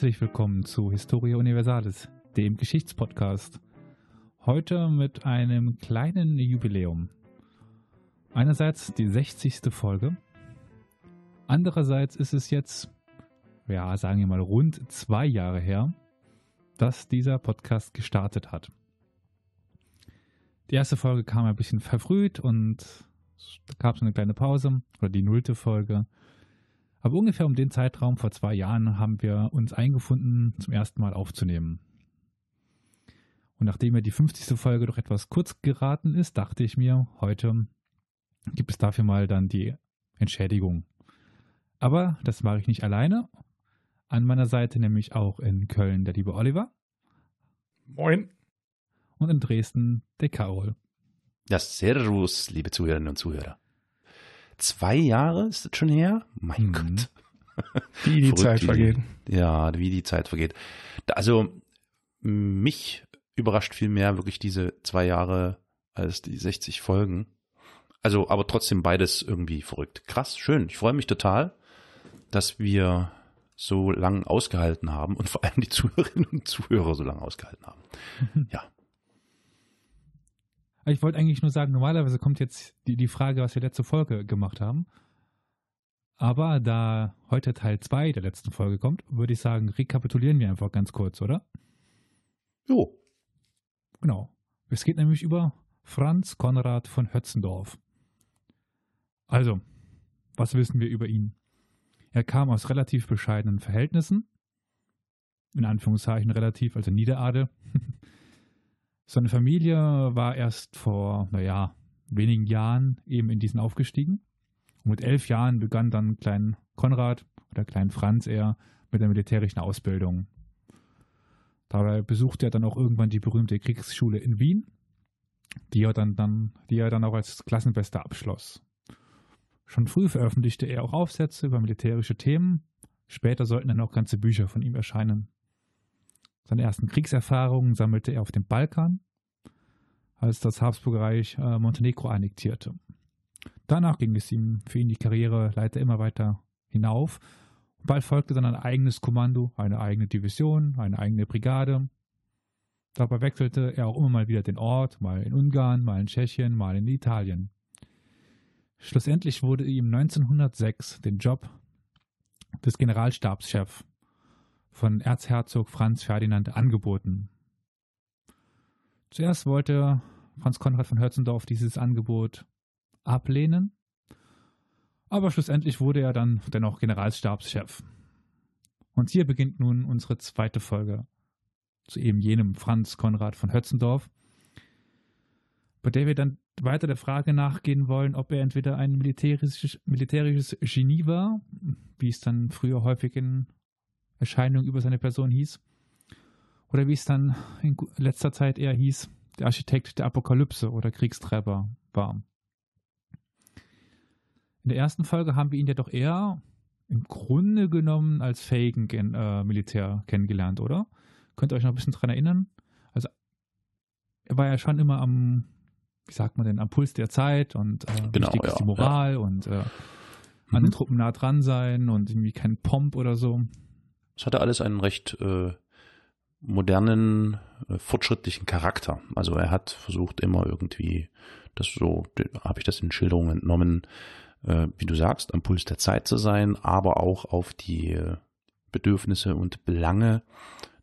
Herzlich willkommen zu Historia Universalis, dem Geschichtspodcast. Heute mit einem kleinen Jubiläum. Einerseits die 60. Folge. Andererseits ist es jetzt, ja, sagen wir mal, rund zwei Jahre her, dass dieser Podcast gestartet hat. Die erste Folge kam ein bisschen verfrüht und gab es eine kleine Pause oder die nullte Folge. Aber ungefähr um den Zeitraum vor zwei Jahren haben wir uns eingefunden, zum ersten Mal aufzunehmen. Und nachdem mir die 50. Folge doch etwas kurz geraten ist, dachte ich mir, heute gibt es dafür mal dann die Entschädigung. Aber das mache ich nicht alleine. An meiner Seite nämlich auch in Köln der liebe Oliver. Moin. Und in Dresden der Carol. Ja, servus, liebe Zuhörerinnen und Zuhörer. Zwei Jahre ist das schon her? Mein Mhm. Gott. Wie die Zeit vergeht. Ja, wie die Zeit vergeht. Also, mich überrascht viel mehr wirklich diese zwei Jahre als die 60 Folgen. Also, aber trotzdem beides irgendwie verrückt. Krass, schön. Ich freue mich total, dass wir so lang ausgehalten haben und vor allem die Zuhörerinnen und Zuhörer so lange ausgehalten haben. Ja. Ich wollte eigentlich nur sagen, normalerweise kommt jetzt die, die Frage, was wir letzte Folge gemacht haben. Aber da heute Teil 2 der letzten Folge kommt, würde ich sagen, rekapitulieren wir einfach ganz kurz, oder? Jo. Genau. Es geht nämlich über Franz Konrad von Hötzendorf. Also, was wissen wir über ihn? Er kam aus relativ bescheidenen Verhältnissen. In Anführungszeichen relativ, also Niederadel. Seine Familie war erst vor, naja, wenigen Jahren eben in diesen aufgestiegen. Und mit elf Jahren begann dann Klein Konrad oder Klein Franz eher mit der militärischen Ausbildung. Dabei besuchte er dann auch irgendwann die berühmte Kriegsschule in Wien, die er dann, dann, die er dann auch als Klassenbester abschloss. Schon früh veröffentlichte er auch Aufsätze über militärische Themen. Später sollten dann auch ganze Bücher von ihm erscheinen. Seine ersten Kriegserfahrungen sammelte er auf dem Balkan, als das Habsburgerreich äh, Montenegro annektierte. Danach ging es ihm für ihn die Karriere leider immer weiter hinauf. Bald folgte dann ein eigenes Kommando, eine eigene Division, eine eigene Brigade. Dabei wechselte er auch immer mal wieder den Ort, mal in Ungarn, mal in Tschechien, mal in Italien. Schlussendlich wurde ihm 1906 den Job des Generalstabschefs von Erzherzog Franz Ferdinand angeboten. Zuerst wollte Franz Konrad von Hötzendorf dieses Angebot ablehnen, aber schlussendlich wurde er dann dennoch Generalstabschef. Und hier beginnt nun unsere zweite Folge zu eben jenem Franz Konrad von Hötzendorf, bei der wir dann weiter der Frage nachgehen wollen, ob er entweder ein militärisches, militärisches Genie war, wie es dann früher häufig in Erscheinungen über seine Person hieß, oder wie es dann in letzter Zeit eher hieß, der Architekt der Apokalypse oder Kriegstreiber war. In der ersten Folge haben wir ihn ja doch eher im Grunde genommen als fähigen Gen äh, Militär kennengelernt, oder? Könnt ihr euch noch ein bisschen dran erinnern? Also er war ja schon immer am, wie sagt man denn, am Puls der Zeit und äh, Genau, wichtig ist ja, die Moral und äh, an Mhm. den Truppen nah dran sein und irgendwie kein Pomp oder so. Es hatte alles einen recht äh, modernen, äh, fortschrittlichen Charakter. Also er hat versucht immer irgendwie, das so, habe ich das in Schilderungen entnommen, äh, wie du sagst, am Puls der Zeit zu sein, aber auch auf die äh, Bedürfnisse und Belange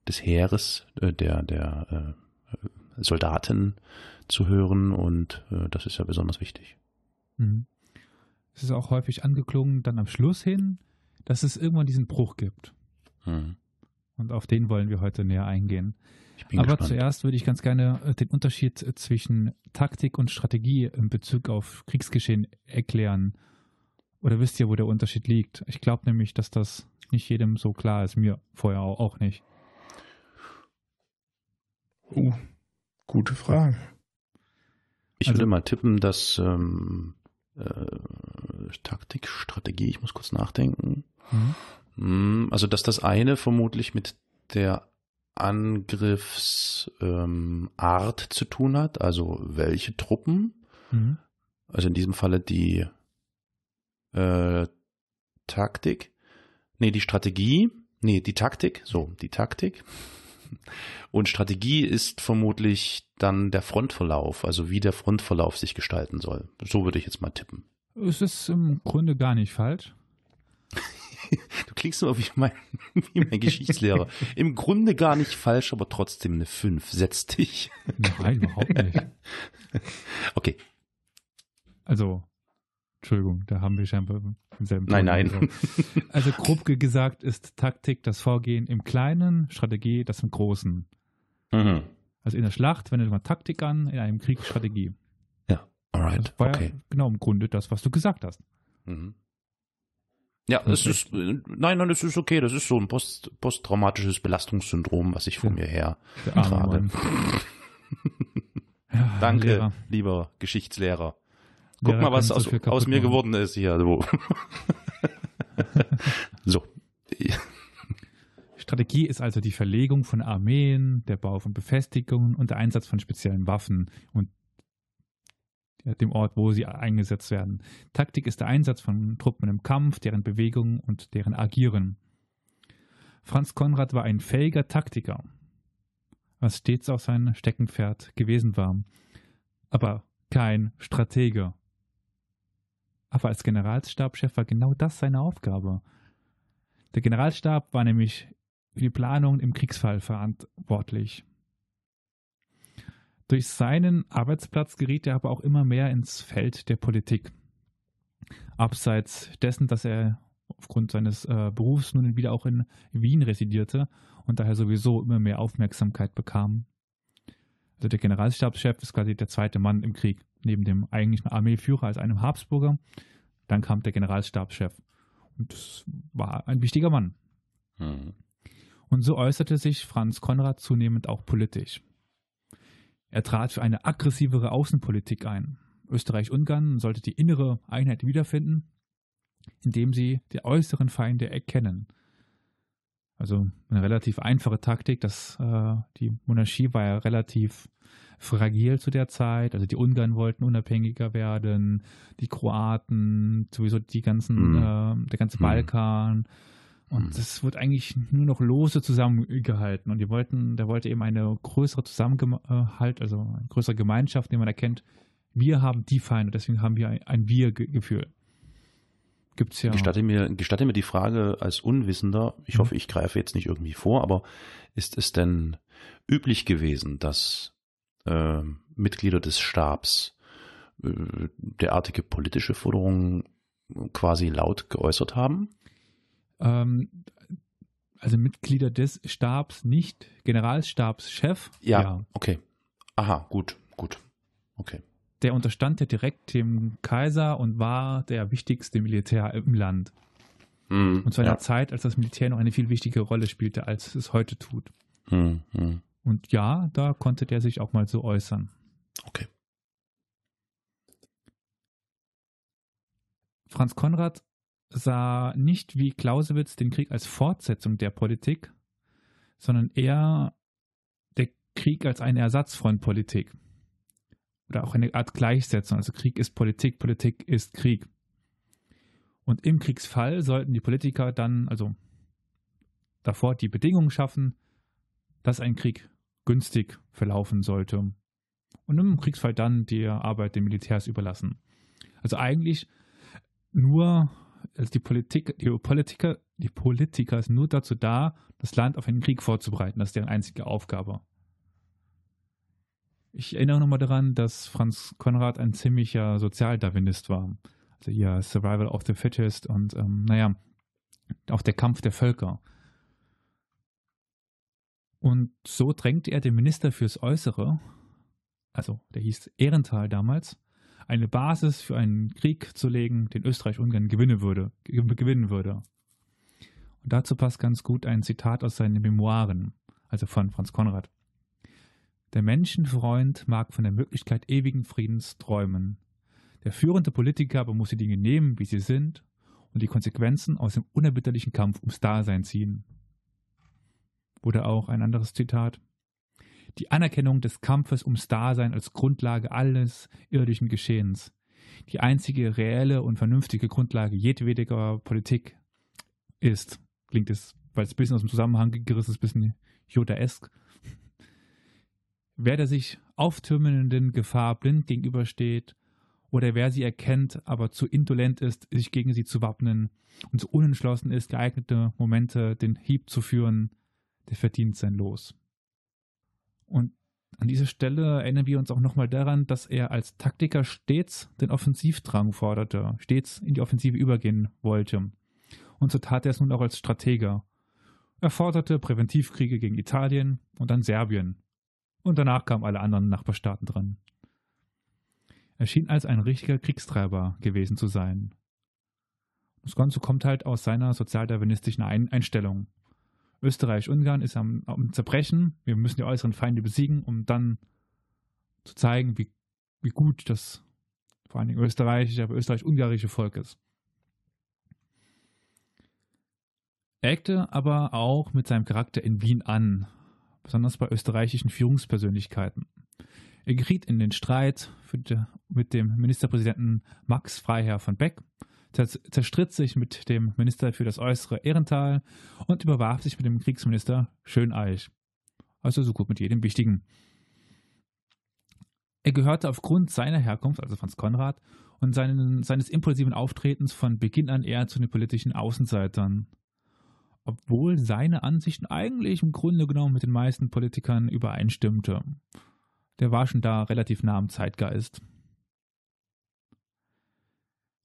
des Heeres, äh, der, der äh, Soldaten zu hören und äh, das ist ja besonders wichtig. Mhm. Es ist auch häufig angeklungen, dann am Schluss hin, dass es irgendwann diesen Bruch gibt. Hm. Und auf den wollen wir heute näher eingehen. Ich bin Aber gespannt. zuerst würde ich ganz gerne äh, den Unterschied äh, zwischen Taktik und Strategie in Bezug auf Kriegsgeschehen erklären. Oder wisst ihr, wo der Unterschied liegt? Ich glaube nämlich, dass das nicht jedem so klar ist, mir vorher auch, auch nicht. Uh, gute Frage. Ich Also- würde mal tippen, dass ähm, äh, Taktik, Strategie, ich muss kurz nachdenken. Mhm. Hm, Also, dass das eine vermutlich mit der Angriffsart ähm, zu tun hat, also welche Truppen, Mhm. also in diesem Falle die äh, Taktik, nee, die Strategie, nee, die Taktik, so, die Taktik. Und Strategie ist vermutlich dann der Frontverlauf, also wie der Frontverlauf sich gestalten soll. So würde ich jetzt mal tippen. Es ist im Grunde gar nicht falsch. Du klingst so wie mein, wie mein Geschichtslehrer. Im Grunde gar nicht falsch, aber trotzdem eine 5. Setz dich. Nein, überhaupt nicht. Okay. Also, Entschuldigung, da haben wir scheinbar denselben Nein, nein. Also, also grob gesagt ist Taktik das Vorgehen im Kleinen, Strategie das im Großen. Mhm. Also in der Schlacht wendet man Taktik an, in einem Krieg Strategie. Ja, alright. Das war Okay. ja genau im Grunde das, was du gesagt hast. Mhm. Ja, das ist, äh, nein, nein, das ist okay. Das ist so ein post, posttraumatisches Belastungssyndrom, was ich vor mir her trage. Ja, Danke, Lehrer. lieber Geschichtslehrer. Guck Lehrer mal, was können so aus, aus mir machen. geworden ist hier. Du. so. Strategie ist also die Verlegung von Armeen, der Bau von Befestigungen und der Einsatz von speziellen Waffen und dem Ort, wo sie eingesetzt werden. Taktik ist der Einsatz von Truppen im Kampf, deren Bewegung und deren Agieren. Franz Konrad war ein fähiger Taktiker, was stets auch sein Steckenpferd gewesen war, aber kein Stratege. Aber als Generalstabschef war genau das seine Aufgabe. Der Generalstab war nämlich für die Planung im Kriegsfall verantwortlich. Durch seinen Arbeitsplatz geriet er aber auch immer mehr ins Feld der Politik. Abseits dessen, dass er aufgrund seines äh, Berufs nun wieder auch in Wien residierte und daher sowieso immer mehr Aufmerksamkeit bekam. Also der Generalstabschef ist quasi der zweite Mann im Krieg, neben dem eigentlichen Armeeführer als einem Habsburger. Dann kam der Generalstabschef. Und das war ein wichtiger Mann. Mhm. Und so äußerte sich Franz Konrad zunehmend auch politisch. Er trat für eine aggressivere Außenpolitik ein. Österreich-Ungarn sollte die innere Einheit wiederfinden, indem sie die äußeren Feinde erkennen. Also eine relativ einfache Taktik, dass äh, die Monarchie war ja relativ fragil zu der Zeit. Also die Ungarn wollten unabhängiger werden, die Kroaten, sowieso die ganzen, Mhm. äh, der ganze Mhm. Und Mhm. das wird eigentlich nur noch lose zusammengehalten. Und die wollten, der wollte eben eine größere Zusammenhalt, also eine größere Gemeinschaft, in der man erkennt, wir haben die Feinde, deswegen haben wir ein, ein Wir-Gefühl. Gibt's ja. Gestatte, mir, gestatte mir die Frage als Unwissender, ich Mhm. hoffe, ich greife jetzt nicht irgendwie vor, aber ist es denn üblich gewesen, dass äh, Mitglieder des Stabs äh, derartige politische Forderungen quasi laut geäußert haben? Ähm, also Mitglieder des Stabs, nicht Generalstabschef. okay. Aha, gut, gut. Okay. Der unterstand ja direkt dem Kaiser und war der wichtigste Militär im Land. Hm, Und zu einer ja. Zeit, als das Militär noch eine viel wichtigere Rolle spielte, als es heute tut. Hm, hm. Und ja, da konnte der sich auch mal so äußern. Okay. Franz Konrad sah nicht wie Clausewitz den Krieg als Fortsetzung der Politik, sondern eher der Krieg als eine Ersatzfrontpolitik. Oder auch eine Art Gleichsetzung. Also Krieg ist Politik, Politik ist Krieg. Und im Kriegsfall sollten die Politiker dann, also davor die Bedingungen schaffen, dass ein Krieg günstig verlaufen sollte. Und im Kriegsfall dann die Arbeit den Militärs überlassen. Also eigentlich nur, also die Politik, die Politiker, die Politiker sind nur dazu da, das Land auf einen Krieg vorzubereiten. Das ist deren einzige Aufgabe. Ich erinnere nochmal daran, dass Franz Konrad ein ziemlicher Sozialdarwinist war. Also hier Survival of the Fittest und ähm, naja, auch der Kampf der Völker. Und so drängte er den Minister fürs Äußere, also der hieß Ehrenthal damals, eine Basis für einen Krieg zu legen, den Österreich-Ungarn gewinnen würde, ge- gewinnen würde. Und dazu passt ganz gut ein Zitat aus seinen Memoiren, also von Franz Konrad. Der Menschenfreund mag von der Möglichkeit ewigen Friedens träumen. Der führende Politiker aber muss die Dinge nehmen, wie sie sind, und die Konsequenzen aus dem unerbitterlichen Kampf ums Dasein ziehen. Oder auch ein anderes Zitat. Die Anerkennung des Kampfes ums Dasein als Grundlage alles irdischen Geschehens. Die einzige reelle und vernünftige Grundlage jedwediger Politik ist, klingt es weil es ein bisschen aus dem Zusammenhang gerissen ist, ein bisschen Yoda-esk. Wer der sich auftürmenden Gefahr blind gegenübersteht oder wer sie erkennt, aber zu indolent ist, sich gegen sie zu wappnen und zu unentschlossen ist, geeignete Momente den Hieb zu führen, der verdient sein Los. Und an dieser Stelle erinnern wir uns auch nochmal daran, dass er als Taktiker stets den Offensivdrang forderte, stets in die Offensive übergehen wollte. Und so tat er es nun auch als Strateger. Er forderte Präventivkriege gegen Italien und dann Serbien. Und danach kamen alle anderen Nachbarstaaten dran. Er schien als ein richtiger Kriegstreiber gewesen zu sein. Das Ganze kommt halt aus seiner sozialdarwinistischen Einstellung. Österreich-Ungarn ist am, am, Zerbrechen. Wir müssen die äußeren Feinde besiegen, um dann zu zeigen, wie, wie gut das vor allen Dingen österreichische, aber österreich-ungarische Volk ist. Er eckte aber auch mit seinem Charakter in Wien an, besonders bei österreichischen Führungspersönlichkeiten. Er geriet in den Streit mit dem Ministerpräsidenten Max Freiherr von Beck, zerstritt sich mit dem Minister für das äußere Ehrental und überwarf sich mit dem Kriegsminister Schöneich. Also so gut mit jedem Wichtigen. Er gehörte aufgrund seiner Herkunft, also Franz Konrad, und seinen, seines impulsiven Auftretens von Beginn an eher zu den politischen Außenseitern. Obwohl seine Ansichten eigentlich im Grunde genommen mit den meisten Politikern übereinstimmte. Der war schon da relativ nah am Zeitgeist.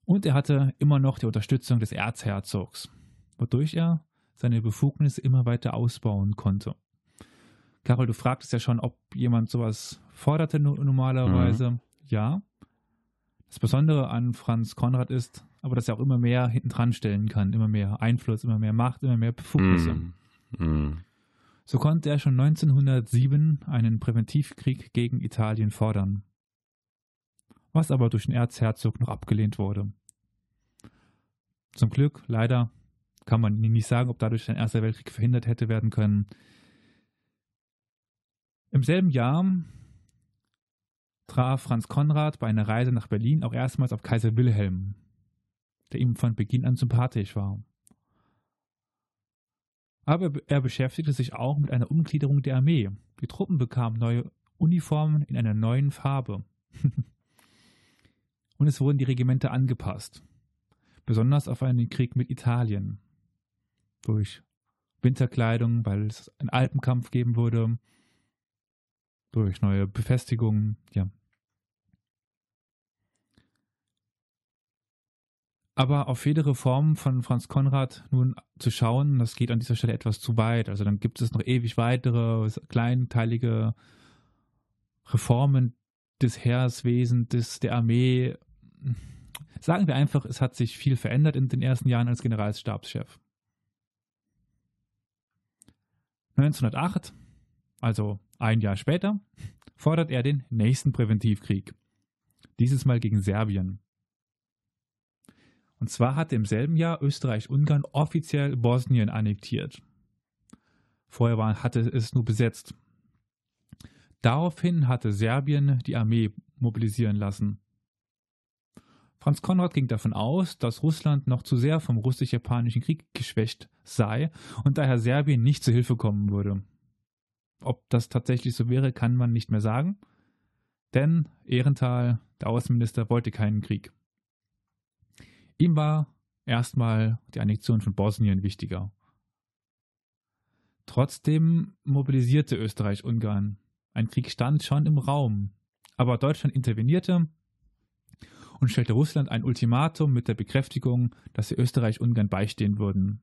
Und er hatte immer noch die Unterstützung des Erzherzogs, wodurch er seine Befugnisse immer weiter ausbauen konnte. Carol, du fragtest ja schon, ob jemand sowas forderte normalerweise. Mhm. Ja. Das Besondere an Franz Konrad ist, aber dass er auch immer mehr hinten dran stellen kann, immer mehr Einfluss, immer mehr Macht, immer mehr Befugnisse. Mhm. Mhm. So konnte er schon 1907 einen Präventivkrieg gegen Italien fordern was aber durch den Erzherzog noch abgelehnt wurde. Zum Glück, leider, kann man nicht sagen, ob dadurch ein Erster Weltkrieg verhindert hätte werden können. Im selben Jahr traf Franz Konrad bei einer Reise nach Berlin auch erstmals auf Kaiser Wilhelm, der ihm von Beginn an sympathisch war. Aber er beschäftigte sich auch mit einer Umgliederung der Armee. Die Truppen bekamen neue Uniformen in einer neuen Farbe. und es wurden die Regimenter angepasst, besonders auf einen Krieg mit Italien. Durch Winterkleidung, weil es einen Alpenkampf geben würde, durch neue Befestigungen, ja. Aber auf jede Reform von Franz Konrad nun zu schauen, das geht an dieser Stelle etwas zu weit. Also dann gibt es noch ewig weitere kleinteilige Reformen des Heereswesens, des, der Armee sagen wir einfach, es hat sich viel verändert in den ersten Jahren als Generalstabschef. 1908, also ein Jahr später, fordert er den nächsten Präventivkrieg. Dieses Mal gegen Serbien. Und zwar hatte im selben Jahr Österreich-Ungarn offiziell Bosnien annektiert. Vorher war, hatte es nur besetzt. Daraufhin hatte Serbien die Armee mobilisieren lassen. Franz Konrad ging davon aus, dass Russland noch zu sehr vom russisch-japanischen Krieg geschwächt sei und daher Serbien nicht zu Hilfe kommen würde. Ob das tatsächlich so wäre, kann man nicht mehr sagen, denn Ehrenthal, der Außenminister, wollte keinen Krieg. Ihm war erstmal die Annexion von Bosnien wichtiger. Trotzdem mobilisierte Österreich-Ungarn. Ein Krieg stand schon im Raum, aber Deutschland intervenierte und stellte Russland ein Ultimatum mit der Bekräftigung, dass sie Österreich-Ungarn beistehen würden.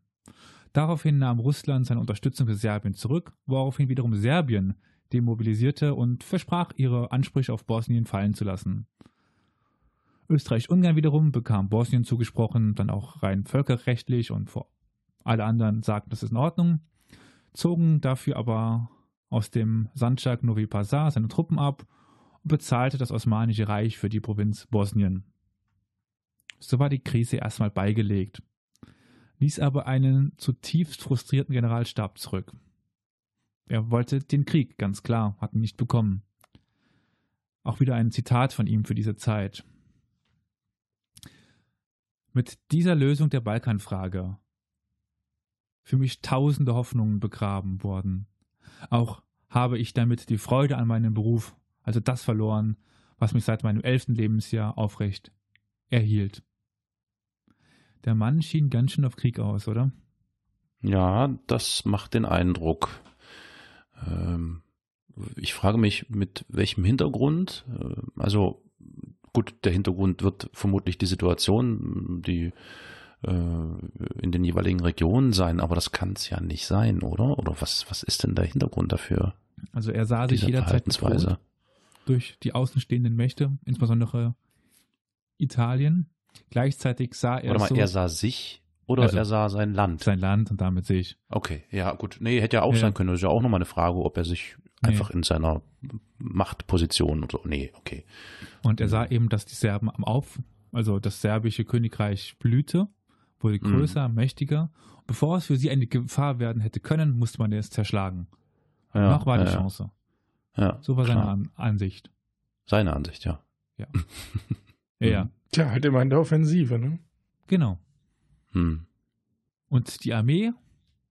Daraufhin nahm Russland seine Unterstützung für Serbien zurück, woraufhin wiederum Serbien demobilisierte und versprach, ihre Ansprüche auf Bosnien fallen zu lassen. Österreich-Ungarn wiederum bekam Bosnien zugesprochen, dann auch rein völkerrechtlich und vor alle anderen sagten, das ist in Ordnung, zogen dafür aber aus dem Sandschak Novi Pazar seine Truppen ab bezahlte das Osmanische Reich für die Provinz Bosnien. So war die Krise erstmal beigelegt, ließ aber einen zutiefst frustrierten Generalstab zurück. Er wollte den Krieg, ganz klar, hat ihn nicht bekommen. Auch wieder ein Zitat von ihm für diese Zeit. Mit dieser Lösung der Balkanfrage für mich tausende Hoffnungen begraben worden. Auch habe ich damit die Freude an meinem Beruf, also das verloren, was mich seit meinem elften Lebensjahr aufrecht erhielt. Der Mann schien ganz schön auf Krieg aus, oder? Ja, das macht den Eindruck. Ähm, ich frage mich, mit welchem Hintergrund? Äh, also gut, der Hintergrund wird vermutlich die Situation, die äh, in den jeweiligen Regionen sein, aber das kann es ja nicht sein, oder? Oder was, was ist denn der Hintergrund dafür? Also er sah sich jederzeit bedroht durch die außenstehenden Mächte, insbesondere Italien. Gleichzeitig sah er. Warte mal, so, er sah sich oder also er sah sein Land? Sein Land und damit sich. Okay, ja, gut. Nee, hätte ja auch ja. sein können. Das ist ja auch nochmal eine Frage, ob er sich nee. einfach in seiner Machtposition oder so. Nee, okay. Und er sah eben, dass die Serben am Auf, also das serbische Königreich blühte, wurde mhm. größer, mhm. mächtiger. Bevor es für sie eine Gefahr werden hätte können, musste man es zerschlagen. Ja, Noch war die ja, Chance. Ja, so war seine An Ansicht. Seine Ansicht, ja. Ja. ja. Tja, halt immer in der Offensive, ne? Genau. Hm. Und die Armee,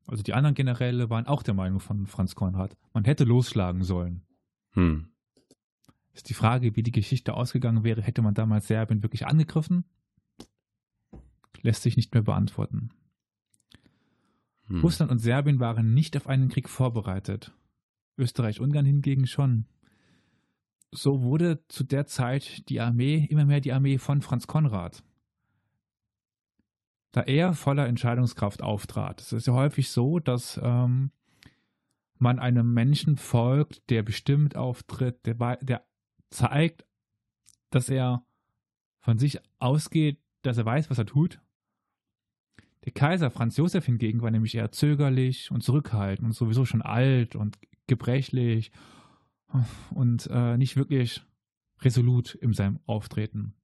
also die anderen Generäle, waren auch der Meinung von Franz Konrad. Man hätte losschlagen sollen. Hm. Ist die Frage, wie die Geschichte ausgegangen wäre, hätte man damals Serbien wirklich angegriffen? Lässt sich nicht mehr beantworten. Hm. Russland und Serbien waren nicht auf einen Krieg vorbereitet. Österreich-Ungarn hingegen schon. So wurde zu der Zeit die Armee immer mehr die Armee von Franz Konrad. Da er voller Entscheidungskraft auftrat. Es ist ja häufig so, dass ähm, man einem Menschen folgt, der bestimmt auftritt, der, der zeigt, dass er von sich ausgeht, dass er weiß, was er tut. Der Kaiser Franz Josef hingegen war nämlich eher zögerlich und zurückhaltend und sowieso schon alt und gebrechlich und äh, nicht wirklich resolut in seinem Auftreten.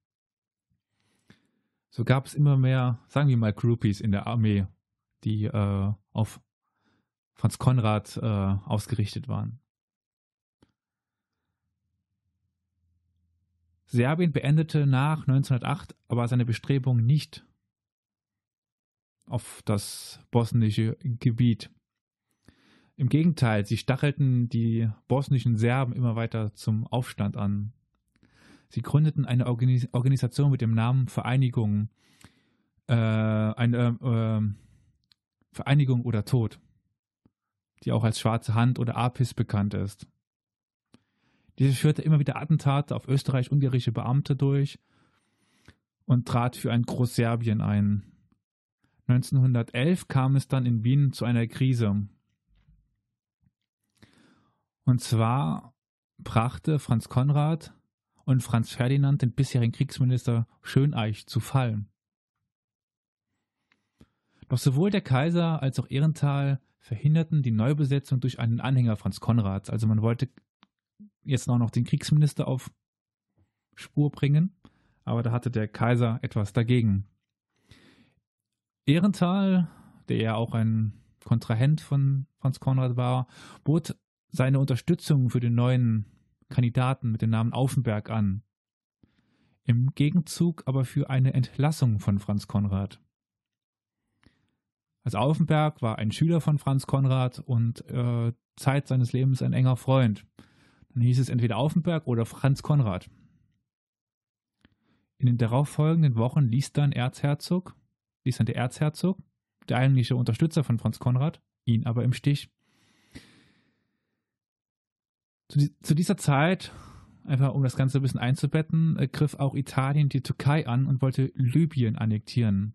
So gab es immer mehr, sagen wir mal, Groupies in der Armee, die äh, auf Franz Konrad äh, ausgerichtet waren. Serbien beendete nach 1908 aber seine Bestrebungen nicht auf das bosnische Gebiet. Im Gegenteil, sie stachelten die bosnischen Serben immer weiter zum Aufstand an. Sie gründeten eine Organis Organisation mit dem Namen Vereinigung, äh, eine äh, Vereinigung oder Tod, die auch als Schwarze Hand oder APIS bekannt ist. Diese führte immer wieder Attentate auf österreich-ungarische Beamte durch und trat für ein Großserbien ein. 1911 kam es dann in Wien zu einer Krise. Und zwar brachte Franz Konrad und Franz Ferdinand den bisherigen Kriegsminister Schöneich zu Fall. Doch sowohl der Kaiser als auch Ehrenthal verhinderten die Neubesetzung durch einen Anhänger Franz Konrads. Also man wollte jetzt auch noch den Kriegsminister auf Spur bringen, aber da hatte der Kaiser etwas dagegen. Ehrenthal, der ja auch ein Kontrahent von Franz Konrad war, bot seine Unterstützung für den neuen Kandidaten mit dem Namen Aufenberg an. Im Gegenzug aber für eine Entlassung von Franz Konrad. Als Aufenberg war ein Schüler von Franz Konrad und äh, Zeit seines Lebens ein enger Freund. Dann hieß es entweder Aufenberg oder Franz Konrad. In den darauffolgenden Wochen ließ dann Erzherzog, ließ dann der Erzherzog, der eigentliche Unterstützer von Franz Konrad, ihn aber im Stich. Zu, zu, dieser Zeit, einfach um das Ganze ein bisschen einzubetten, äh, griff auch Italien die Türkei an und wollte Libyen annektieren.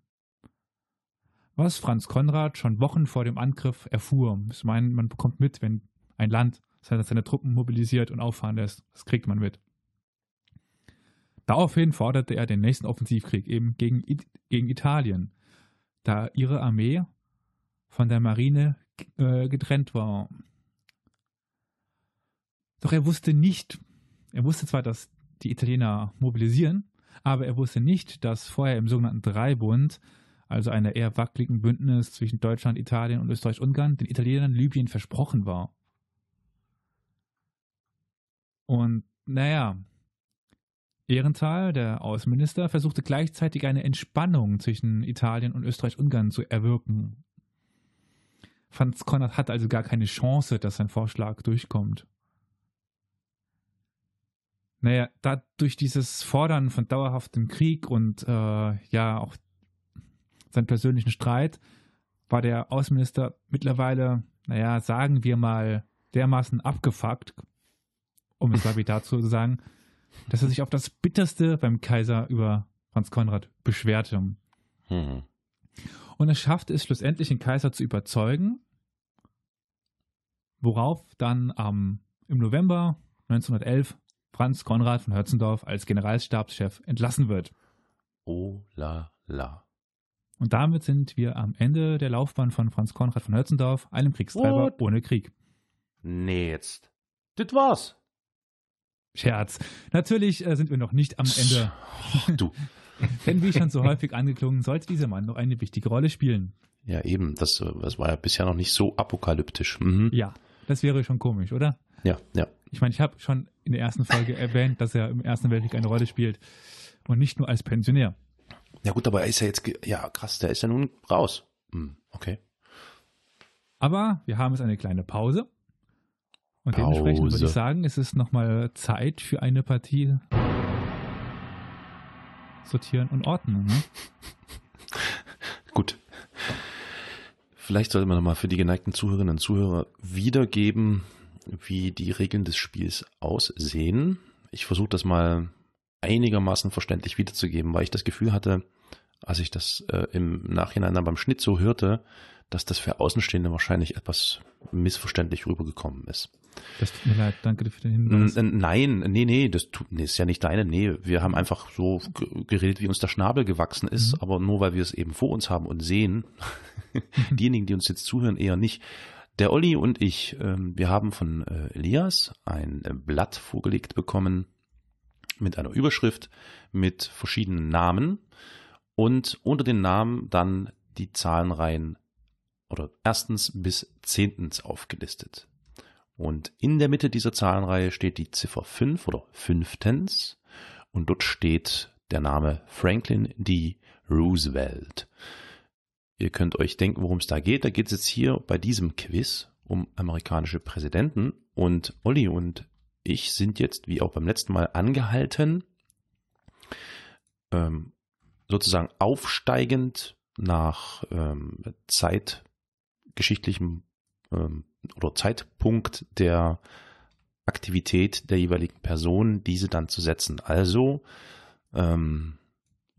Was Franz Konrad schon Wochen vor dem Angriff erfuhr. Ich meine, man bekommt mit, wenn ein Land seine Truppen mobilisiert und auffahren lässt. Das kriegt man mit. Daraufhin forderte er den nächsten Offensivkrieg eben gegen, gegen Italien, da ihre Armee von der Marine äh, getrennt war. Doch er wusste nicht, er wusste zwar, dass die Italiener mobilisieren, aber er wusste nicht, dass vorher im sogenannten Dreibund, also einer eher wackeligen Bündnis zwischen Deutschland, Italien und Österreich-Ungarn, den Italienern Libyen versprochen war. Und naja, Ehrenthal, der Außenminister, versuchte gleichzeitig eine Entspannung zwischen Italien und Österreich-Ungarn zu erwirken. Franz Konrad hat also gar keine Chance, dass sein Vorschlag durchkommt. Naja, da durch dieses Fordern von dauerhaftem Krieg und äh, ja auch seinen persönlichen Streit war der Außenminister mittlerweile, naja, sagen wir mal, dermaßen abgefuckt, um es lapidar zu sagen, dass er sich auf das Bitterste beim Kaiser über Franz Konrad beschwerte. Mhm. Und er schaffte es schlussendlich, den Kaiser zu überzeugen, worauf dann ähm, im November 1911 Franz Konrad von Hötzendorf als Generalstabschef entlassen wird. Oh la la. Und damit sind wir am Ende der Laufbahn von Franz Konrad von Hötzendorf, einem Kriegstreiber What? ohne Krieg. Nee, jetzt. Das war's. Scherz. Natürlich äh, sind wir noch nicht am Ende. Oh, du. Denn wie schon so häufig angeklungen, sollte dieser Mann noch eine wichtige Rolle spielen. Ja, eben. Das, äh, das war ja bisher noch nicht so apokalyptisch. Mhm. Ja, das wäre schon komisch, oder? Ja, ja. Ich meine, ich habe schon in der ersten Folge erwähnt, dass er im Ersten Weltkrieg eine Rolle spielt und nicht nur als Pensionär. Ja gut, aber er ist ja jetzt, ja krass, der ist ja nun raus. Hm, okay. Aber wir haben jetzt eine kleine Pause. Und dementsprechend würde Pause. ich sagen, es ist nochmal Zeit für eine Partie sortieren und ordnen. Ne? Gut. Vielleicht sollte man nochmal für die geneigten Zuhörerinnen und Zuhörer wiedergeben, wie die Regeln des Spiels aussehen. Ich versuche das mal einigermaßen verständlich wiederzugeben, weil ich das Gefühl hatte, als ich das äh, im Nachhinein dann beim Schnitt so hörte, dass das für Außenstehende wahrscheinlich etwas missverständlich rübergekommen ist. Das tut mir leid, danke für den Hinweis. Nein, nee, nee, das tut, nee, ist ja nicht deine. Nee, wir haben einfach so ge- geredet, wie uns der Schnabel gewachsen ist, Mhm. aber nur weil wir es eben vor uns haben und sehen, diejenigen, die uns jetzt zuhören, eher nicht. Der Olli und ich, ähm, wir haben von äh, Elias ein äh, Blatt vorgelegt bekommen mit einer Überschrift mit verschiedenen Namen und unter den Namen dann die Zahlenreihen oder erstens bis zehntens aufgelistet. Und in der Mitte dieser Zahlenreihe steht die Ziffer 5 oder fünftens und dort steht der Name Franklin D. Roosevelt. Ihr könnt euch denken, worum es da geht. Da geht es jetzt hier bei diesem Quiz um amerikanische Präsidenten und Olli und ich sind jetzt, wie auch beim letzten Mal, angehalten, ähm, sozusagen aufsteigend nach ähm, zeitgeschichtlichem ähm, oder Zeitpunkt der Aktivität der jeweiligen Person, diese dann zu setzen. Also, ähm,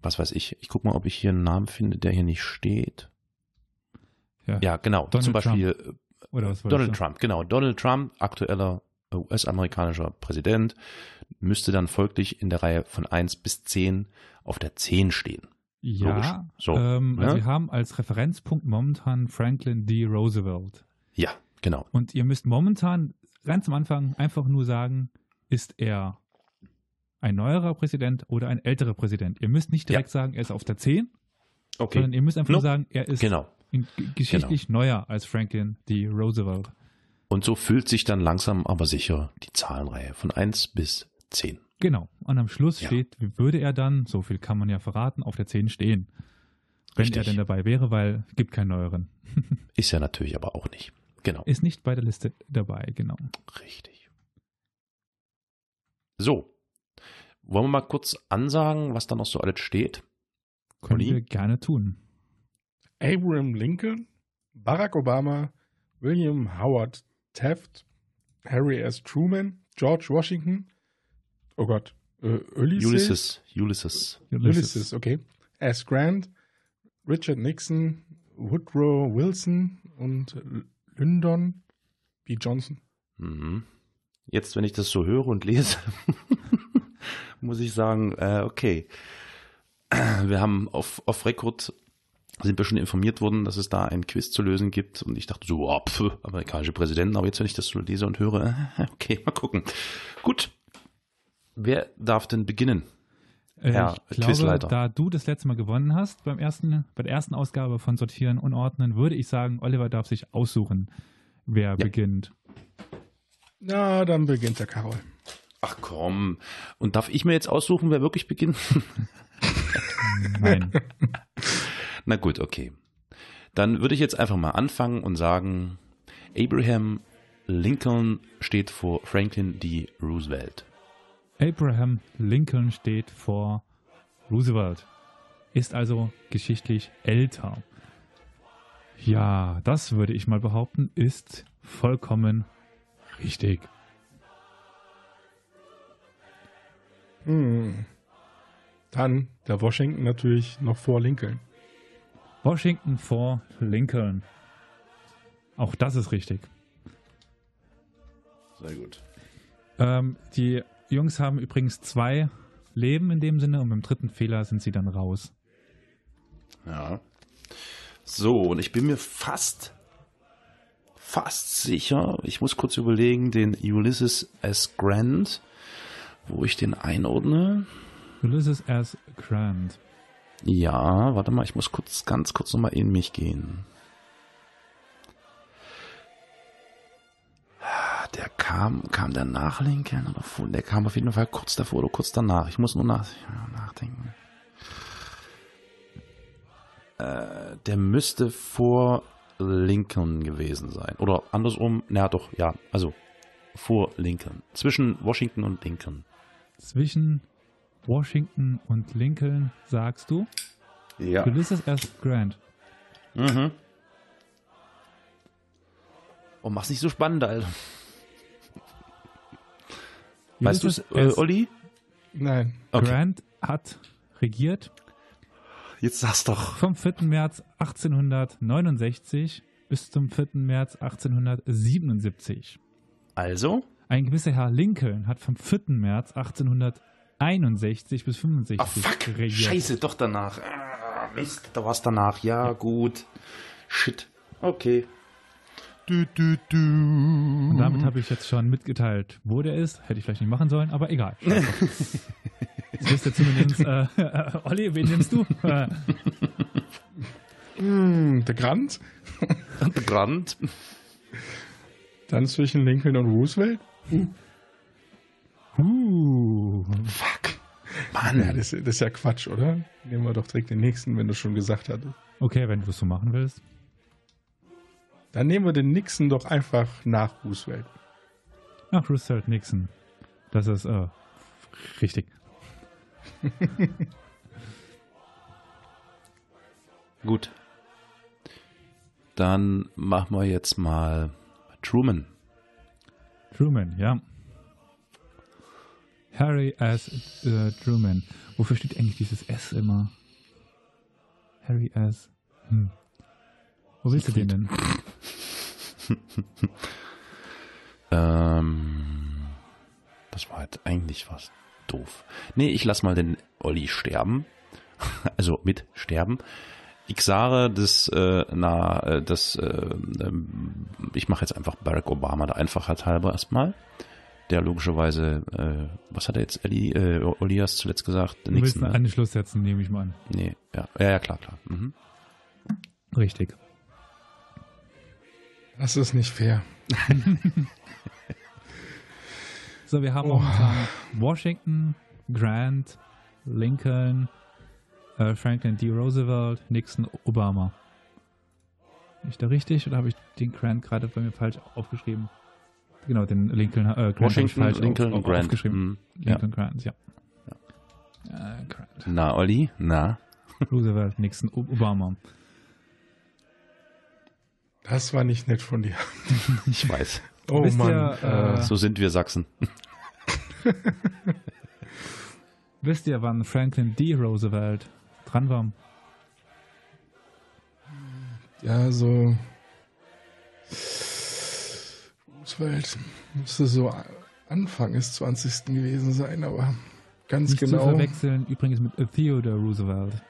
was weiß ich, ich gucke mal, ob ich hier einen Namen finde, der hier nicht steht. Ja. Ja, genau. Donald Zum Beispiel was wolltest Donald? Trump, genau. Donald Trump, aktueller US-amerikanischer Präsident, müsste dann folglich in der Reihe von 1 bis 10 auf der 10 stehen. Logisch. Ja, So, ähm, also ne? wir haben als Referenzpunkt momentan Franklin D. Roosevelt. Ja, genau. Und ihr müsst momentan ganz am Anfang einfach nur sagen, ist er ein neuerer Präsident oder ein älterer Präsident. Ihr müsst nicht direkt sagen, er ist auf der 10, sondern ihr müsst einfach nur sagen, er ist Genau. Geschichtlich neuer als Franklin D. Roosevelt. Und so füllt sich dann langsam aber sicher die Zahlenreihe von 1 bis 10. Genau. Und am Schluss Ja. steht, wie würde er dann, so viel kann man ja verraten, auf der 10 stehen. Wenn Richtig. er denn dabei wäre, weil es gibt keinen neueren. Ist ja natürlich aber auch nicht. Genau. Ist nicht bei der Liste dabei, genau. Richtig. So. Wollen wir mal kurz ansagen, was da noch so alles steht? Können Olli? wir gerne tun. Abraham Lincoln, Barack Obama, William Howard Taft, Harry S. Truman, George Washington, oh Gott, äh, Ulysses, Ulysses. Ulysses. Ulysses, okay, S. Grant, Richard Nixon, Woodrow Wilson und Lyndon B. Johnson. Mhm. Jetzt, wenn ich das so höre und lese, muss ich sagen, äh, okay. Wir haben auf, auf Record sind wir schon informiert worden, dass es da ein Quiz zu lösen gibt. Und ich dachte so, oh, pf, amerikanische Präsidenten. Aber jetzt, wenn ich das so lese und höre, okay, mal gucken. Gut. Wer darf denn beginnen? Äh, Ja, ich glaube, Quizleiter. da du das letzte Mal gewonnen hast beim ersten, bei der ersten Ausgabe von Sortieren und Ordnen, würde ich sagen, Oliver darf sich aussuchen, wer beginnt. Na, dann beginnt der Karol. Ach komm. Und darf ich mir jetzt aussuchen, wer wirklich beginnt? Nein. Na gut, okay. Dann würde ich jetzt einfach mal anfangen und sagen, Abraham Lincoln steht vor Franklin D. Roosevelt. Abraham Lincoln steht vor Roosevelt. Ist also geschichtlich älter. Ja, das würde ich mal behaupten, ist vollkommen richtig. Hm. Dann der Washington natürlich noch vor Lincoln. Washington vor Lincoln. Auch das ist richtig. Sehr gut. Ähm, die Jungs haben übrigens zwei Leben in dem Sinne und beim dritten Fehler sind sie dann raus. Ja. So, und ich bin mir fast, fast sicher, ich muss kurz überlegen, den Ulysses S. Grant, wo ich den einordne. Ulysses S. Grant. Ja, warte mal, ich muss kurz, ganz kurz nochmal in mich gehen. Der kam, kam der nach Lincoln oder vor? Der kam auf jeden Fall kurz davor oder kurz danach. Ich muss nur nach, nachdenken. Äh, der müsste vor Lincoln gewesen sein. Oder andersrum, na doch, ja, also vor Lincoln. Zwischen Washington und Lincoln. Zwischen Washington und Lincoln sagst du? Ja. Ulysses S. Grant. Mhm. Oh, mach's nicht so spannend, Alter. Weißt du's, äh. Olli? Nein. Okay. Grant hat regiert Jetzt sag's doch. vom 4. März 1869 bis zum 4. März 1877. Also? Ein gewisser Herr Lincoln hat vom 4. März 1861 bis 65 Ah, fuck. regiert. Scheiße, doch danach. Ah, Mist, da war's danach. Ja, gut. Shit. Okay. Du, du, du. Und damit habe ich jetzt schon mitgeteilt, wo der ist. Hätte ich vielleicht nicht machen sollen, aber egal. Jetzt wisst ihr zumindest, äh, äh, Olli, wen nimmst du? Hm, der Grant. Brand. Dann zwischen Lincoln und Roosevelt. Uh, Fuck. Ja, Mann. das, das ist ja Quatsch, oder? Nehmen wir doch direkt den nächsten, wenn du schon gesagt hattest. okay, wenn du es so machen willst. Dann nehmen wir den Nixon doch einfach nach Roosevelt. Ach, Roosevelt Nixon. Das ist äh, richtig. Gut. Dann machen wir jetzt mal Truman. Truman, ja. Harry S. Äh, Truman. Wofür steht eigentlich dieses S immer? Harry S. Hm. Wo willst du den denn? Ähm, das war halt eigentlich was doof. Nee, ich lass mal den Olli sterben. Also mit sterben. Ich sage, dass, äh, na, äh, das, äh, ähm, ich mache jetzt einfach Barack Obama der Einfachheit halber erstmal. Der logischerweise, äh, was hat er jetzt, Elli, äh, Olias zuletzt gesagt? Du willst Nixon, einen ne? Anschluss setzen, nehme ich mal an. Nee, ja, ja, ja klar, klar. Mhm. Richtig. Das ist nicht fair. So, wir haben Oh. Washington, Grant, Lincoln, äh, Franklin D. Roosevelt, Nixon, Obama. Bin ich da richtig oder habe ich den Grant gerade bei mir falsch aufgeschrieben? Genau, den Lincoln, äh, Grant Washington, falsch Lincoln, auf, auf, Grant. aufgeschrieben. Mhm. Ja. Lincoln, Grant, ja. Äh, Grant. Na, Olli, na. Roosevelt, Nixon, Obama. Das war nicht nett von dir. Ich weiß. Oh Wisst Mann. ihr, äh, äh, So sind wir Sachsen. Wisst ihr, wann Franklin D. Roosevelt dran war? ja, so. Roosevelt müsste so Anfang des 20. gewesen sein, aber ganz Nicht zu genau. verwechseln übrigens mit Theodore Roosevelt.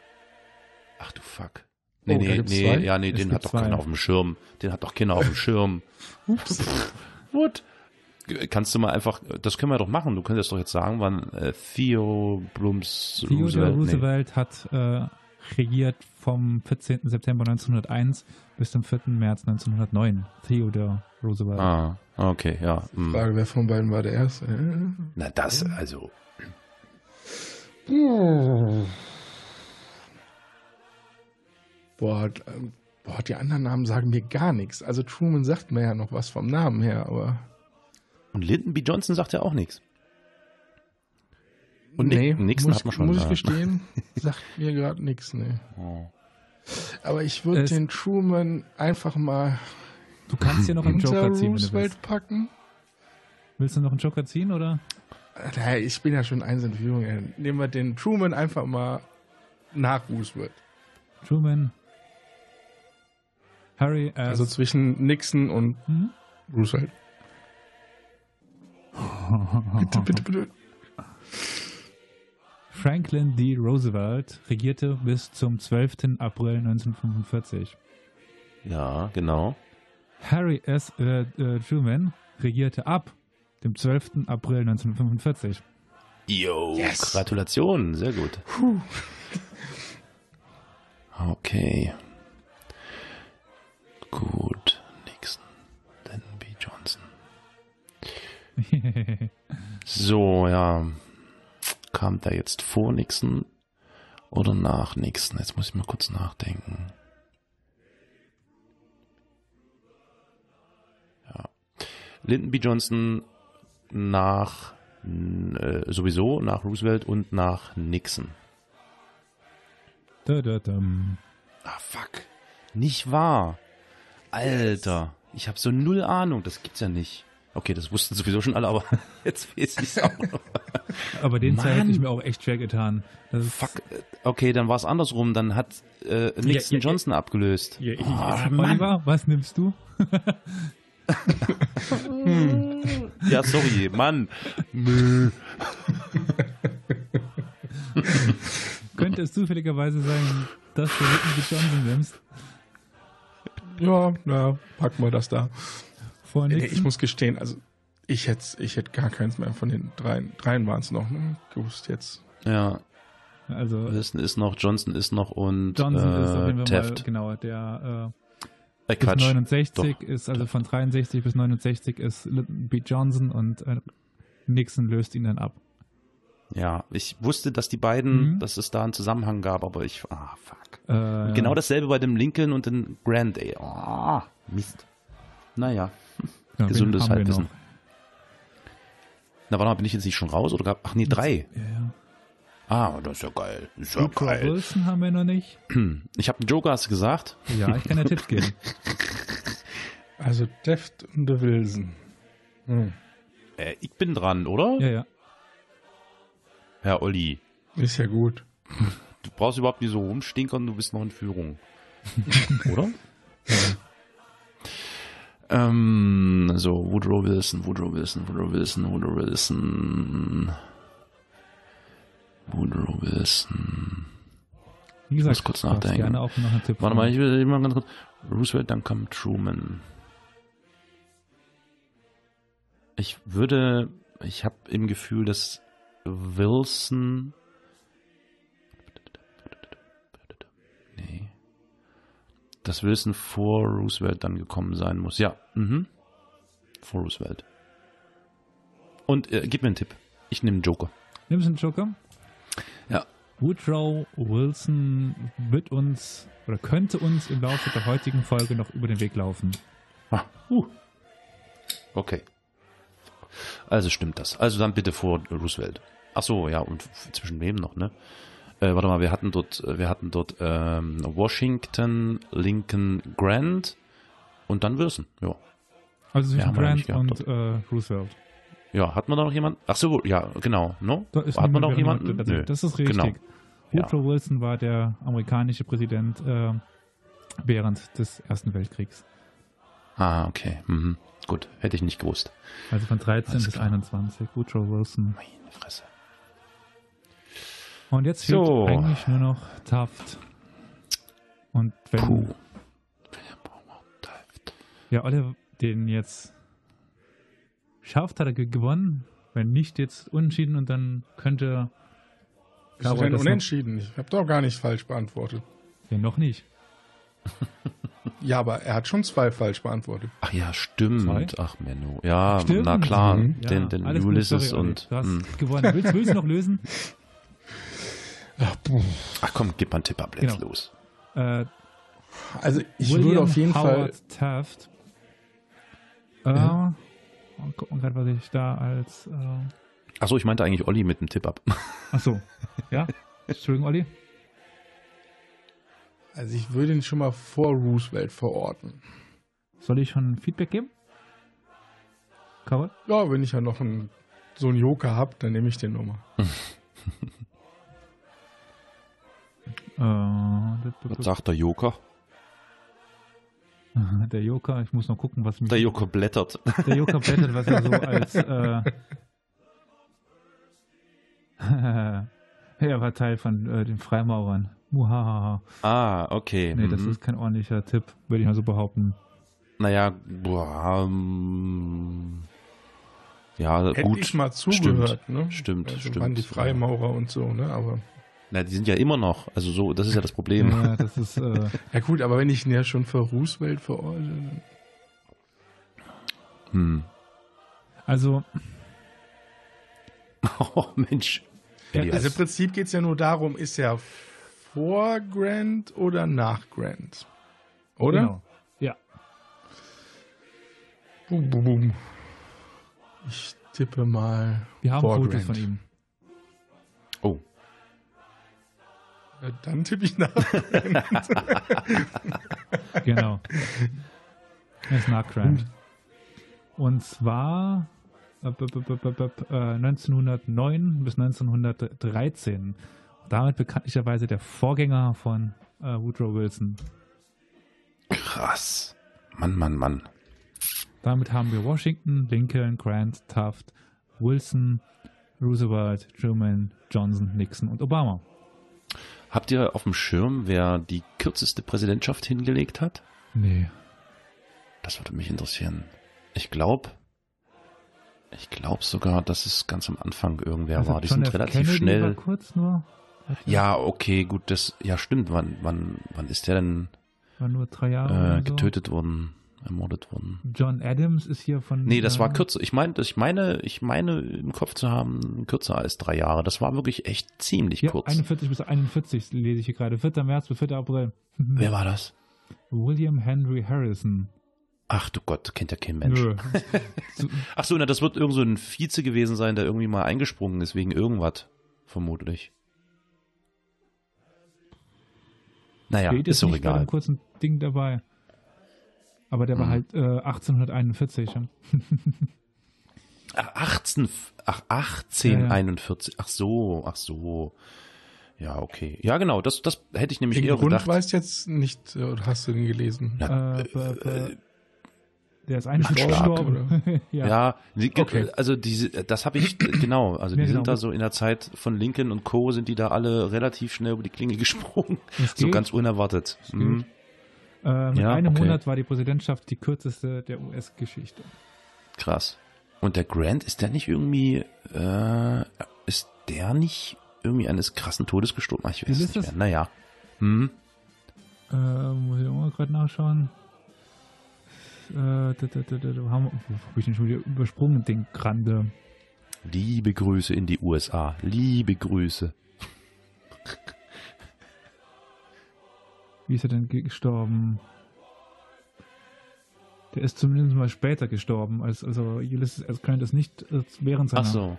Ach du Fuck. Nee, Oh, nee, nee, zwei? ja, nee, Es den hat doch zwei. keiner auf dem Schirm. Den hat doch keiner auf dem Schirm. What? Kannst du mal einfach, das können wir doch machen. Du könntest doch jetzt sagen, wann äh, Theo Blums Theodore Roosevelt, Roosevelt, hat äh, regiert vom 14. September 1901 bis zum 4. März 1909. Theodore Roosevelt. Ah, okay, ja. hm. Frage, wer von beiden war der erste? Äh, Na, das, also. Boah, ähm, Boah, die anderen Namen sagen mir gar nichts. Also Truman sagt mir ja noch was vom Namen her, aber. Und Lyndon B. Johnson sagt ja auch nichts. Und nee, Nixon muss, hat man schon. Muss ich gestehen, sagt mir gerade nichts, nee. Oh. Aber ich würde den Truman einfach mal Du kannst hier noch einen Joker ziehen, wenn du Roosevelt willst. packen. Willst du noch einen Joker ziehen, oder? Naja, ich bin ja schon eins in Führung. ey. Nehmen wir den Truman einfach mal nach Roosevelt. Truman. Harry as Also zwischen Nixon und Hm? Roosevelt. Bitte, bitte, bitte. Franklin D. Roosevelt regierte bis zum 12. April 1945. Ja, genau. Harry S. Äh, äh, Truman regierte ab dem 12. April 1945. Yo, Yes. Gratulation, sehr gut. Okay. Gut, Nixon, Lyndon B. Johnson. So, ja. Kam der jetzt vor Nixon oder nach Nixon? Jetzt muss ich mal kurz nachdenken. Ja. Lyndon B. Johnson nach äh, sowieso nach Roosevelt und nach Nixon. da, da, dam. Ah, fuck. Nicht wahr. Alter, ich habe so null Ahnung, das gibt's ja nicht. Okay, das wussten sowieso schon alle, aber jetzt weiß ich's auch noch. Aber den Teil hätte ich mir auch echt schwer getan. Fuck. äh, Okay, dann war es andersrum. Dann hat äh, Nixon ja, ja. Johnson abgelöst. Ja, ich, Ah, Mann. Oliver, was nimmst du? Ja, sorry, Mann. Könnte es zufälligerweise sein, dass du Lyndon. Johnson nimmst? Ja, na, packen wir das da. Vor Nixon? ich muss gestehen, also ich hätte ich hätte gar keins mehr von den dreien. Dreien waren es noch, ne? Gewusst jetzt. Ja, also Wilson ist noch, Johnson ist noch und Johnson äh, ist auf jeden Fall Taft. mal, genau, der Äh, äh, bis Quatsch. 69 Doch. ist, also von 63 bis 69 ist Lyndon B. Johnson und äh, Nixon löst ihn dann ab. Ja, ich wusste, dass die beiden, Mhm. dass es da einen Zusammenhang gab, aber ich, ah, fuck. Äh, Genau dasselbe bei dem Lincoln und dem Grant, ey. Ah, Mist. Naja, ja, gesundes Halbwissen. Na, warte mal, bin ich jetzt nicht schon raus oder gab, ach nee, drei. Ja, ja. Ah, das ist ja geil. Das ist ja Woodrow geil. Wilson haben wir noch nicht. Ich habe Joker, hast du gesagt? Ja, ich kann ja Tipps geben. Also Deft und der Wilson. Hm. Äh, ich bin dran, oder? Ja, ja. Herr Olli. Ist ja gut. Du brauchst überhaupt nicht so rumstinkern, du bist noch in Führung. oder? Ähm, so, Woodrow Wilson, Woodrow Wilson, Woodrow Wilson, Woodrow Wilson. Woodrow Wilson. Wie gesagt, muss kurz nachdenken. gerne auch noch einen Tipp Warte mal, ich ich will mal ganz kurz. Roosevelt, dann kommt Truman. Ich würde, ich habe im Gefühl, dass Wilson. Dass Wilson vor Roosevelt dann gekommen sein muss. Ja, mhm. Vor Roosevelt. Und äh, gib mir einen Tipp. Ich nehme einen Joker. Nimmst du einen Joker? Ja. Woodrow Wilson wird uns oder könnte uns im Laufe der heutigen Folge noch über den Weg laufen. Ah, uh. Okay. Also stimmt das. Also dann bitte vor Roosevelt. Ach so, ja, und zwischen wem noch, ne? Äh, warte mal, wir hatten dort, äh, wir hatten dort ähm, Washington, Lincoln, Grant und dann Wilson. Ja. Also Ja, zwischen Grant und äh, Roosevelt. Ja, hat man da noch jemanden? Ach so, ja, genau, no? Da ist Hat man noch jemanden? Also, Nö. das ist richtig. Genau. Ja. Woodrow Wilson war der amerikanische Präsident äh, während des Ersten Weltkriegs. Ah, okay. Mhm. Gut, hätte ich nicht gewusst. Also von 13 Alles bis klar. 21. Woodrow Wilson. Meine Fresse. Und jetzt fehlt So. eigentlich nur noch Taft. Und wenn Puh. ja Olle den jetzt schafft, hat er ge- gewonnen. Wenn nicht, jetzt unentschieden und dann könnte Caro denn noch- unentschieden? Ich habe doch gar nicht falsch beantwortet. Ja, noch nicht. Ja, aber er hat schon zwei falsch beantwortet. Ach ja, stimmt. Zwei? Ach Menno. Ja, Stimmt. na klar. Mhm. Ja, Den, den alles gut, Ulysses und. Du hast hm. gewonnen. Willst, willst du noch lösen? Ach, komm, gib mal einen Tipp ab, let's Genau. los. Äh, Also ich William würde auf jeden Howard Fall. Taft. Äh, Ja. Guck mal gerade, was ich da als. Äh, Achso, ich meinte eigentlich Olli mit dem Tipp ab. achso. Ja? Entschuldigung, Olli. Also ich würde ihn schon mal vor Roosevelt verorten. Soll ich schon Feedback geben? Karol? Ja, wenn ich ja noch einen, so einen Joker habe, dann nehme ich den nochmal. Äh, Was sagt der Joker? der Joker, ich muss noch gucken, was mich. Der Joker blättert. Der Joker blättert, was er so als. Äh, er war Teil von äh, den Freimaurern. Muhahaha. Ah, okay. Nee, das mhm. ist kein ordentlicher Tipp, würde ich mal so behaupten. Naja, boah, ähm, ja, Hätte gut. ich mal zugehört, ne? Stimmt, also stimmt. waren die Freimaurer und so, ne? Aber Na, die sind ja immer noch. Also so, das ist ja das Problem. Ja, das ist. Äh, ja gut, aber wenn ich ihn ja schon für Roosevelt verorte, dann Hm. also, Oh, Mensch. Ja. Also im Prinzip geht es ja nur darum, ist er vor Grant oder nach Grant? Oder? Genau. Ja. Bum, bum, bum. Ich tippe mal Wir haben vor Fotos Grant. von ihm. Dann tippe ich nach. Genau. Er ist nach Grant. Und zwar äh, b- b- b- b- b- äh, 1909 bis 1913. Damit bekanntlicherweise der Vorgänger von äh, Woodrow Wilson. krass. Mann, Mann, Mann. Damit haben wir Washington, Lincoln, Grant, Taft, Wilson, Roosevelt, Truman, Johnson, Nixon und Obama. Habt ihr auf dem Schirm, wer die kürzeste Präsidentschaft hingelegt hat? Nee. Das würde mich interessieren. Ich glaube, ich glaube sogar, dass es ganz am Anfang irgendwer Also war. Die John sind F. relativ Kennedy schnell. Kurz nur. Ja, okay, gut, das, ja stimmt. Wann, wann, wann ist der denn War nur drei Jahre. äh, oder so. getötet worden, ermordet worden? John Adams ist hier von. Nee, das war kürzer. Ich meine, ich meine, ich meine im Kopf zu haben, kürzer als drei Jahre. Das war wirklich echt ziemlich Ja, kurz. 41 bis 41 lese ich hier gerade. 4. März bis 4. April. Wer war das? William Henry Harrison. Ach du Gott, kennt ja kein Mensch. Ach so, na, das wird irgend so ein Vize gewesen sein, der irgendwie mal eingesprungen ist wegen irgendwas. Vermutlich. Naja, Steht ist doch egal. einem kurzen Ding dabei. Aber der war Hm. halt äh, 1841. ja. Ach, 18, ach, 1841. Ach so, ach so. Ja, okay. Ja, genau, das, das hätte ich nämlich Den eher Grund gedacht. weißt jetzt nicht, äh, oder hast du den gelesen? Na, Äh, b- b- äh, der ist eigentlich Anschlag, gestorben. ja. Ja, die, Okay. also diese, das habe ich, genau, also die Ja, genau. sind da so in der Zeit von Lincoln und Co. sind die da alle relativ schnell über die Klinge gesprungen. Es So ganz unerwartet. Mhm. Äh, mit Ja, einem okay. Monat war die Präsidentschaft die kürzeste der US-Geschichte. Krass. Und der Grant, ist der nicht irgendwie, äh, ist der nicht irgendwie eines krassen Todes gestorben? Ach, ich Wie weiß es nicht mehr. Naja. Hm. Äh, muss ich auch mal gerade nachschauen. Äh, da, da, da, da, da haben, wo hab ich den schon wieder übersprungen, den Grande. Liebe Grüße in die USA. Liebe Grüße. Wie ist er denn ge- gestorben? Der ist zumindest mal später gestorben, als also Ulysses S. Grant ist nicht äh, während seiner. Ach so.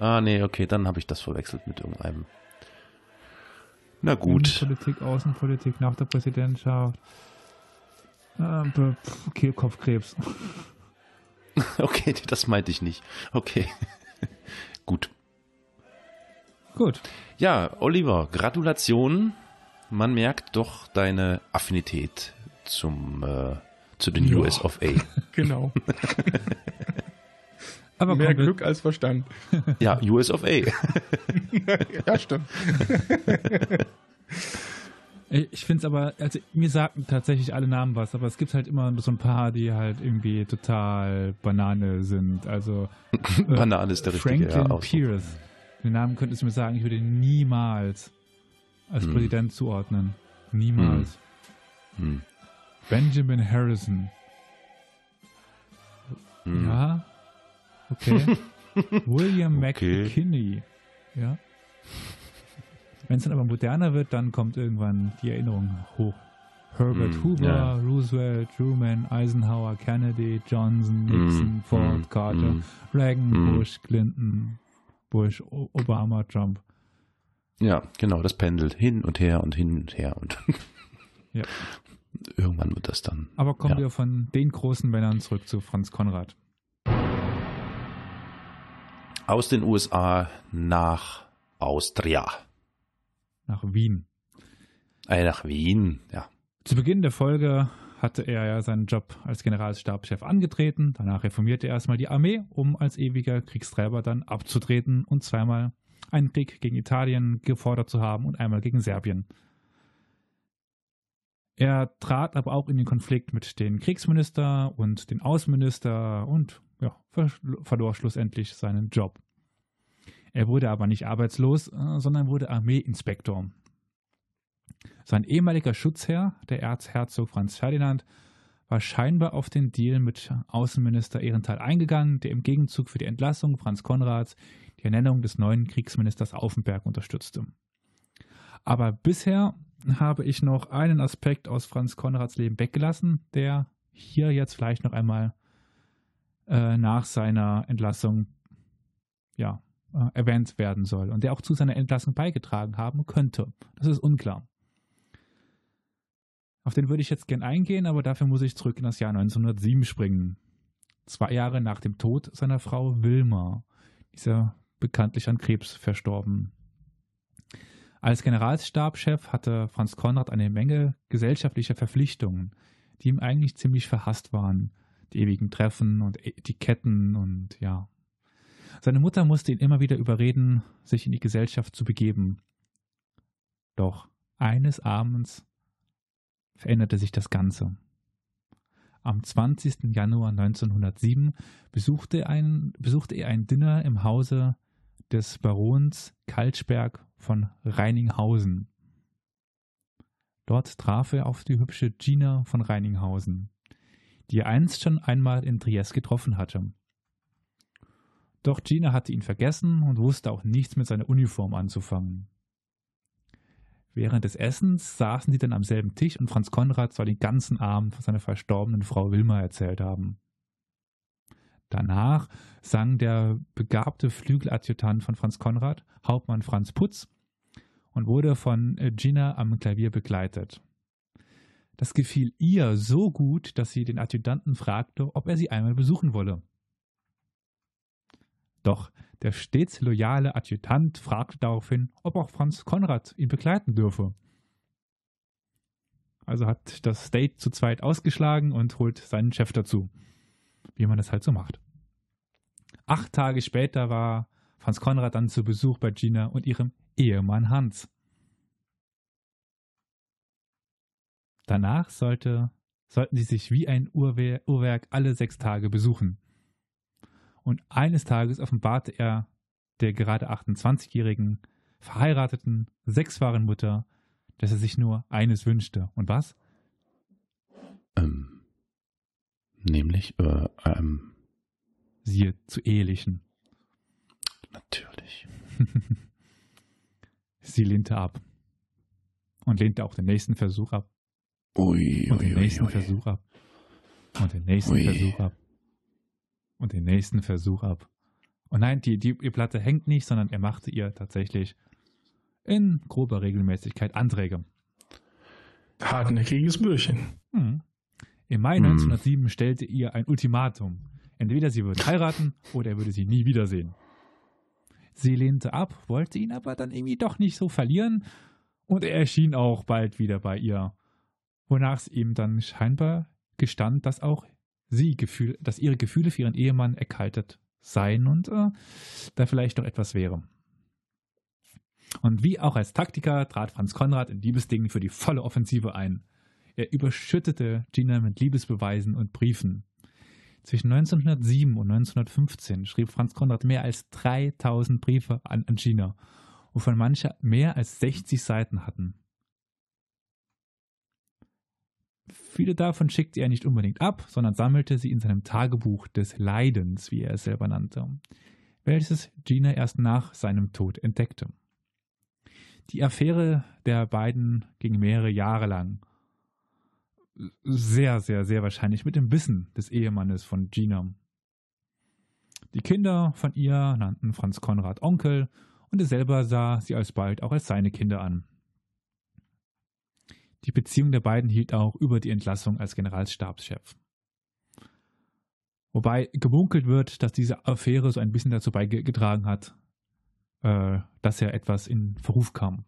Ah, nee, okay, dann habe ich das verwechselt mit irgendeinem. Na gut. Innenpolitik, Außenpolitik nach der Präsidentschaft. Äh, pf, Kehlkopfkrebs. Okay, das meinte ich nicht. Okay. gut. Gut. Ja, Oliver, Gratulation. Man merkt doch deine Affinität zum, äh, zu den Ja. US of A. Genau. Aber Mehr Glück als Verstand. ja, US of A. Ja, stimmt. Ich finde es aber, also mir sagten tatsächlich alle Namen was, aber es gibt halt immer so ein paar, die halt irgendwie total Banane sind. Also äh, Banane ist der richtige Franklin ja, Ausdruck. Pierce. Den Namen könntest du mir sagen, ich würde ihn niemals als Hm. Präsident zuordnen. Niemals. Hm. Benjamin Harrison. Hm. Ja. Okay. William Okay. McKinney. Ja. Wenn es dann aber moderner wird, dann kommt irgendwann die Erinnerung hoch. Herbert Mm, Hoover, ja. Roosevelt, Truman, Eisenhower, Kennedy, Johnson, Nixon, Mm, Ford, mm, Carter. Reagan. Bush, Clinton, Bush, Obama, Trump. Ja, genau, das pendelt hin und her und hin und her und Ja. irgendwann wird das dann. Aber kommen Ja. wir von den großen Männern zurück zu Franz Konrad. Aus den USA nach Austria. Nach Wien. Äh, nach Wien, ja. Zu Beginn der Folge hatte er ja seinen Job als Generalstabschef angetreten. Danach reformierte er erstmal die Armee, um als ewiger Kriegstreiber dann abzutreten und zweimal einen Krieg gegen Italien gefordert zu haben und einmal gegen Serbien. Er trat aber auch in den Konflikt mit den Kriegsminister und den Außenminister und ja, ver verlor schlussendlich seinen Job. Er wurde aber nicht arbeitslos, äh, sondern wurde Armeeinspektor. Sein ehemaliger Schutzherr, der Erzherzog Franz Ferdinand, war scheinbar auf den Deal mit Außenminister Ehrenthal eingegangen, der im Gegenzug für die Entlassung Franz Konrads die Ernennung des neuen Kriegsministers Aufenberg unterstützte. Aber bisher habe ich noch einen Aspekt aus Franz Konrads Leben weggelassen, der hier jetzt vielleicht noch einmal äh, nach seiner Entlassung ja, äh, erwähnt werden soll und der auch zu seiner Entlassung beigetragen haben könnte. Das ist unklar. Auf den würde ich jetzt gern eingehen, aber dafür muss ich zurück in das Jahr 1907 springen. Zwei Jahre nach dem Tod seiner Frau Wilma. Dieser bekanntlich an Krebs verstorben. Als Generalstabschef hatte Franz Konrad eine Menge gesellschaftlicher Verpflichtungen, die ihm eigentlich ziemlich verhasst waren. Die ewigen Treffen und Etiketten und ja. Seine Mutter musste ihn immer wieder überreden, sich in die Gesellschaft zu begeben. Doch eines Abends veränderte sich das Ganze. Am 20. Januar 1907 besuchte, ein, besuchte er ein Dinner im Hause des Barons Kaltschberg von Reininghausen. Dort traf er auf die hübsche Gina von Reininghausen, die er einst schon einmal in Triest getroffen hatte. Doch Gina hatte ihn vergessen und wusste auch nichts mit seiner Uniform anzufangen. Während des Essens saßen sie dann am selben Tisch und Franz Konrad soll den ganzen Abend von seiner verstorbenen Frau Wilma erzählt haben. Danach sang der begabte Flügeladjutant von Franz Konrad, Hauptmann Franz Putz, und wurde von Gina am Klavier begleitet. Das gefiel ihr so gut, dass sie den Adjutanten fragte, ob er sie einmal besuchen wolle. Doch der stets loyale Adjutant fragte daraufhin, ob auch Franz Konrad ihn begleiten dürfe. Also hat das State zu zweit ausgeschlagen und holt seinen Chef dazu. Wie man das halt so macht. Acht Tage später war Franz Konrad dann zu Besuch bei Gina und ihrem Ehemann Hans. Danach sollte, sollten sie sich wie ein Uhrwe Uhrwerk alle sechs Tage besuchen. Und eines Tages offenbarte er der gerade 28-jährigen, verheirateten, sechsfachen Mutter, dass er sich nur eines wünschte. Und was? Ähm, nämlich, äh, ähm, Siehe zu ehelichen. natürlich. Sie lehnte ab. Und lehnte auch den nächsten Versuch ab. Ui, Und den ui, nächsten ui. Versuch ab. Und den nächsten Ui. Versuch ab. Und den nächsten Versuch ab. Und nein, die, die, die Platte hängt nicht, sondern er machte ihr tatsächlich in grober Regelmäßigkeit Anträge. Hartnäckiges Bürchen. Hm. Im Mai Hm. 1907 stellte ihr ein Ultimatum. Entweder sie würde heiraten oder er würde sie nie wiedersehen. Sie lehnte ab, wollte ihn aber dann irgendwie doch nicht so verlieren und er erschien auch bald wieder bei ihr. Wonach es ihm dann scheinbar gestand, dass auch sie Gefühl, dass ihre Gefühle für ihren Ehemann erkaltet seien und äh, da vielleicht noch etwas wäre. Und wie auch als Taktiker trat Franz Konrad in Liebesdingen für die volle Offensive ein. Er überschüttete Gina mit Liebesbeweisen und Briefen. Zwischen 1907 und 1915 schrieb Franz Konrad mehr als 3000 Briefe an, Gina, wovon manche mehr als 60 Seiten hatten. Viele davon schickte er nicht unbedingt ab, sondern sammelte sie in seinem Tagebuch des Leidens, wie er es selber nannte, welches Gina erst nach seinem Tod entdeckte. Die Affäre der beiden ging mehrere Jahre lang. Sehr, sehr, sehr wahrscheinlich mit dem Wissen des Ehemannes von Gina. Die Kinder von ihr nannten Franz Konrad Onkel und er selber sah sie alsbald auch als seine Kinder an. Die Beziehung der beiden hielt auch über die Entlassung als Generalstabschef. Wobei gemunkelt wird, dass diese Affäre so ein bisschen dazu beigetragen hat, äh, dass er etwas in Verruf kam.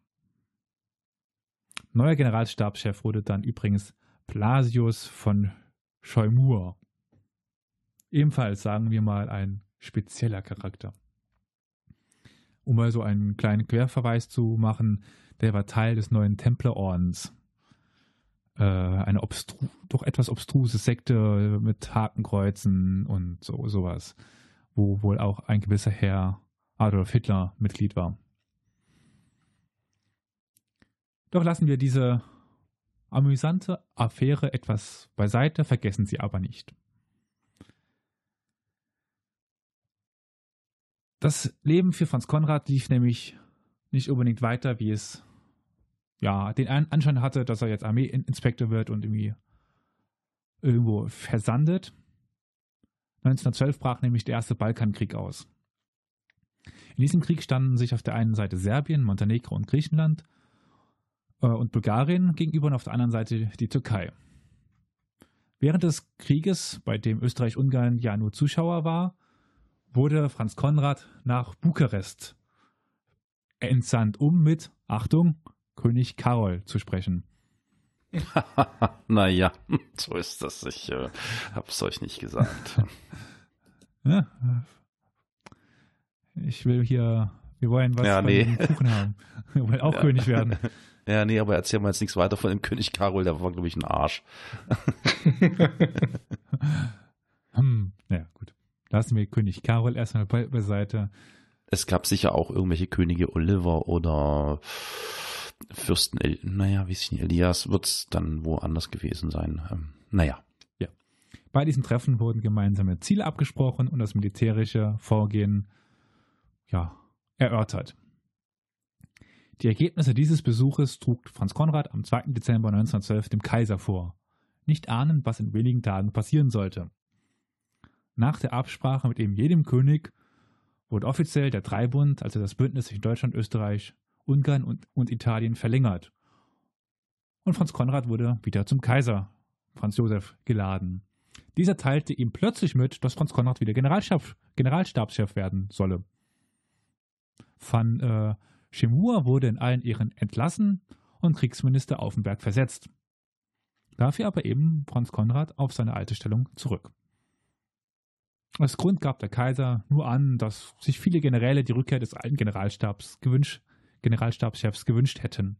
Neuer Generalstabschef wurde dann übrigens Blasius von Scheumur. Ebenfalls, sagen wir mal, ein spezieller Charakter. Um mal so einen kleinen Querverweis zu machen, der war Teil des neuen Templerordens. Äh, eine doch etwas obstruse Sekte mit Hakenkreuzen und so sowas, wo wohl auch ein gewisser Herr Adolf Hitler Mitglied war. Doch lassen wir diese amüsante Affäre etwas beiseite, vergessen Sie aber nicht. Das Leben für Franz Konrad lief nämlich nicht unbedingt weiter, wie es ja den Anschein hatte, dass er jetzt Armeeinspektor wird und irgendwie irgendwo versandet. 1912 brach nämlich der erste Balkankrieg aus. In diesem Krieg standen sich auf der einen Seite Serbien, Montenegro und Griechenland und Bulgarien gegenüber und auf der anderen Seite die Türkei. Während des Krieges, bei dem Österreich-Ungarn ja nur Zuschauer war, wurde Franz Konrad nach Bukarest entsandt, um mit, Achtung, König Karol zu sprechen. naja, so ist das. Ich äh, hab's euch nicht gesagt. ja, ich will hier, wir wollen was ja, nee. Kuchen haben. Wir wollen auch ja. König werden. Ja, nee, aber erzähl mal jetzt nichts weiter von dem König Karol, der war, glaube ich, ein Arsch. hm, naja, gut. Lassen wir König Karol erstmal be beiseite. Es gab sicher auch irgendwelche Könige Oliver oder Fürsten, El naja, wie ich nicht, Elias wird es dann woanders gewesen sein. Ähm, naja. Ja. Bei diesen Treffen wurden gemeinsame Ziele abgesprochen und das militärische Vorgehen ja, erörtert. Die Ergebnisse dieses Besuches trug Franz Konrad am 2. Dezember 1912 dem Kaiser vor, nicht ahnend, was in wenigen Tagen passieren sollte. Nach der Absprache mit eben jedem König wurde offiziell der Dreibund, also das Bündnis zwischen Deutschland, Österreich, Ungarn und, und Italien, verlängert. Und Franz Konrad wurde wieder zum Kaiser, Franz Josef, geladen. Dieser teilte ihm plötzlich mit, dass Franz Konrad wieder Generalstab, Generalstabschef werden solle. Van äh, Chemur wurde in allen Ehren entlassen und Kriegsminister Aufenberg versetzt. Dafür aber eben Franz Konrad auf seine alte Stellung zurück. Als Grund gab der Kaiser nur an, dass sich viele Generäle die Rückkehr des alten Generalstabs gewünscht, Generalstabschefs gewünscht hätten.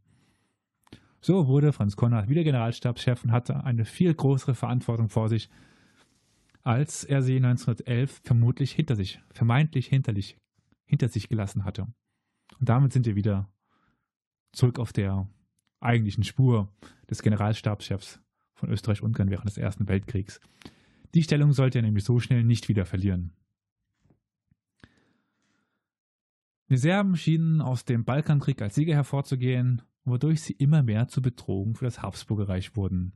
So wurde Franz Konrad wieder Generalstabschef und hatte eine viel größere Verantwortung vor sich, als er sie 1911 vermutlich hinter sich, vermeintlich hinter sich gelassen hatte. Und damit sind wir wieder zurück auf der eigentlichen Spur des Generalstabschefs von Österreich-Ungarn während des Ersten Weltkriegs. Die Stellung sollte er nämlich so schnell nicht wieder verlieren. Die Serben schienen aus dem Balkankrieg als Sieger hervorzugehen, wodurch sie immer mehr zur Bedrohung für das Habsburgerreich wurden.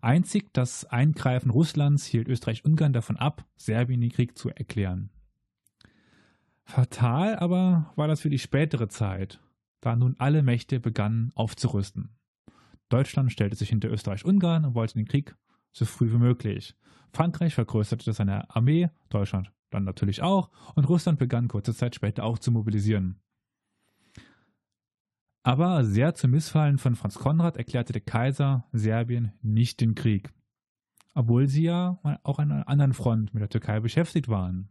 Einzig das Eingreifen Russlands hielt Österreich-Ungarn davon ab, Serbien den Krieg zu erklären. Fatal aber war das für die spätere Zeit, da nun alle Mächte begannen aufzurüsten. Deutschland stellte sich hinter Österreich-Ungarn und wollte den Krieg so früh wie möglich. Frankreich vergrößerte seine Armee, Deutschland dann natürlich auch, und Russland begann kurze Zeit später auch zu mobilisieren. Aber sehr zum Missfallen von Franz Konrad erklärte der Kaiser Serbien nicht den Krieg, obwohl sie ja auch an einer anderen Front mit der Türkei beschäftigt waren.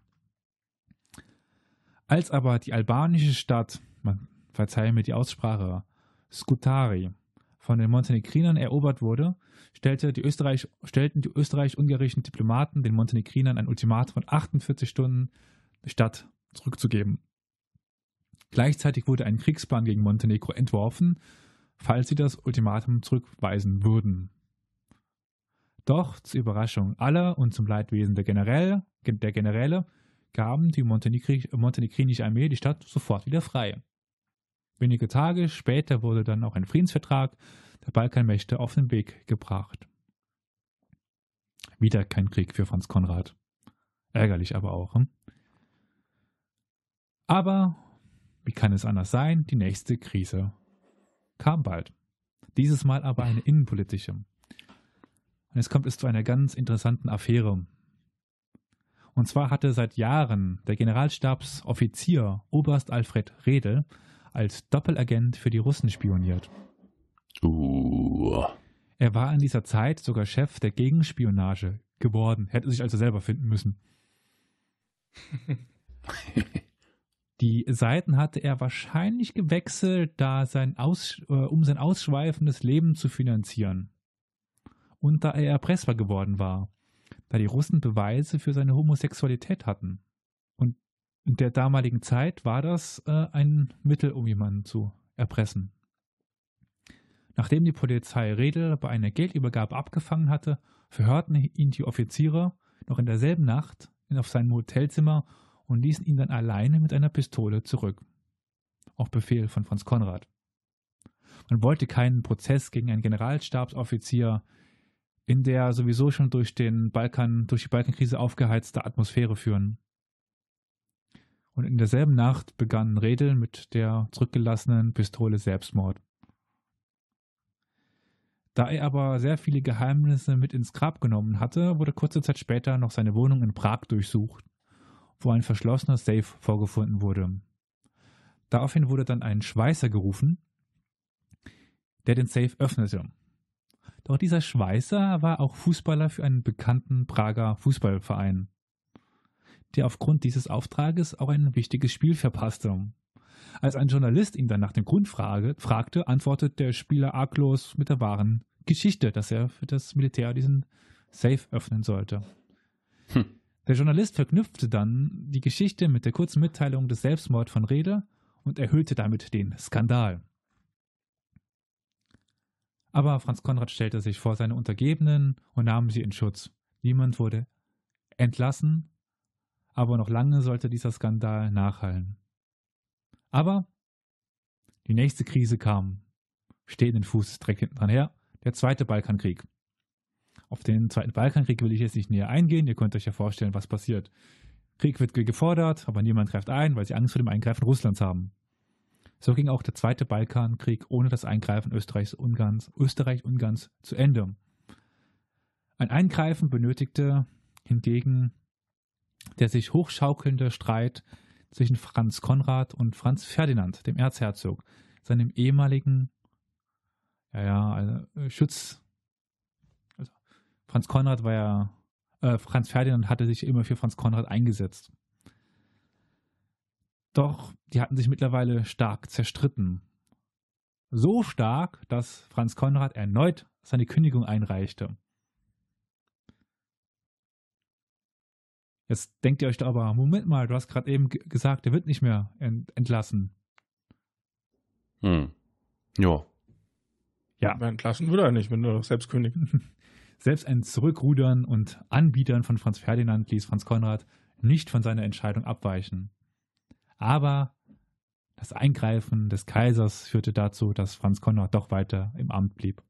Als aber die albanische Stadt, man verzeihe mir die Aussprache, Skutari, von den Montenegrinern erobert wurde, stellte die Österreich, stellten die österreich-ungarischen Diplomaten den Montenegrinern ein Ultimatum von 48 Stunden, die Stadt zurückzugeben. Gleichzeitig wurde ein Kriegsplan gegen Montenegro entworfen, falls sie das Ultimatum zurückweisen würden. Doch zur Überraschung aller und zum Leidwesen der, Generäle, der Generäle gaben die montenegrinische Armee die Stadt sofort wieder frei. Wenige Tage später wurde dann auch ein Friedensvertrag der Balkanmächte auf den Weg gebracht. Wieder kein Krieg für Franz Konrad. Ärgerlich aber auch. Hm? Aber, wie kann es anders sein, die nächste Krise kam bald. Dieses Mal aber eine innenpolitische. Und jetzt kommt es zu einer ganz interessanten Affäre. Und zwar hatte seit Jahren der Generalstabsoffizier Oberst Alfred Redel als Doppelagent für die Russen spioniert. Uh. Er war in dieser Zeit sogar Chef der Gegenspionage geworden, hätte sich also selber finden müssen. Die Seiten hatte er wahrscheinlich gewechselt, da sein Aus, äh, um sein ausschweifendes Leben zu finanzieren. Und da er erpressbar geworden war, da die Russen Beweise für seine Homosexualität hatten. Und in der damaligen Zeit war das äh, ein Mittel, um jemanden zu erpressen. Nachdem die Polizei Redel bei einer Geldübergabe abgefangen hatte, verhörten ihn die Offiziere noch in derselben Nacht auf seinem Hotelzimmer und ließen ihn dann alleine mit einer Pistole zurück. Auf Befehl von Franz Konrad. Man wollte keinen Prozess gegen einen Generalstabsoffizier in der sowieso schon durch den Balkan, durch die Balkankrise aufgeheizte Atmosphäre führen. Und in derselben Nacht begann Redel mit der zurückgelassenen Pistole Selbstmord. Da er aber sehr viele Geheimnisse mit ins Grab genommen hatte, wurde kurze Zeit später noch seine Wohnung in Prag durchsucht wo ein verschlossener Safe vorgefunden wurde. Daraufhin wurde dann ein Schweißer gerufen, der den Safe öffnete. Doch dieser Schweißer war auch Fußballer für einen bekannten Prager Fußballverein, der aufgrund dieses Auftrages auch ein wichtiges Spiel verpasste. Als ein Journalist ihn dann nach dem Grund frage, fragte, antwortet der Spieler arglos mit der wahren Geschichte, dass er für das Militär diesen Safe öffnen sollte. Hm. Der Journalist verknüpfte dann die Geschichte mit der kurzen Mitteilung des Selbstmords von Rede und erhöhte damit den Skandal. Aber Franz Konrad stellte sich vor seine Untergebenen und nahm sie in Schutz. Niemand wurde entlassen, aber noch lange sollte dieser Skandal nachhallen. Aber die nächste Krise kam. Stehenden Fußes direkt hinten dran her, der zweite Balkankrieg. Auf den Zweiten Balkankrieg will ich jetzt nicht näher eingehen. Ihr könnt euch ja vorstellen, was passiert. Krieg wird gefordert, aber niemand greift ein, weil sie Angst vor dem Eingreifen Russlands haben. So ging auch der Zweite Balkankrieg ohne das Eingreifen Österreichs Ungarns, Österreich-Ungarns zu Ende. Ein Eingreifen benötigte hingegen der sich hochschaukelnde Streit zwischen Franz Konrad und Franz Ferdinand, dem Erzherzog, seinem ehemaligen ja, ja, also Schutz, Franz Konrad war ja, äh, Franz Ferdinand hatte sich immer für Franz Konrad eingesetzt. Doch die hatten sich mittlerweile stark zerstritten. So stark, dass Franz Konrad erneut seine Kündigung einreichte. Jetzt denkt ihr euch da aber, Moment mal, du hast gerade eben gesagt, er wird nicht mehr ent entlassen. Hm. Ja. Ja. Entlassen würde er nicht, wenn du doch selbst kündigst. Selbst ein Zurückrudern und Anbietern von Franz Ferdinand ließ Franz Konrad nicht von seiner Entscheidung abweichen. Aber das Eingreifen des Kaisers führte dazu, dass Franz Konrad doch weiter im Amt blieb.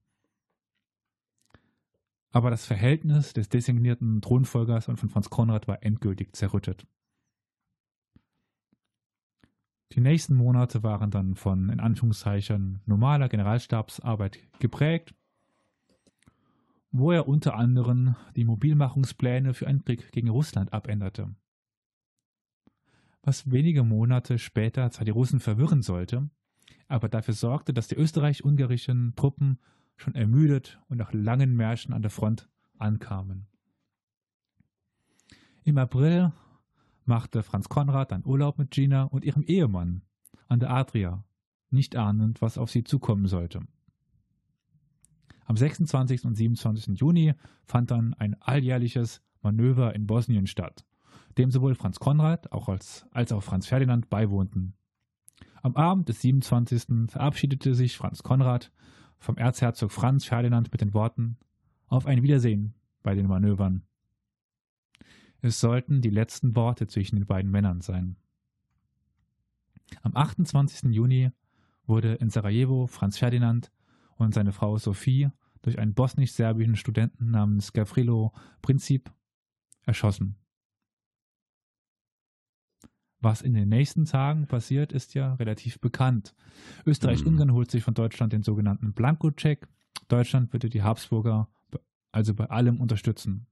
Aber das Verhältnis des designierten Thronfolgers und von Franz Konrad war endgültig zerrüttet. Die nächsten Monate waren dann von in Anführungszeichen normaler Generalstabsarbeit geprägt wo er unter anderem die Mobilmachungspläne für einen Krieg gegen Russland abänderte. Was wenige Monate später zwar die Russen verwirren sollte, aber dafür sorgte, dass die österreich-ungarischen Truppen schon ermüdet und nach langen Märschen an der Front ankamen. Im April machte Franz Konrad einen Urlaub mit Gina und ihrem Ehemann an der Adria, nicht ahnend, was auf sie zukommen sollte. Am 26. und 27. Juni fand dann ein alljährliches Manöver in Bosnien statt, dem sowohl Franz Konrad auch als, als auch Franz Ferdinand beiwohnten. Am Abend des 27. verabschiedete sich Franz Konrad vom Erzherzog Franz Ferdinand mit den Worten Auf ein Wiedersehen bei den Manövern. Es sollten die letzten Worte zwischen den beiden Männern sein. Am 28. Juni wurde in Sarajevo Franz Ferdinand und seine Frau Sophie durch einen bosnisch-serbischen Studenten namens Gavrilo Princip erschossen. Was in den nächsten Tagen passiert, ist ja relativ bekannt. Österreich-Ungarn holt sich von Deutschland den sogenannten Blankocheck. Deutschland würde die Habsburger also bei allem unterstützen.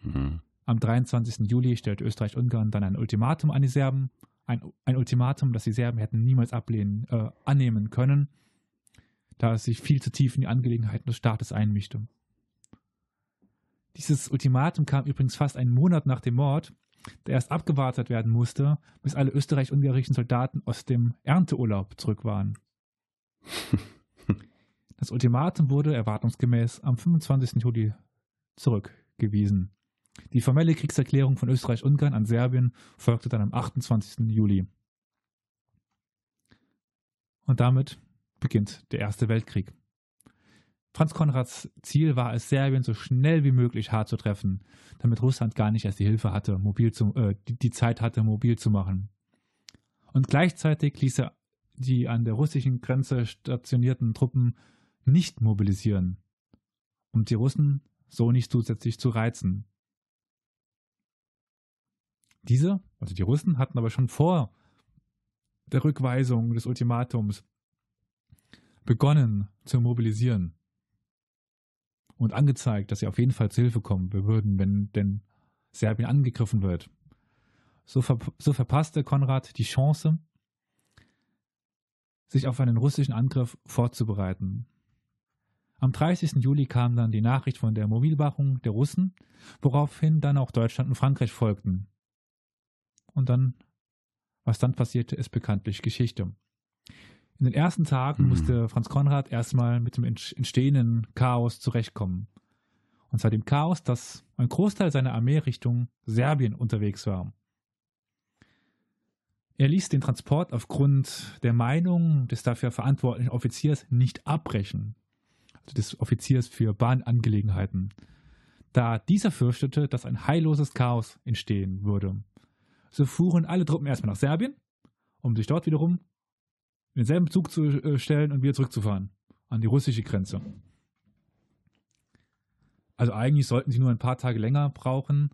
Mhm. Am 23. Juli stellt Österreich-Ungarn dann ein Ultimatum an die Serben. Ein, ein Ultimatum, das die Serben hätten niemals ablehnen, äh, annehmen können, da es sich viel zu tief in die Angelegenheiten des Staates einmischte. Dieses Ultimatum kam übrigens fast einen Monat nach dem Mord der erst abgewartet werden musste, bis alle österreich-ungarischen Soldaten aus dem Ernteurlaub zurück waren. Das Ultimatum wurde erwartungsgemäß am 25. Juli zurückgewiesen. Die formelle Kriegserklärung von Österreich-Ungarn an Serbien folgte dann am 28. Juli. Und damit beginnt der Erste Weltkrieg. Franz Konrads Ziel war es, Serbien so schnell wie möglich hart zu treffen, damit Russland gar nicht erst die Hilfe hatte, mobil zu, äh, die, Zeit hatte, mobil zu machen. Und gleichzeitig ließ er die an der russischen Grenze stationierten Truppen nicht mobilisieren, um die Russen so nicht zusätzlich zu reizen. Diese, also die Russen, hatten aber schon vor der Rückweisung des Ultimatums begonnen zu mobilisieren und angezeigt, dass sie auf jeden Fall zu Hilfe kommen würden, wenn denn Serbien angegriffen wird. So, ver so verpasste Konrad die Chance, sich auf einen russischen Angriff vorzubereiten. Am 30. Juli kam dann die Nachricht von der Mobilmachung der Russen, woraufhin dann auch Deutschland und Frankreich folgten. Und dann, was dann passierte, ist bekanntlich Geschichte. In den ersten Tagen mhm. musste Franz Konrad erstmal mit dem entstehenden Chaos zurechtkommen. Und zwar dem Chaos, dass ein Großteil seiner Armee Richtung Serbien unterwegs war. Er ließ den Transport aufgrund der Meinung des dafür verantwortlichen Offiziers nicht abbrechen, also des Offiziers für Bahnangelegenheiten, da dieser fürchtete, dass ein heilloses Chaos entstehen würde. So fuhren alle Truppen erstmal nach Serbien, um sich dort wiederum in denselben Zug zu äh, stellen und wieder zurückzufahren an die russische Grenze. Also eigentlich sollten sie nur ein paar Tage länger brauchen,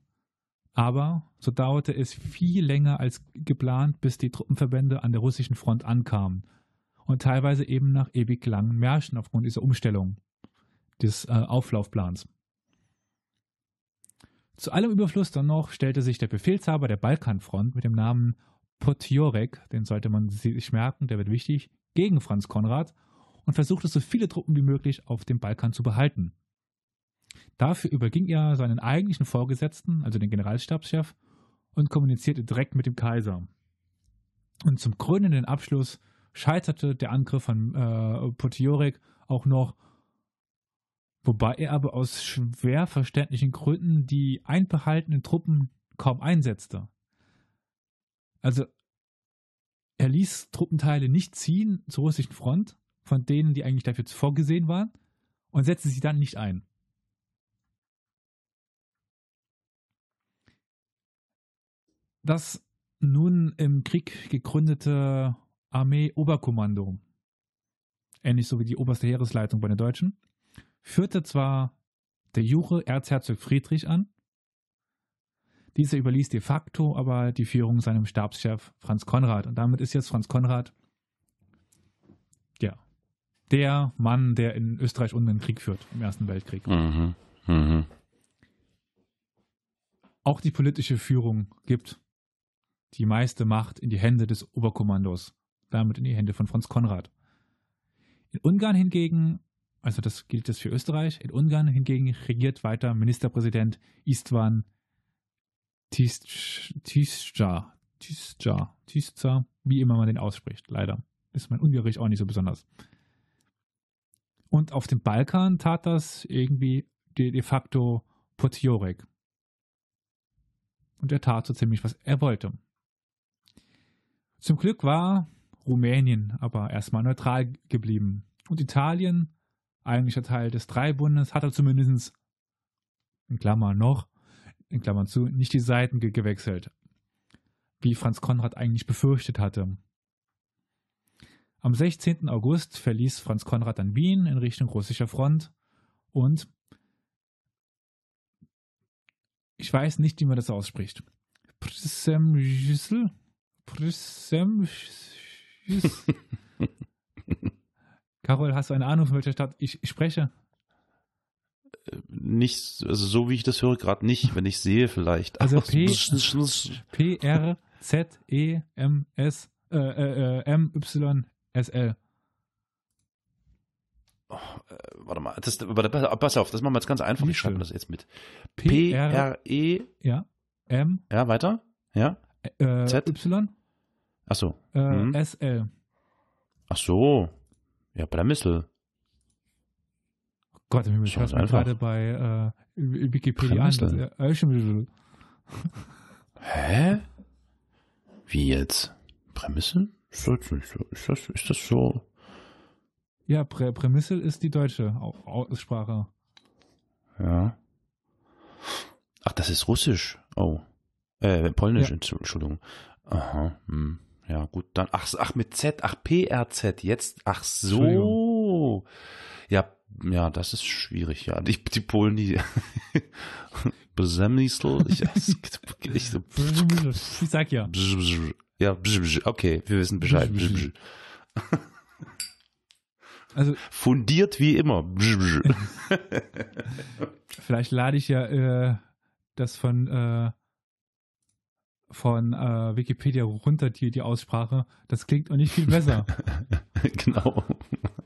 aber so dauerte es viel länger als geplant, bis die Truppenverbände an der russischen Front ankamen und teilweise eben nach ewig langen Märschen aufgrund dieser Umstellung des äh, Auflaufplans. Zu allem Überfluss dann noch stellte sich der Befehlshaber der Balkanfront mit dem Namen Potjorek, den sollte man sich merken, der wird wichtig, gegen Franz Konrad und versuchte so viele Truppen wie möglich auf dem Balkan zu behalten. Dafür überging er seinen eigentlichen Vorgesetzten, also den Generalstabschef, und kommunizierte direkt mit dem Kaiser. Und zum krönenden Abschluss scheiterte der Angriff von äh, Potjorek auch noch, wobei er aber aus schwer verständlichen Gründen die einbehaltenen Truppen kaum einsetzte. Also er ließ Truppenteile nicht ziehen zur russischen Front, von denen, die eigentlich dafür vorgesehen waren, und setzte sie dann nicht ein. Das nun im Krieg gegründete Armee-Oberkommando, ähnlich so wie die oberste Heeresleitung bei den Deutschen, führte zwar der Jure Erzherzog Friedrich an, dieser überließ de facto aber die Führung seinem Stabschef Franz Konrad. Und damit ist jetzt Franz Konrad ja, der Mann, der in Österreich unten den Krieg führt, im Ersten Weltkrieg. Mhm. Mhm. Auch die politische Führung gibt die meiste Macht in die Hände des Oberkommandos, damit in die Hände von Franz Konrad. In Ungarn hingegen, also das gilt das für Österreich, in Ungarn hingegen regiert weiter Ministerpräsident Istvan Tisca, Tisca, Tisca, wie immer man den ausspricht, leider. Ist mein Ungarisch auch nicht so besonders. Und auf dem Balkan tat das irgendwie de, de facto Potjorek. Und er tat so ziemlich, was er wollte. Zum Glück war Rumänien aber erstmal neutral geblieben. Und Italien, eigentlicher Teil des Dreibundes, hat er zumindest, in Klammern noch, in Klammern zu, nicht die Seiten ge gewechselt, wie Franz Konrad eigentlich befürchtet hatte. Am 16. August verließ Franz Konrad dann Wien in Richtung russischer Front und ich weiß nicht, wie man das ausspricht. Przemysl? Przemysl? Carol, hast du eine Ahnung, von welcher Stadt ich, ich spreche? Nicht, also so wie ich das höre, gerade nicht, wenn ich sehe vielleicht. Also P- P R Z E M S äh, äh, äh, M Y S L. Warte mal, das, pass- auf, das machen wir jetzt ganz einfach. Ich schreibe das jetzt mit. P R P-R-E, ja M ja, weiter? Ja? äh, Z? Y Ach so. äh, Mhm. S L. Ach so. Ja, Bremissel. Gott, ich So höre mir gerade bei äh, Wikipedia an. Äh, Hä? Wie jetzt? Bremissel? Ist das, ist das, ist das so? ja, Prä Prämissel ist die deutsche Aussprache. Ja. Ach, das ist Russisch. Oh. Äh, Polnisch, Ja. Entschu- Entschuldigung. Aha. Hm. Ja, gut, dann. Ach, ach, mit Z. Ach, PRZ. Jetzt. Ach so. Ja, ja, das ist schwierig, ja. Die, die Polen, die. Brzemisl. Ich, nicht so. Ich sag ja. Ja, okay, wir wissen Bescheid. Also Fundiert wie immer. vielleicht lade ich ja äh, das von äh, von äh, Wikipedia runter, die, die Aussprache. Das klingt auch nicht viel besser. genau.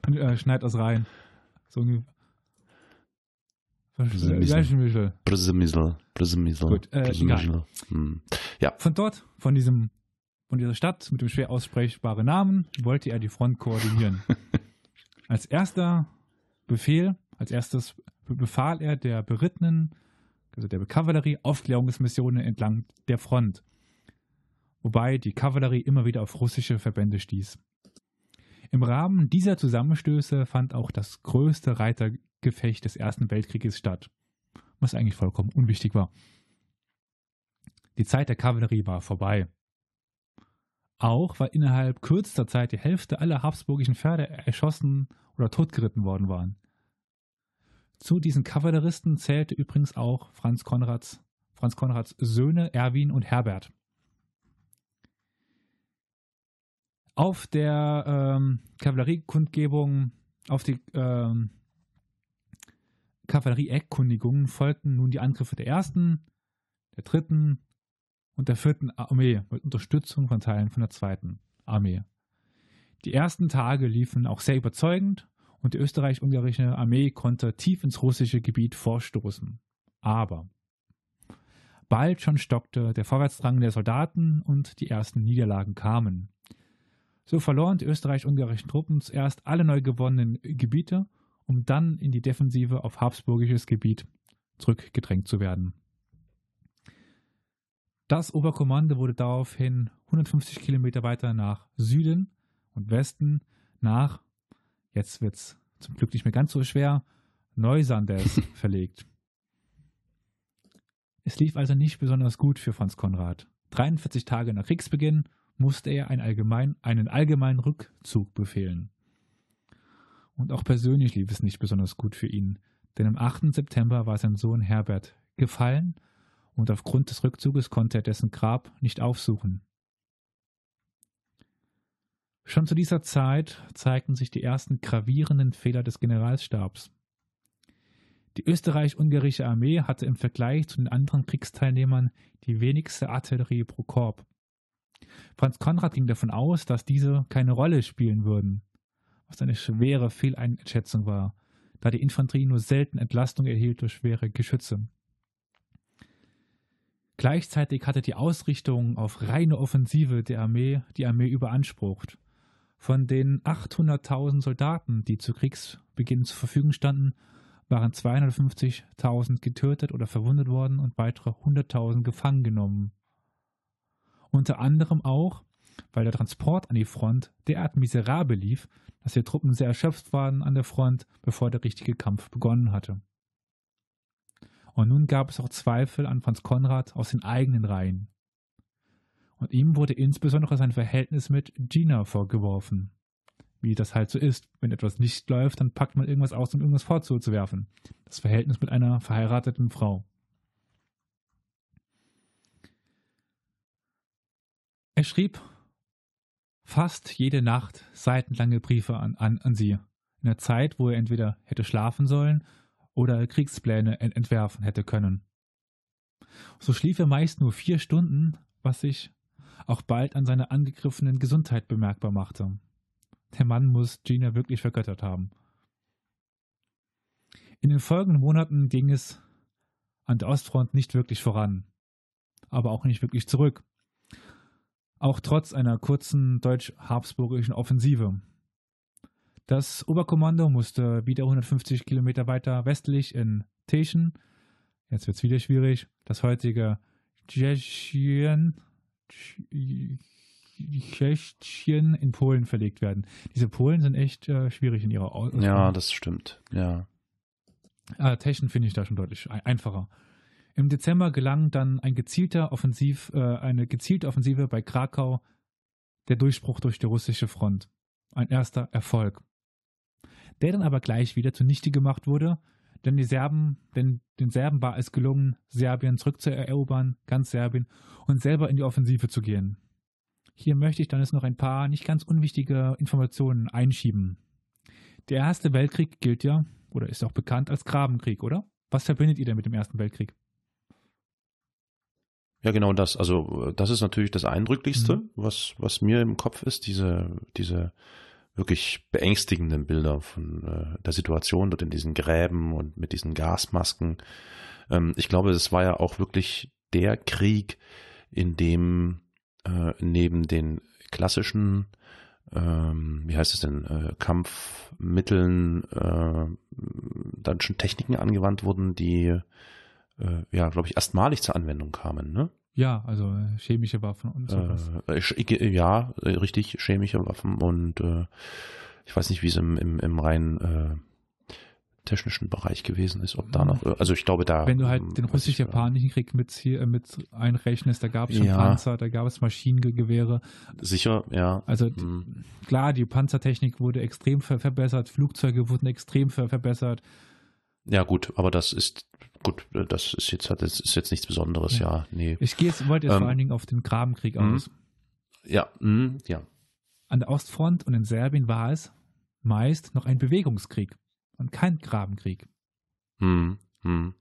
Und, äh, schneid das rein. So. Brzemisl. Brzemisl. Brzemisl. Gut, äh, Brzemisl. Hm. Von dort, von diesem, von dieser Stadt mit dem schwer aussprechbaren Namen, wollte er die Front koordinieren. als erster Befehl, als erstes be- befahl er der berittenen, also der Kavallerie, Aufklärungsmissionen entlang der Front. Wobei die Kavallerie immer wieder auf russische Verbände stieß. Im Rahmen dieser Zusammenstöße fand auch das größte Reitergefecht des Ersten Weltkrieges statt, was eigentlich vollkommen unwichtig war. Die Zeit der Kavallerie war vorbei. Auch weil innerhalb kürzester Zeit die Hälfte aller habsburgischen Pferde erschossen oder totgeritten worden waren. Zu diesen Kavalleristen zählte übrigens auch Franz Konrads, Franz Konrads Söhne Erwin und Herbert. Auf der ähm, Kavalleriekundgebung, auf die ähm, Kavallerie-Erkundigungen folgten nun die Angriffe der ersten, der dritten und der vierten Armee mit Unterstützung von Teilen von der zweiten Armee. Die ersten Tage liefen auch sehr überzeugend und die österreich-ungarische Armee konnte tief ins russische Gebiet vorstoßen. Aber bald schon stockte der Vorwärtsdrang der Soldaten und die ersten Niederlagen kamen. So verloren die österreich-ungarischen Truppen zuerst alle neu gewonnenen Gebiete, um dann in die Defensive auf habsburgisches Gebiet zurückgedrängt zu werden. Das Oberkommando wurde daraufhin 150 Kilometer weiter nach Süden und Westen nach, jetzt wird es zum Glück nicht mehr ganz so schwer, Neusanders verlegt. Es lief also nicht besonders gut für Franz Konrad. 43 Tage nach Kriegsbeginn musste er einen, allgemein, einen allgemeinen Rückzug befehlen. Und auch persönlich lief es nicht besonders gut für ihn, denn am 8. September war sein Sohn Herbert gefallen und aufgrund des Rückzuges konnte er dessen Grab nicht aufsuchen. Schon zu dieser Zeit zeigten sich die ersten gravierenden Fehler des Generalstabs. Die österreich-ungarische Armee hatte im Vergleich zu den anderen Kriegsteilnehmern die wenigste Artillerie pro Korps. Franz Konrad ging davon aus, dass diese keine Rolle spielen würden, was eine schwere Fehleinschätzung war, da die Infanterie nur selten Entlastung erhielt durch schwere Geschütze. Gleichzeitig hatte die Ausrichtung auf reine Offensive der Armee die Armee überansprucht. Von den 800.000 Soldaten, die zu Kriegsbeginn zur Verfügung standen, waren 250.000 getötet oder verwundet worden und weitere 100.000 gefangen genommen. Unter anderem auch, weil der Transport an die Front derart miserabel lief, dass die Truppen sehr erschöpft waren an der Front, bevor der richtige Kampf begonnen hatte. Und nun gab es auch Zweifel an Franz Konrad aus den eigenen Reihen. Und ihm wurde insbesondere sein Verhältnis mit Gina vorgeworfen. Wie das halt so ist. Wenn etwas nicht läuft, dann packt man irgendwas aus, um irgendwas fortzuwerfen. Das Verhältnis mit einer verheirateten Frau. Er schrieb fast jede Nacht seitenlange Briefe an, an, an sie. In der Zeit, wo er entweder hätte schlafen sollen oder Kriegspläne ent entwerfen hätte können. So schlief er meist nur vier Stunden, was sich auch bald an seiner angegriffenen Gesundheit bemerkbar machte. Der Mann muss Gina wirklich vergöttert haben. In den folgenden Monaten ging es an der Ostfront nicht wirklich voran, aber auch nicht wirklich zurück. Auch trotz einer kurzen deutsch-habsburgischen Offensive. Das Oberkommando musste wieder 150 Kilometer weiter westlich in Teschen, jetzt wird es wieder schwierig, das heutige Tschechien, Tschechien in Polen verlegt werden. Diese Polen sind echt äh, schwierig in ihrer Ausgabe. Ja, das stimmt, ja. Äh, Teschen finde ich da schon deutlich einfacher. Im Dezember gelang dann ein gezielter Offensiv, äh, eine gezielte Offensive bei Krakau, der Durchbruch durch die russische Front. Ein erster Erfolg. Der dann aber gleich wieder zunichte gemacht wurde, denn die Serben, denn den Serben war es gelungen, Serbien zurückzuerobern, ganz Serbien, und selber in die Offensive zu gehen. Hier möchte ich dann jetzt noch ein paar nicht ganz unwichtige Informationen einschieben. Der Erste Weltkrieg gilt ja, oder ist auch bekannt als Grabenkrieg, oder? Was verbindet ihr denn mit dem Ersten Weltkrieg? Ja, genau das. Also das ist natürlich das Eindrücklichste, mhm. was, was mir im Kopf ist, diese, diese wirklich beängstigenden Bilder von äh, der Situation dort in diesen Gräben und mit diesen Gasmasken. Ähm, ich glaube, es war ja auch wirklich der Krieg, in dem äh, neben den klassischen, ähm, wie heißt es denn, äh, Kampfmitteln äh, dann schon Techniken angewandt wurden, die äh, ja, glaube ich, erstmalig zur Anwendung kamen, ne? Ja, also äh, chemische Waffen und sowas. Äh, ja, äh, richtig, chemische Waffen und äh, ich weiß nicht, wie es im, im, im rein äh, technischen Bereich gewesen ist, ob da noch, also ich glaube da. Wenn du halt den russisch-japanischen Krieg mit, hier, mit einrechnest, da gab es schon ja. Panzer, da gab es Maschinengewehre. Sicher, ja. Also hm. klar, die Panzertechnik wurde extrem ver verbessert, Flugzeuge wurden extrem ver verbessert. Ja, gut, aber das ist gut, das ist jetzt das ist jetzt nichts Besonderes, ja, ja nee. Ich gehe jetzt, wollte jetzt ähm, vor allen Dingen auf den Grabenkrieg mhm. aus. Ja, mh, ja. An der Ostfront und in Serbien war es meist noch ein Bewegungskrieg und kein Grabenkrieg. Hm, hm.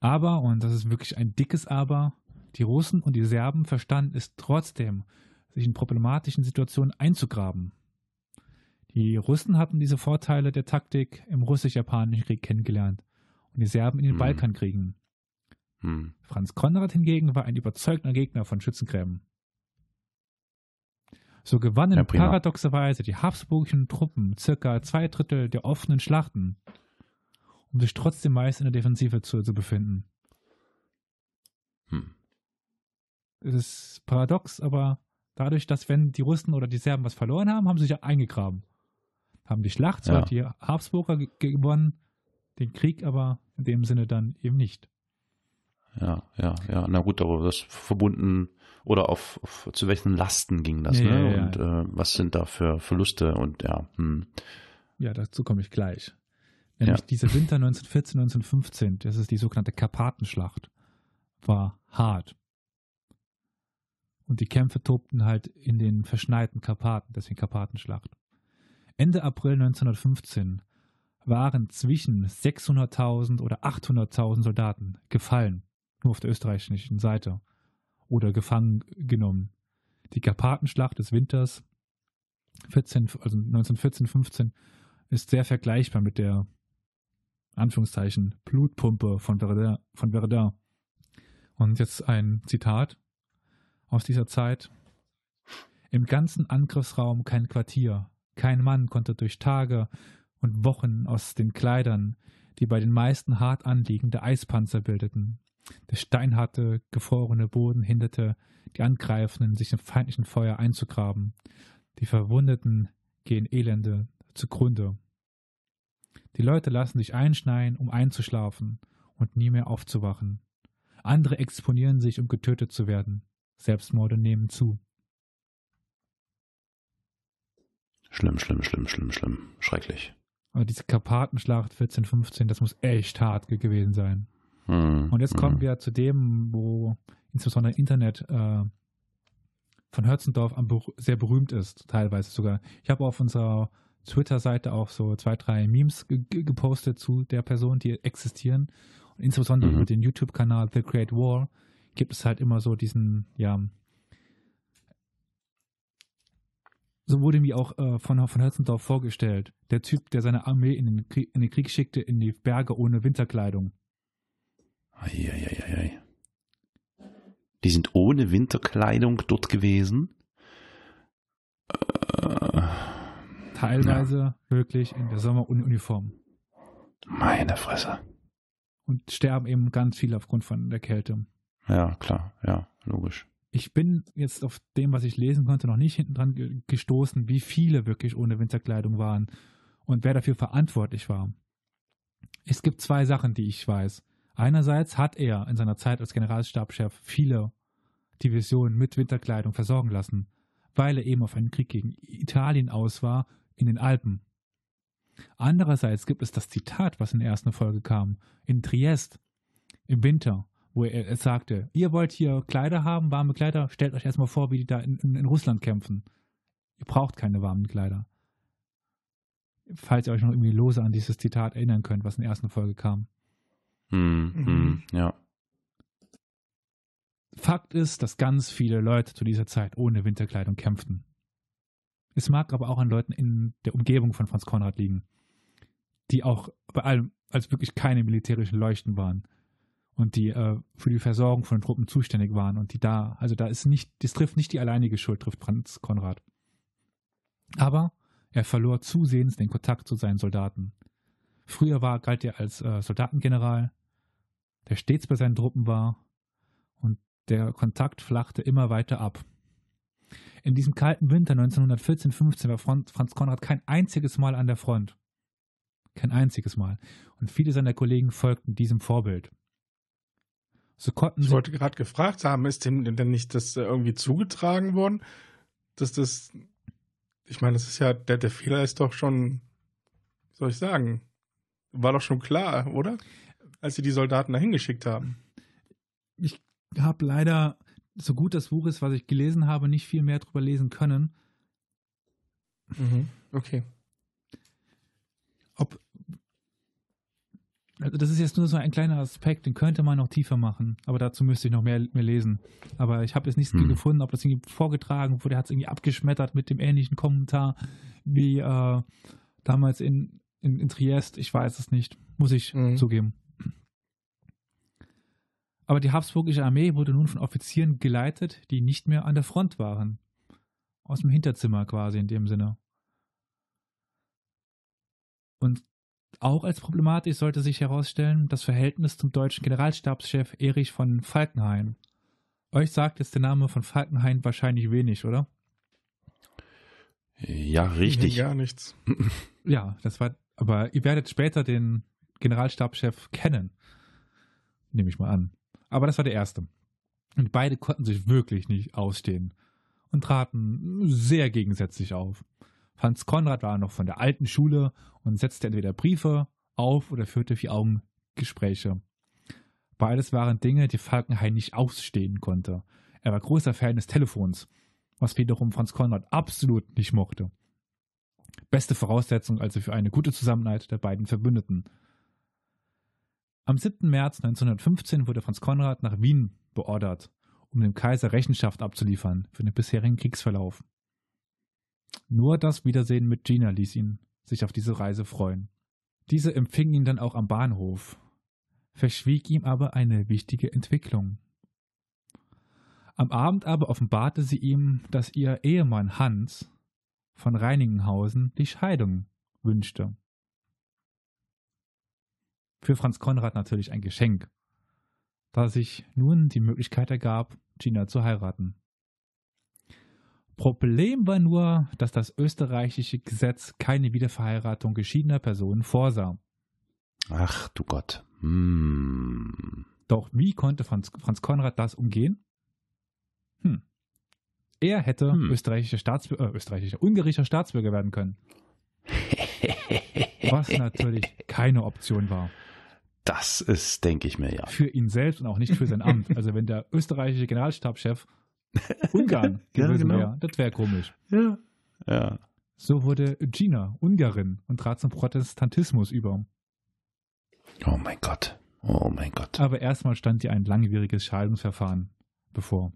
Aber, und das ist wirklich ein dickes Aber, die Russen und die Serben verstanden es trotzdem, sich in problematischen Situationen einzugraben. Die Russen hatten diese Vorteile der Taktik im russisch-japanischen Krieg kennengelernt und die Serben in den hm. Balkankriegen. Hm. Franz Konrad hingegen war ein überzeugter Gegner von Schützengräben. So gewannen ja, paradoxerweise die habsburgischen Truppen circa zwei Drittel der offenen Schlachten, um sich trotzdem meist in der Defensive zu, zu befinden. Hm. Es ist paradox, aber dadurch, dass wenn die Russen oder die Serben was verloren haben, haben sie sich ja eingegraben. Haben die Schlacht zwar ja. die Habsburger gewonnen, den Krieg aber in dem Sinne dann eben nicht. Ja, ja, ja. Na gut, aber das verbunden oder auf, auf zu welchen Lasten ging das, ja, ne? Ja, und äh, was sind da für Verluste und ja. Hm. Ja, dazu komme ich gleich. Nämlich dieser Winter 1914, 1915, das ist die sogenannte Karpatenschlacht, war hart. Und die Kämpfe tobten halt in den verschneiten Karpaten, deswegen Karpatenschlacht. Ende April 1915 waren zwischen 600.000 oder 800.000 Soldaten gefallen, nur auf der österreichischen Seite, oder gefangen genommen. Die Karpatenschlacht des Winters 14, also 1914, 15 ist sehr vergleichbar mit der Anführungszeichen Blutpumpe von Verdun, von Verdun. Und jetzt ein Zitat aus dieser Zeit. Im ganzen Angriffsraum kein Quartier, kein Mann konnte durch Tage und Wochen aus den Kleidern, die bei den meisten hart anliegende Eispanzer bildeten. Der steinharte, gefrorene Boden hinderte die Angreifenden, sich im feindlichen Feuer einzugraben. Die Verwundeten gehen elende zugrunde. Die Leute lassen sich einschneien, um einzuschlafen und nie mehr aufzuwachen. Andere exponieren sich, um getötet zu werden. Selbstmorde nehmen zu. Schlimm, schlimm, schlimm, schlimm, schlimm. Schrecklich. Aber diese Karpatenschlacht 1415, das muss echt hart gewesen sein. Hm, Und jetzt kommen hm. wir zu dem, wo insbesondere Internet äh, von Hötzendorf sehr berühmt ist, teilweise sogar. Ich habe auf unserer Twitter-Seite auch so zwei, drei Memes ge- gepostet zu der Person, die existieren. Und insbesondere Mhm. über den YouTube-Kanal The Great War gibt es halt immer so diesen, ja, so wurde mir auch äh, von, von Hötzendorf vorgestellt. Der Typ, der seine Armee in den, Krieg, in den Krieg schickte, in die Berge ohne Winterkleidung. Eieieiei. Die sind ohne Winterkleidung dort gewesen. Äh, Teilweise wirklich in der Sommeruniform. meine Fresse. Und sterben eben ganz viele aufgrund von der Kälte. Ja, klar, ja, logisch. Ich bin jetzt auf dem, was ich lesen konnte, noch nicht hinten dran ge gestoßen, wie viele wirklich ohne Winterkleidung waren und wer dafür verantwortlich war. Es gibt zwei Sachen, die ich weiß. Einerseits hat er in seiner Zeit als Generalstabschef viele Divisionen mit Winterkleidung versorgen lassen, weil er eben auf einen Krieg gegen Italien aus war in den Alpen. Andererseits gibt es das Zitat, was in der ersten Folge kam, in Triest im Winter, wo er, er sagte, ihr wollt hier Kleider haben, warme Kleider, stellt euch erstmal vor, wie die da in, in, in Russland kämpfen. Ihr braucht keine warmen Kleider. Falls ihr euch noch irgendwie lose an dieses Zitat erinnern könnt, was in der ersten Folge kam. Hm, Mhm. hm, ja. Fakt ist, dass ganz viele Leute zu dieser Zeit ohne Winterkleidung kämpften. Es mag aber auch an Leuten in der Umgebung von Franz Konrad liegen, die auch bei allem als wirklich keine militärischen Leuchten waren und die äh, für die Versorgung von Truppen zuständig waren und die da, also da ist nicht, das trifft nicht die alleinige Schuld, trifft Franz Konrad. Aber er verlor zusehends den Kontakt zu seinen Soldaten. Früher war, galt er als äh, Soldatengeneral, der stets bei seinen Truppen war und der Kontakt flachte immer weiter ab. In diesem kalten Winter 1914-15 war Fran- Franz Konrad kein einziges Mal an der Front. Kein einziges Mal. Und viele seiner Kollegen folgten diesem Vorbild. So konnten Ich sie wollte gerade gefragt haben, ist dem denn nicht das äh, irgendwie zugetragen worden, dass das, ich meine, das ist ja, der, der Fehler ist doch schon, wie soll ich sagen, war doch schon klar, oder? Als sie die Soldaten dahin geschickt haben. ich habe leider, so gut das Buch ist, was ich gelesen habe, nicht viel mehr drüber lesen können. Mhm. Okay. Ob. Also das ist jetzt nur so ein kleiner Aspekt, den könnte man noch tiefer machen, aber dazu müsste ich noch mehr, mehr lesen. Aber ich habe jetzt nichts Hm. gefunden, ob das irgendwie vorgetragen wurde, hat es irgendwie abgeschmettert mit dem ähnlichen Kommentar wie äh, damals in, in, in Triest. Ich weiß es nicht, muss ich Mhm. zugeben. Aber die Habsburgische Armee wurde nun von Offizieren geleitet, die nicht mehr an der Front waren. Aus dem Hinterzimmer quasi in dem Sinne. Und auch als problematisch sollte sich herausstellen das Verhältnis zum deutschen Generalstabschef Erich von Falkenhayn. Euch sagt jetzt der Name von Falkenhayn wahrscheinlich wenig, oder? Ja, richtig. Gar nichts. Ja, das war, aber ihr werdet später den Generalstabschef kennen. Nehme ich mal an. Aber das war der erste. Und beide konnten sich wirklich nicht ausstehen und traten sehr gegensätzlich auf. Franz Konrad war noch von der alten Schule und setzte entweder Briefe auf oder führte Vier-Augen-Gespräche. Beides waren Dinge, die Falkenhayn nicht ausstehen konnte. Er war großer Fan des Telefons, was wiederum Franz Konrad absolut nicht mochte. Beste Voraussetzung also für eine gute Zusammenarbeit der beiden Verbündeten. Am 7. März 1915 wurde Franz Konrad nach Wien beordert, um dem Kaiser Rechenschaft abzuliefern für den bisherigen Kriegsverlauf. Nur das Wiedersehen mit Gina ließ ihn sich auf diese Reise freuen. Diese empfing ihn dann auch am Bahnhof, verschwieg ihm aber eine wichtige Entwicklung. Am Abend aber offenbarte sie ihm, dass ihr Ehemann Hans von Reinigenhausen die Scheidung wünschte. Für Franz Konrad natürlich ein Geschenk, da sich nun die Möglichkeit ergab, Gina zu heiraten. Problem war nur, dass das österreichische Gesetz keine Wiederverheiratung geschiedener Personen vorsah. Ach du Gott. Hm. Doch wie konnte Franz, Franz Konrad das umgehen? Hm. Er hätte Hm. österreichischer Staatsbürger, äh, österreichischer, ungarischer Staatsbürger werden können. Was natürlich keine Option war. Das ist, denke ich mir, ja. Für ihn selbst und auch nicht für sein Amt. Also wenn der österreichische Generalstabschef Ungarn Ja, gewesen genau. wäre, das wäre komisch. Ja. Ja. So wurde Gina Ungarin und trat zum Protestantismus über. Oh mein Gott. Oh mein Gott. Aber erstmal stand ihr ein langwieriges Scheidungsverfahren bevor.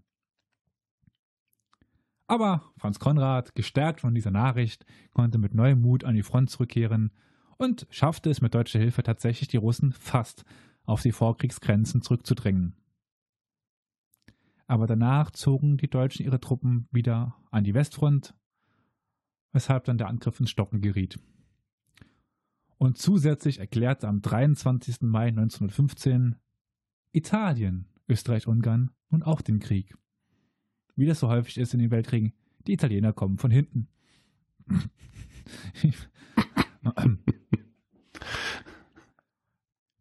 Aber Franz Konrad, gestärkt von dieser Nachricht, konnte mit neuem Mut an die Front zurückkehren und schaffte es mit deutscher Hilfe tatsächlich, die Russen fast auf die Vorkriegsgrenzen zurückzudrängen. Aber danach zogen die Deutschen ihre Truppen wieder an die Westfront, weshalb dann der Angriff ins Stocken geriet. Und zusätzlich erklärte am 23. Mai 1915 Italien, Österreich-Ungarn nun auch den Krieg. Wie das so häufig ist in den Weltkriegen, die Italiener kommen von hinten.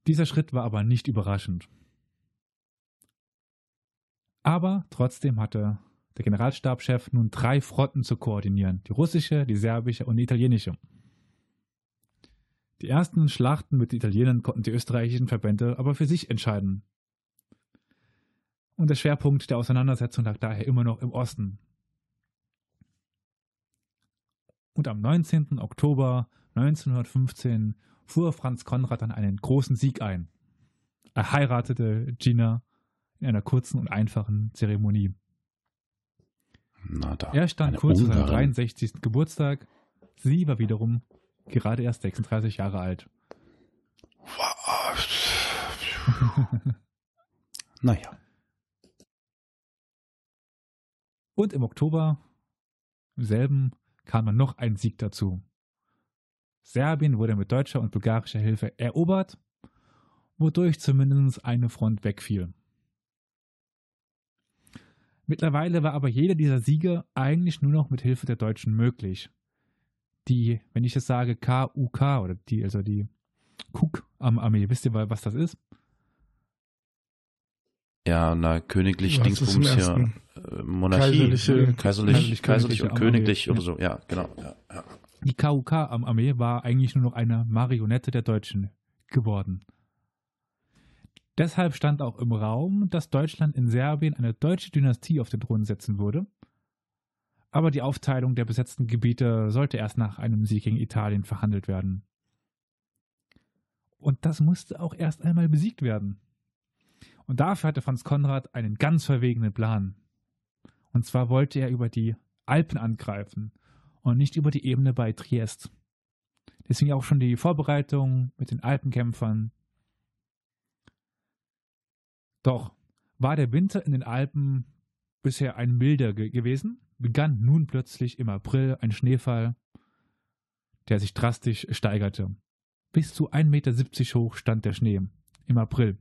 Dieser Schritt war aber nicht überraschend. Aber trotzdem hatte der Generalstabschef nun drei Fronten zu koordinieren: die russische, die serbische und die italienische. Die ersten Schlachten mit den Italienern konnten die österreichischen Verbände aber für sich entscheiden. Und der Schwerpunkt der Auseinandersetzung lag daher immer noch im Osten. Und am 19. Oktober 1915 fuhr Franz Konrad dann einen großen Sieg ein. Er heiratete Gina in einer kurzen und einfachen Zeremonie. Na da. Er stand kurz vor seinem Ungarin. 63. Geburtstag. Sie war wiederum gerade erst 36 Jahre alt. Naja. Und im Oktober im selben kam dann noch ein Sieg dazu. Serbien wurde mit deutscher und bulgarischer Hilfe erobert, wodurch zumindest eine Front wegfiel. Mittlerweile war aber jeder dieser Siege eigentlich nur noch mit Hilfe der Deutschen möglich. Die, wenn ich es sage, KUK oder die, also die Kuk-Armee, wisst ihr, was das ist? Ja, na, königlich, im Dingsbums hier, ersten? äh, Monarchie, Kaiserliche- kaiserlich, kaiserlich- kaiserlich und königlich Armee. oder so, ja, genau. Ja, ja. Die KUK-Armee war eigentlich nur noch eine Marionette der Deutschen geworden. Deshalb stand auch im Raum, dass Deutschland in Serbien eine deutsche Dynastie auf den Thron setzen würde. Aber die Aufteilung der besetzten Gebiete sollte erst nach einem Sieg gegen Italien verhandelt werden. Und das musste auch erst einmal besiegt werden. Und dafür hatte Franz Konrad einen ganz verwegenen Plan. Und zwar wollte er über die Alpen angreifen und nicht über die Ebene bei Triest. Deswegen auch schon die Vorbereitung mit den Alpenkämpfern. Doch war der Winter in den Alpen bisher ein milder ge gewesen, begann nun plötzlich im April ein Schneefall, der sich drastisch steigerte. Bis zu 1,70 Meter hoch stand der Schnee im April.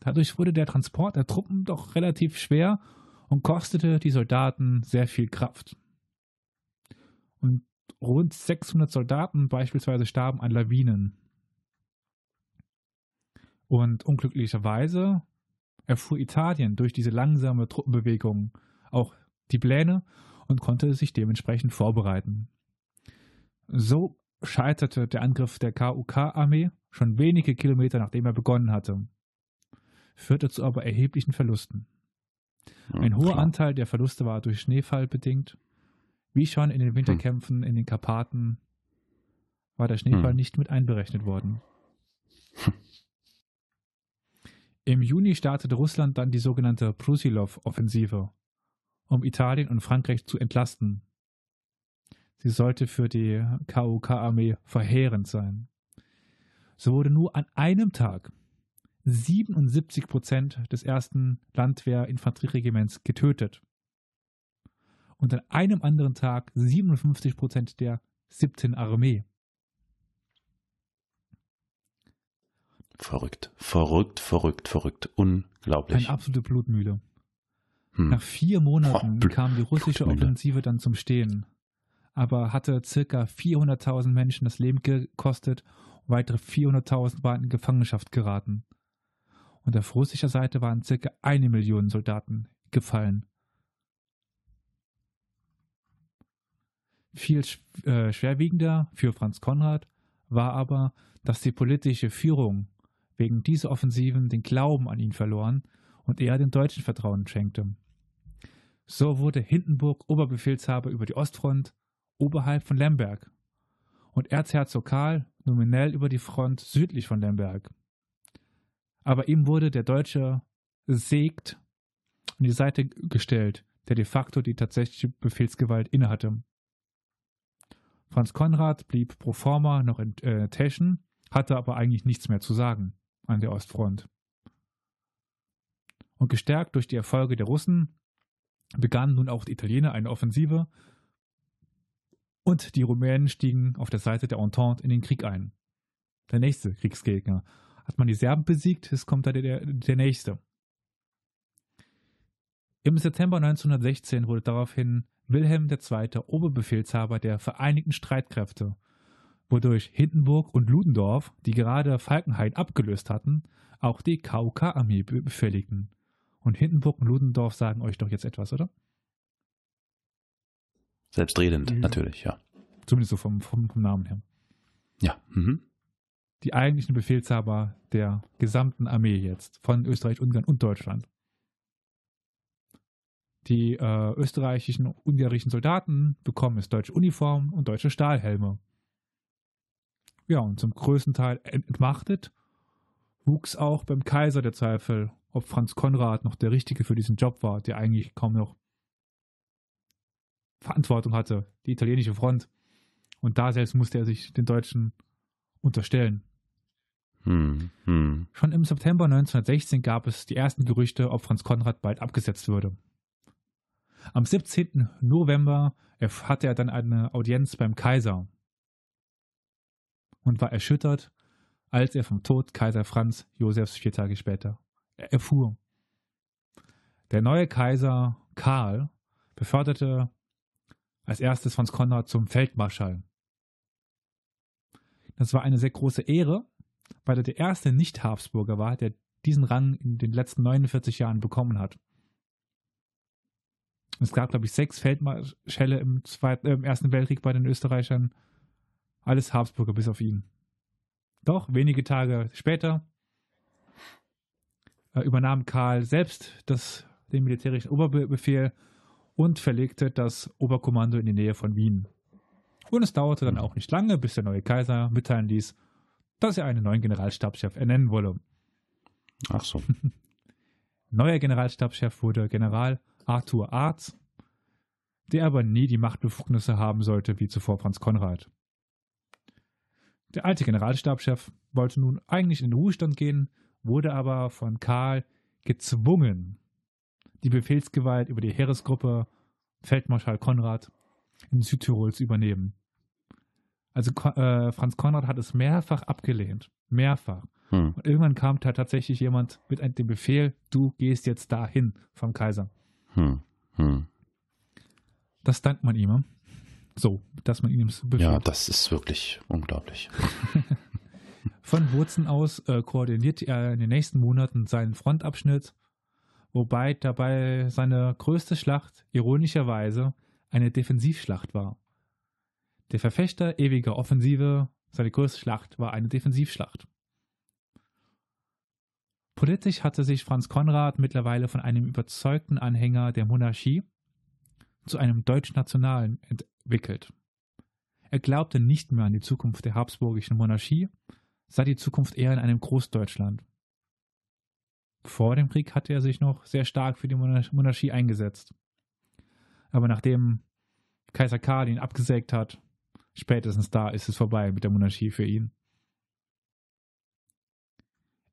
Dadurch wurde der Transport der Truppen doch relativ schwer und kostete die Soldaten sehr viel Kraft. Und rund 600 Soldaten beispielsweise starben an Lawinen. Und unglücklicherweise erfuhr Italien durch diese langsame Truppenbewegung auch die Pläne und konnte sich dementsprechend vorbereiten. So scheiterte der Angriff der KUK-Armee schon wenige Kilometer nachdem er begonnen hatte, führte zu aber erheblichen Verlusten. Ein hoher. Anteil der Verluste war durch Schneefall bedingt. Wie schon in den Winterkämpfen in den Karpaten war der Schneefall Hm. nicht mit einberechnet worden. Im Juni startete Russland dann die sogenannte Brusilov-Offensive, um Italien und Frankreich zu entlasten. Sie sollte für die KUK-Armee verheerend sein. So wurde nur an einem Tag 77 Prozent des ersten Landwehr-Infanterieregiments getötet. Und an einem anderen Tag 57 Prozent der 17. Armee. Verrückt, verrückt, verrückt, verrückt. Eine Unglaublich. absolute Blutmühle. Hm. Nach vier Monaten Blut- kam die russische Blutmühle. Offensive dann zum Stehen, aber hatte circa 400.000 Menschen das Leben gekostet und weitere 400.000 waren in Gefangenschaft geraten. Und auf russischer Seite waren circa eine Million Soldaten gefallen. Viel äh, schwerwiegender für Franz Konrad war aber, dass die politische Führung wegen dieser Offensiven den Glauben an ihn verloren und er dem Deutschen Vertrauen schenkte. So wurde Hindenburg Oberbefehlshaber über die Ostfront oberhalb von Lemberg und Erzherzog Karl nominell über die Front südlich von Lemberg. Aber ihm wurde der Deutsche Segt an die Seite gestellt, der de facto die tatsächliche Befehlsgewalt innehatte. Franz Konrad blieb pro forma noch in äh, Teschen, hatte aber eigentlich nichts mehr zu sagen an der Ostfront. Und gestärkt durch die Erfolge der Russen begannen nun auch die Italiener eine Offensive und die Rumänen stiegen auf der Seite der Entente in den Krieg ein. Der nächste Kriegsgegner. Hat man die Serben besiegt, es kommt da der, der, der nächste. Im September 1916 wurde daraufhin Wilhelm II. Oberbefehlshaber der Vereinigten Streitkräfte, wodurch Hindenburg und Ludendorff, die gerade Falkenhayn abgelöst hatten, auch die KUK-Armee befehligten. Und Hindenburg und Ludendorff sagen euch doch jetzt etwas, oder? Selbstredend, mhm. natürlich, ja. Zumindest so vom, vom, vom Namen her. Ja. Mhm. Die eigentlichen Befehlshaber der gesamten Armee jetzt, von Österreich, Ungarn und Deutschland. Die äh, österreichischen und ungarischen Soldaten bekommen es deutsche Uniformen und deutsche Stahlhelme. Ja, und zum größten Teil entmachtet wuchs auch beim Kaiser der Zweifel, ob Franz Konrad noch der Richtige für diesen Job war, der eigentlich kaum noch Verantwortung hatte, die italienische Front. Und da selbst musste er sich den Deutschen unterstellen. Hm, hm. Schon im September 1916 gab es die ersten Gerüchte, ob Franz Konrad bald abgesetzt würde. Am 17. November hatte er dann eine Audienz beim Kaiser und war erschüttert, als er vom Tod Kaiser Franz Josefs vier Tage später erfuhr. Der neue Kaiser Karl beförderte als erstes Franz Konrad zum Feldmarschall. Das war eine sehr große Ehre, weil er der erste Nicht-Habsburger war, der diesen Rang in den letzten 49 Jahren bekommen hat. Es gab, glaube ich, sechs Feldmarschälle im, Zweiten, äh, im Ersten Weltkrieg bei den Österreichern. Alles Habsburger bis auf ihn. Doch wenige Tage später äh, übernahm Karl selbst das, den militärischen Oberbefehl und verlegte das Oberkommando in die Nähe von Wien. Und es dauerte dann auch nicht lange, bis der neue Kaiser mitteilen ließ, dass er einen neuen Generalstabschef ernennen wolle. Ach so. Neuer Generalstabschef wurde General Arthur Arz, der aber nie die Machtbefugnisse haben sollte wie zuvor Franz Konrad. Der alte Generalstabschef wollte nun eigentlich in den Ruhestand gehen, wurde aber von Karl gezwungen, die Befehlsgewalt über die Heeresgruppe Feldmarschall Konrad in Südtirol zu übernehmen. Also äh, Franz Konrad hat es mehrfach abgelehnt. Mehrfach. Hm. Und irgendwann kam da tatsächlich jemand mit dem Befehl, du gehst jetzt dahin vom Kaiser. Hm. Hm. Das dankt man ihm. So, dass man ihm befiehlt. Ja, das ist wirklich unglaublich. Von Wurzen aus äh, koordiniert er in den nächsten Monaten seinen Frontabschnitt wobei dabei seine größte Schlacht ironischerweise eine Defensivschlacht war. Der Verfechter ewiger Offensive, seine größte Schlacht war eine Defensivschlacht. Politisch hatte sich Franz Konrad mittlerweile von einem überzeugten Anhänger der Monarchie zu einem Deutschnationalen entwickelt. Er glaubte nicht mehr an die Zukunft der habsburgischen Monarchie, sah die Zukunft eher in einem Großdeutschland vor dem Krieg hatte er sich noch sehr stark für die Monarchie eingesetzt. Aber nachdem Kaiser Karl ihn abgesägt hat, spätestens da ist es vorbei mit der Monarchie für ihn.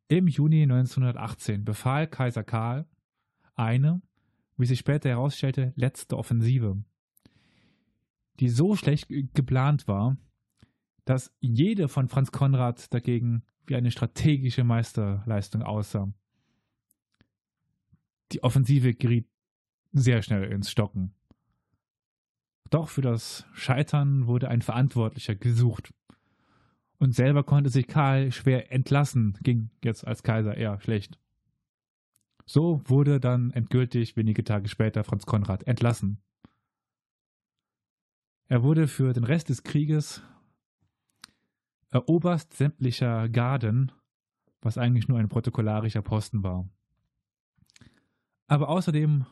Im Juni 1918 befahl Kaiser Karl eine, wie sich später herausstellte, letzte Offensive, die so schlecht geplant war, dass jede von Franz Konrad dagegen wie eine strategische Meisterleistung aussah die Offensive geriet sehr schnell ins Stocken. Doch für das Scheitern wurde ein Verantwortlicher gesucht. Und selber konnte sich Karl schwer entlassen, ging jetzt als Kaiser eher schlecht. So wurde dann endgültig wenige Tage später Franz Konrad entlassen. Er wurde für den Rest des Krieges Oberst sämtlicher Garden, was eigentlich nur ein protokollarischer Posten war. Aber außerdem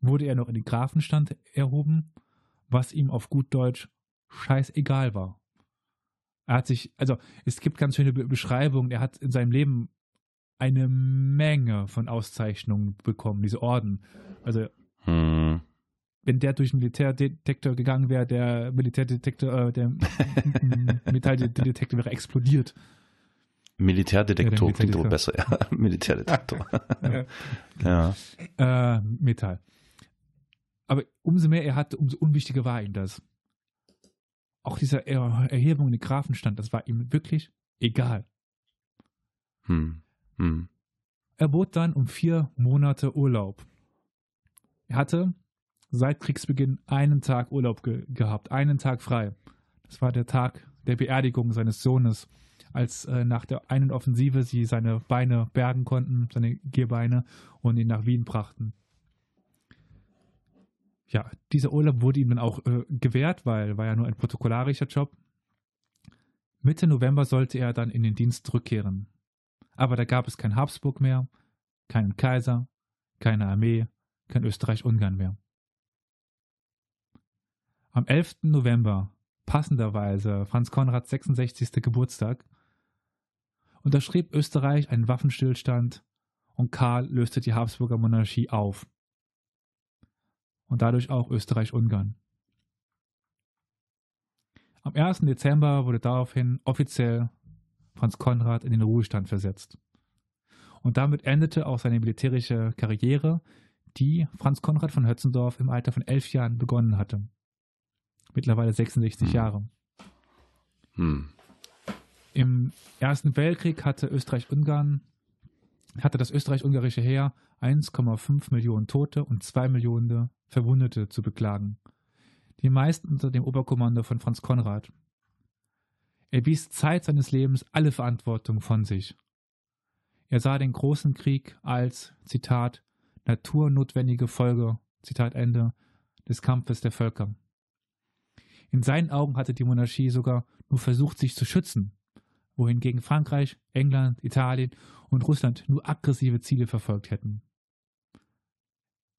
wurde er noch in den Grafenstand erhoben, was ihm auf gut Deutsch scheißegal war. Er hat sich, also es gibt ganz schöne Be Beschreibungen, er hat in seinem Leben eine Menge von Auszeichnungen bekommen, diese Orden. Also Hm. Wenn der durch den Militärdetektor gegangen wäre, der Militärdetektor, äh, der Metalldetektor wäre explodiert. Militärdetektor Ja, der klingt wohl Militärdetektor. besser, ja. Militärdetektor. Ja. ja. Äh, Metall. Aber umso mehr er hatte, umso unwichtiger war ihm das. Auch diese er Erhebung in den Grafenstand, das war ihm wirklich egal. Hm. Hm. Er bot dann um vier Monate Urlaub. Er hatte seit Kriegsbeginn einen Tag Urlaub ge gehabt, einen Tag frei. Das war der Tag der Beerdigung seines Sohnes, als äh, nach der einen Offensive sie seine Beine bergen konnten, seine Gierbeine, und ihn nach Wien brachten. Ja, dieser Urlaub wurde ihm dann auch äh, gewährt, weil war ja nur ein protokollarischer Job. Mitte November sollte er dann in den Dienst zurückkehren. Aber da gab es kein Habsburg mehr, keinen Kaiser, keine Armee, kein Österreich-Ungarn mehr. Am 11. November, passenderweise Franz Konrads 66. Geburtstag, unterschrieb Österreich einen Waffenstillstand und Karl löste die Habsburger Monarchie auf. Und dadurch auch Österreich-Ungarn. Am 1. Dezember wurde daraufhin offiziell Franz Konrad in den Ruhestand versetzt. Und damit endete auch seine militärische Karriere, die Franz Konrad von Hötzendorf im Alter von elf Jahren begonnen hatte. Mittlerweile 66 Hm. Jahre. Hm. Im Ersten Weltkrieg hatte Österreich-Ungarn, hatte das österreich-ungarische Heer 1,5 Millionen Tote und 2 Millionen Verwundete zu beklagen. Die meisten unter dem Oberkommando von Franz Konrad. Er wies Zeit seines Lebens alle Verantwortung von sich. Er sah den großen Krieg als, Zitat, naturnotwendige Folge, Zitat Ende, des Kampfes der Völker. In seinen Augen hatte die Monarchie sogar nur versucht, sich zu schützen, wohingegen Frankreich, England, Italien und Russland nur aggressive Ziele verfolgt hätten.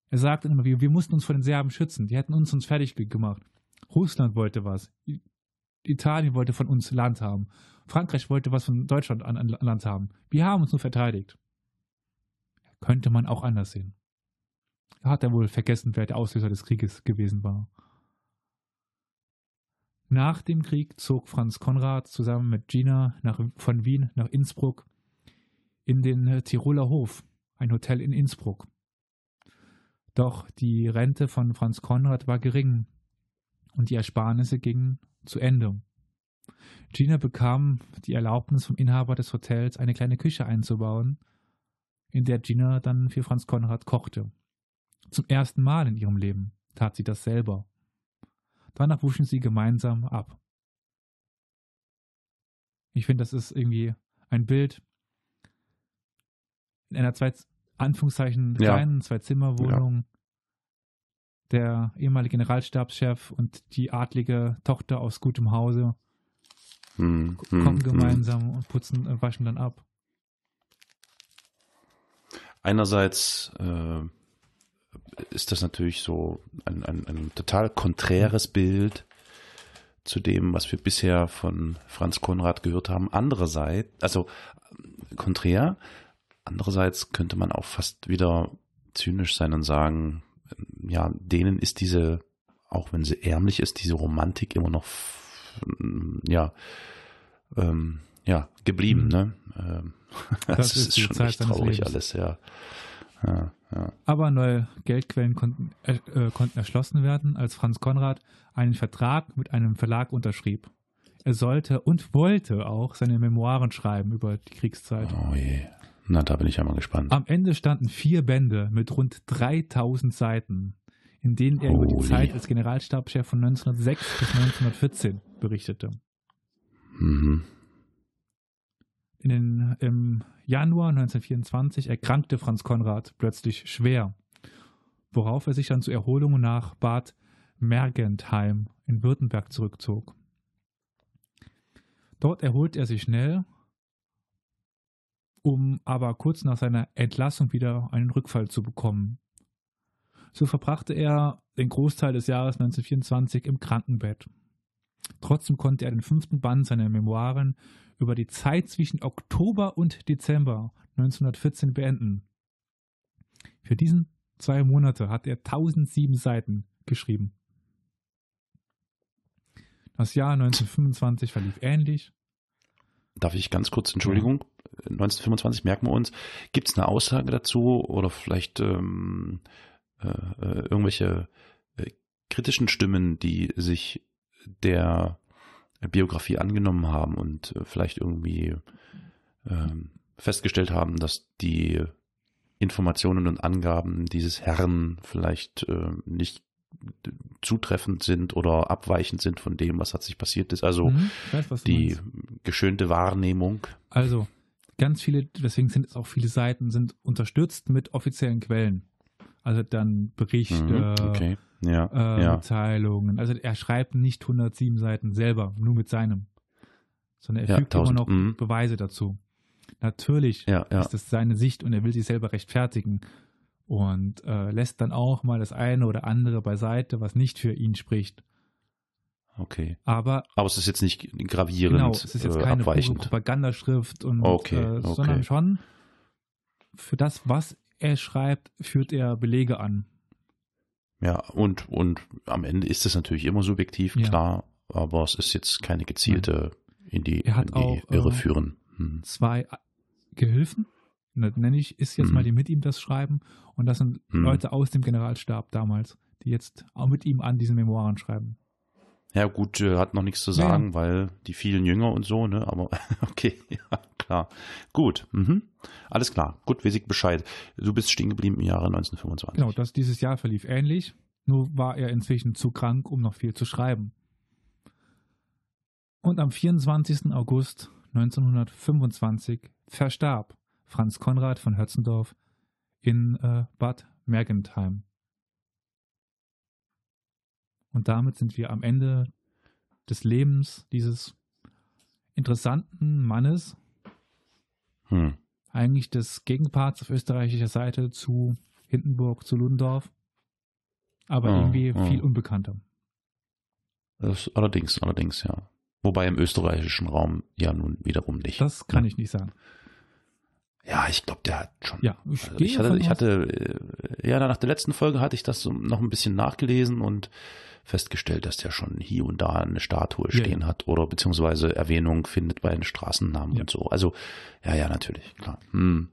Er sagte immer, wir, wir mussten uns vor den Serben schützen, die hätten uns uns fertig ge- gemacht. Russland wollte was, Italien wollte von uns Land haben, Frankreich wollte was von Deutschland an, an Land haben. Wir haben uns nur verteidigt. Könnte man auch anders sehen. Da hat er wohl vergessen, wer der Auslöser des Krieges gewesen war. Nach dem Krieg zog Franz Konrad zusammen mit Gina nach, von Wien nach Innsbruck in den äh, Tiroler Hof, ein Hotel in Innsbruck. Doch die Rente von Franz Konrad war gering und die Ersparnisse gingen zu Ende. Gina bekam die Erlaubnis vom Inhaber des Hotels, eine kleine Küche einzubauen, in der Gina dann für Franz Konrad kochte. Zum ersten Mal in ihrem Leben tat sie das selber. Danach wuschen sie gemeinsam ab. Ich finde, das ist irgendwie ein Bild in einer zwei Anführungszeichen Ja. kleinen Zwei-Zimmer-Wohnung. Der ehemalige Generalstabschef und die adlige Tochter aus gutem Hause Hm. ko- Hm. Hm. gemeinsam und putzen, äh, waschen dann ab. Einerseits äh, ist das natürlich so ein, ein, ein total konträres Bild zu dem, was wir bisher von Franz Konrad gehört haben. Andererseits, also konträr, andererseits könnte man auch fast wieder zynisch sein und sagen, ja, denen ist diese, auch wenn sie ärmlich ist, diese Romantik immer noch, ja, ähm, ja, geblieben, Mhm. ne? Ähm, Das das, ist ist, schon Zeit echt traurig alles, ja. Ja, ja. Aber neue Geldquellen konnten, äh, äh, konnten erschlossen werden, als Franz Konrad einen Vertrag mit einem Verlag unterschrieb. Er sollte und wollte auch seine Memoiren schreiben über die Kriegszeit. Oh je. Na, da bin ich ja mal gespannt. Am Ende standen vier Bände mit rund 3000 Seiten, in denen er über die Holy. Zeit als Generalstabschef von 1906 bis 1914 berichtete. Mhm. In den, Im Januar 1924 erkrankte Franz Konrad plötzlich schwer, worauf er sich dann zur Erholung nach Bad Mergentheim in Württemberg zurückzog. Dort erholt er sich schnell, um aber kurz nach seiner Entlassung wieder einen Rückfall zu bekommen. So verbrachte er den Großteil des Jahres 1924 im Krankenbett. Trotzdem konnte er den fünften Band seiner Memoiren über die Zeit zwischen Oktober und Dezember 1914 beenden. Für diesen zwei Monate hat er 1007 Seiten geschrieben. Das Jahr 1925 verlief ähnlich. Darf ich ganz kurz, Entschuldigung, 1925 merken wir uns. Gibt es eine Aussage dazu oder vielleicht ähm, äh, äh, irgendwelche äh, kritischen Stimmen, die sich der Biografie angenommen haben und äh, vielleicht irgendwie ähm, festgestellt haben, dass die Informationen und Angaben dieses Herrn vielleicht äh, nicht zutreffend sind oder abweichend sind von dem, was tatsächlich passiert ist. Also Mhm, weiß, die geschönte Wahrnehmung. Also, ganz viele, deswegen sind es auch viele Seiten, sind unterstützt mit offiziellen Quellen. Also dann Berichte, Mhm, okay. Ja, äh, ja. Mitteilungen. Also er schreibt nicht 107 Seiten selber, nur mit seinem, sondern er Ja, fügt immer 1000, noch mhm. Beweise dazu. Natürlich Ja, ist das seine Sicht und er will sich selber rechtfertigen und äh, lässt dann auch mal das eine oder andere beiseite, was nicht für ihn spricht. Okay. Aber Aber es ist jetzt nicht gravierend genau, es ist jetzt äh, keine. Propagandaschrift und Okay, äh, okay. sondern schon für das, was er schreibt, führt er Belege an. Ja, und, und am Ende ist es natürlich immer subjektiv, Ja. klar, aber es ist jetzt keine gezielte in die, in die auch, Irre führen. Hm. Zwei Gehilfen, ne- nenne ich, ist jetzt Mhm. mal die mit ihm das schreiben und das sind Mhm. Leute aus dem Generalstab damals, die jetzt auch mit ihm an diesen Memoiren schreiben. Ja, gut, äh, hat noch nichts zu Ja, ja. sagen, weil die vielen Jünger und so, ne, aber okay, ja, klar. Gut, mhm. alles klar. Gut, weiß ich Bescheid. Du bist stehen geblieben im Jahre 1925. Genau, das, dieses Jahr verlief ähnlich, nur war er inzwischen zu krank, um noch viel zu schreiben. Und am 24. August 1925 verstarb Franz Konrad von Hötzendorf in äh, Bad Mergentheim. Und damit sind wir am Ende des Lebens dieses interessanten Mannes, Hm. eigentlich des Gegenparts auf österreichischer Seite zu Hindenburg, zu Ludendorff, aber Oh, irgendwie oh. viel unbekannter. Das allerdings, allerdings, ja. Wobei im österreichischen Raum ja nun wiederum nicht. Das kann ich nicht sagen. Ja, ich glaube, der hat schon. Ja, ich Also ich hatte, ich hatte, äh, ja, nach der letzten Folge hatte ich das so noch ein bisschen nachgelesen und festgestellt, dass der schon hier und da eine Statue Ja, stehen ja. hat oder beziehungsweise Erwähnung findet bei den Straßennamen Ja. und so. Also, ja, ja, natürlich, klar. Hm.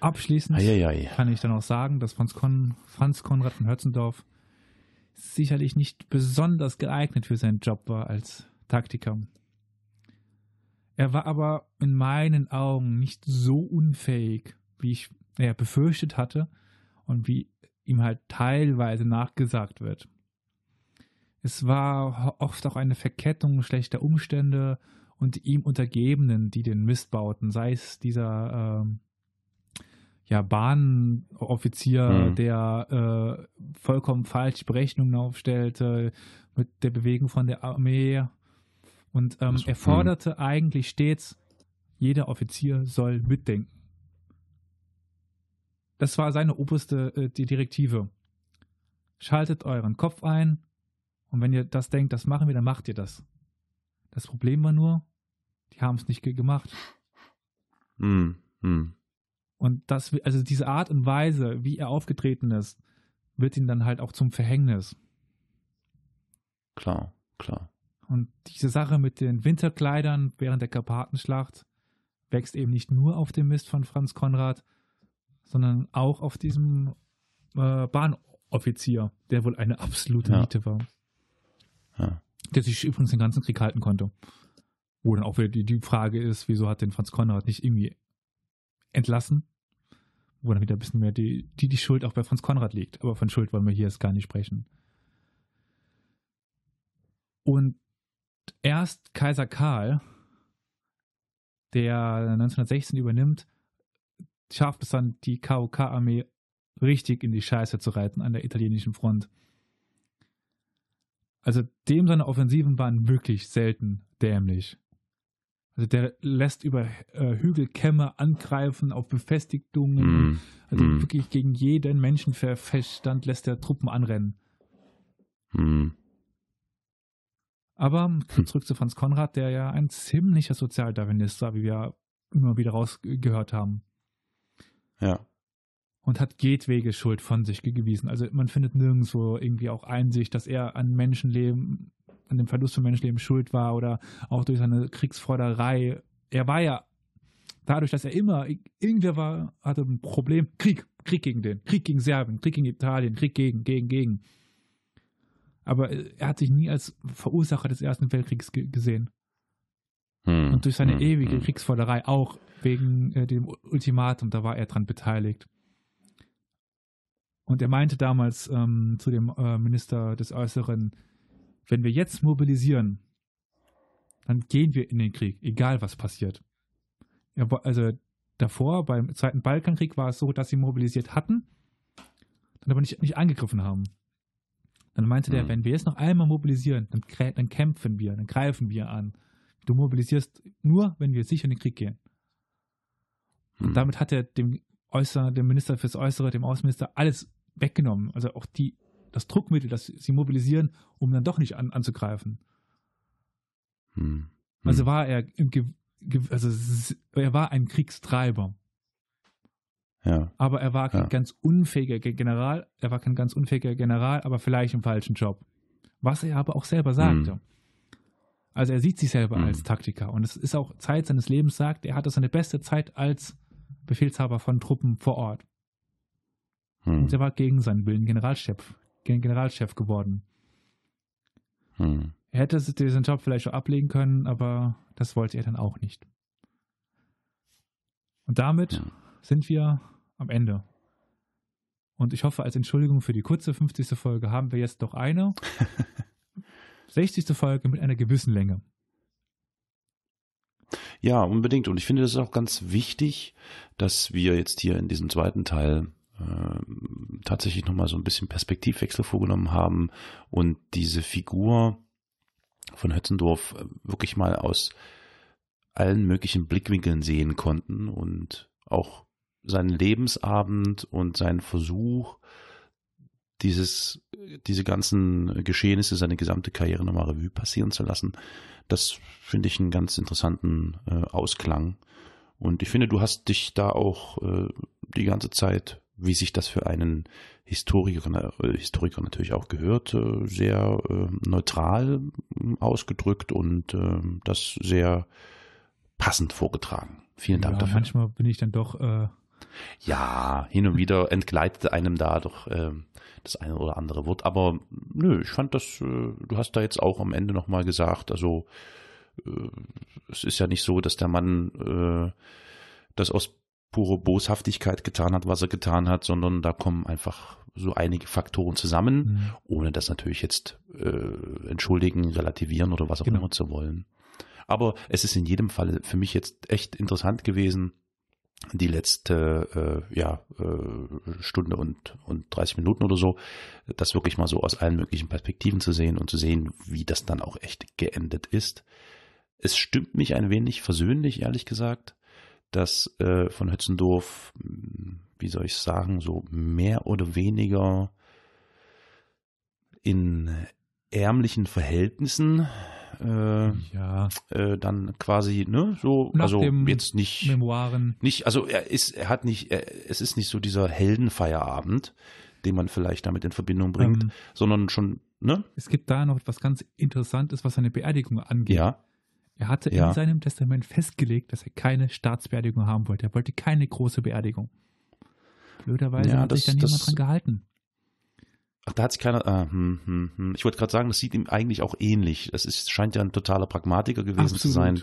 Abschließend Eieiei. kann ich dann auch sagen, dass Franz, Kon Franz Konrad von Hötzendorf sicherlich nicht besonders geeignet für seinen Job war als Taktiker. Er war aber in meinen Augen nicht so unfähig, wie ich naja, befürchtet hatte und wie ihm halt teilweise nachgesagt wird. Es war oft auch eine Verkettung schlechter Umstände und die ihm Untergebenen, die den Mist bauten, sei es dieser ähm, ja, Bahnoffizier, Hm. der äh, vollkommen falsche Berechnungen aufstellte mit der Bewegung von der Armee. Und ähm, er forderte eigentlich stets, jeder Offizier soll mitdenken. Das war seine oberste äh, Direktive. Schaltet euren Kopf ein und wenn ihr das denkt, das machen wir, dann macht ihr das. Das Problem war nur, die haben es nicht ge- gemacht. Hm. Hm. Und das, also diese Art und Weise, wie er aufgetreten ist, wird ihm dann halt auch zum Verhängnis. Klar, klar. Und diese Sache mit den Winterkleidern während der Karpatenschlacht wächst eben nicht nur auf dem Mist von Franz Konrad, sondern auch auf diesem äh, Bahnoffizier, der wohl eine absolute Ja. War. Ja. Der sich übrigens den ganzen Krieg halten konnte. Wo dann auch wieder die, die Frage ist, wieso hat den Franz Konrad nicht irgendwie entlassen? Wo dann wieder ein bisschen mehr die, die, die Schuld auch bei Franz Konrad liegt. Aber von Schuld wollen wir hier jetzt gar nicht sprechen. Und erst Kaiser Karl, der 1916 übernimmt, schafft es dann, die KOK-Armee richtig in die Scheiße zu reiten an der italienischen Front. Also dem seine Offensiven waren wirklich selten dämlich. Also der lässt über äh, Hügelkämme angreifen auf Befestigungen. Hm. Also Hm. wirklich gegen jeden Menschenverstand lässt er Truppen anrennen. Hm. Aber Hm. zurück zu Franz Konrad, der ja ein ziemlicher Sozialdarwinist war, wie wir immer wieder rausgehört haben. Ja. Und hat jedwege Schuld von sich gewiesen. Also man findet nirgendwo irgendwie auch Einsicht, dass er an Menschenleben, an dem Verlust von Menschenleben schuld war oder auch durch seine Kriegsfreuderei. Er war ja dadurch, dass er immer, irgendwer war, hatte ein Problem. Krieg, Krieg gegen den, Krieg gegen Serbien, Krieg gegen Italien, Krieg gegen, gegen, gegen. Aber äh, er hat sich nie als Verursacher des Ersten Weltkriegs ge gesehen. Hm. Und durch seine Hm. ewige Hm. Kriegsfeuerei auch wegen äh, dem Ultimatum, da war er dran beteiligt. Und er meinte damals ähm, zu dem äh, Minister des Äußeren, wenn wir jetzt mobilisieren, dann gehen wir in den Krieg, egal was passiert. Er, also davor, beim Zweiten Balkankrieg, war es so, dass sie mobilisiert hatten, dann aber nicht, nicht angegriffen haben. Dann meinte der, Mhm. wenn wir jetzt noch einmal mobilisieren, dann, dann kämpfen wir, dann greifen wir an. Du mobilisierst nur, wenn wir sicher in den Krieg gehen. Hm. Und damit hat er dem Äußer, dem Minister fürs Äußere, dem Außenminister alles weggenommen. Also auch die, das Druckmittel, das sie mobilisieren, um dann doch nicht an, anzugreifen. Hm. Also Hm. war er im also er war ein Kriegstreiber, Ja. aber er war kein Ja. ganz unfähiger Ge- General, er war kein ganz unfähiger General, aber vielleicht im falschen Job. Was er aber auch selber sagte. Hm. Also er sieht sich selber Hm. als Taktiker und es ist auch Zeit seines Lebens sagt, er hatte seine beste Zeit als Befehlshaber von Truppen vor Ort. Hm. Und er war gegen seinen Willen Generalchef, Gen- Generalchef geworden. Hm. Er hätte diesen Job vielleicht auch ablegen können, aber das wollte er dann auch nicht. Und damit Ja. Sind wir am Ende. Und ich hoffe, als Entschuldigung für die kurze 50. Folge haben wir jetzt doch eine 60. Folge mit einer gewissen Länge. Ja, unbedingt. Und ich finde, das ist auch ganz wichtig, dass wir jetzt hier in diesem zweiten Teil äh, tatsächlich nochmal so ein bisschen Perspektivwechsel vorgenommen haben und diese Figur von Hötzendorf äh, wirklich mal aus allen möglichen Blickwinkeln sehen konnten und auch seinen Lebensabend und seinen Versuch, dieses, diese ganzen Geschehnisse, seine gesamte Karriere nochmal Revue passieren zu lassen, das finde ich einen ganz interessanten äh, Ausklang. Und ich finde, du hast dich da auch äh, die ganze Zeit, wie sich das für einen Historiker, äh, Historiker natürlich auch gehört, äh, sehr äh, neutral äh, ausgedrückt und äh, das sehr passend vorgetragen. Vielen Dank ja, dafür. manchmal bin ich dann doch äh, Ja, hin und wieder entgleitet einem da doch ähm, das eine oder andere Wort. Aber nö, ich fand das, äh, du hast da jetzt auch am Ende nochmal gesagt, also äh, es ist ja nicht so, dass der Mann äh, das aus pure Boshaftigkeit getan hat, was er getan hat, sondern da kommen einfach so einige Faktoren zusammen, mh, ohne das natürlich jetzt äh, entschuldigen, relativieren oder was auch Genau. immer zu wollen. Aber es ist in jedem Fall für mich jetzt echt interessant gewesen, die letzte äh, ja, äh, Stunde und, und 30 Minuten oder so, das wirklich mal so aus allen möglichen Perspektiven zu sehen und zu sehen, wie das dann auch echt geendet ist. Es stimmt mich ein wenig versöhnlich, ehrlich gesagt, dass äh, von Hötzendorf, wie soll ich sagen, so mehr oder weniger in ärmlichen Verhältnissen äh, ja, äh, dann quasi, ne, so, Nach also jetzt nicht, Memoiren. nicht, also er ist, er hat nicht, er, es ist nicht so dieser Heldenfeierabend, den man vielleicht damit in Verbindung bringt, Ähm, sondern schon, ne, es gibt da noch etwas ganz Interessantes, was seine Beerdigung angeht. ja, Er hatte Ja. in seinem Testament festgelegt, dass er keine Staatsbeerdigung haben wollte. Er wollte keine große Beerdigung. Blöderweise Ja, hat sich das- da niemand dran gehalten. Ach, da hat sich keiner, ah, hm, hm, hm. ich wollte gerade sagen, das sieht ihm eigentlich auch ähnlich, das ist, scheint ja ein totaler Pragmatiker gewesen zu sein,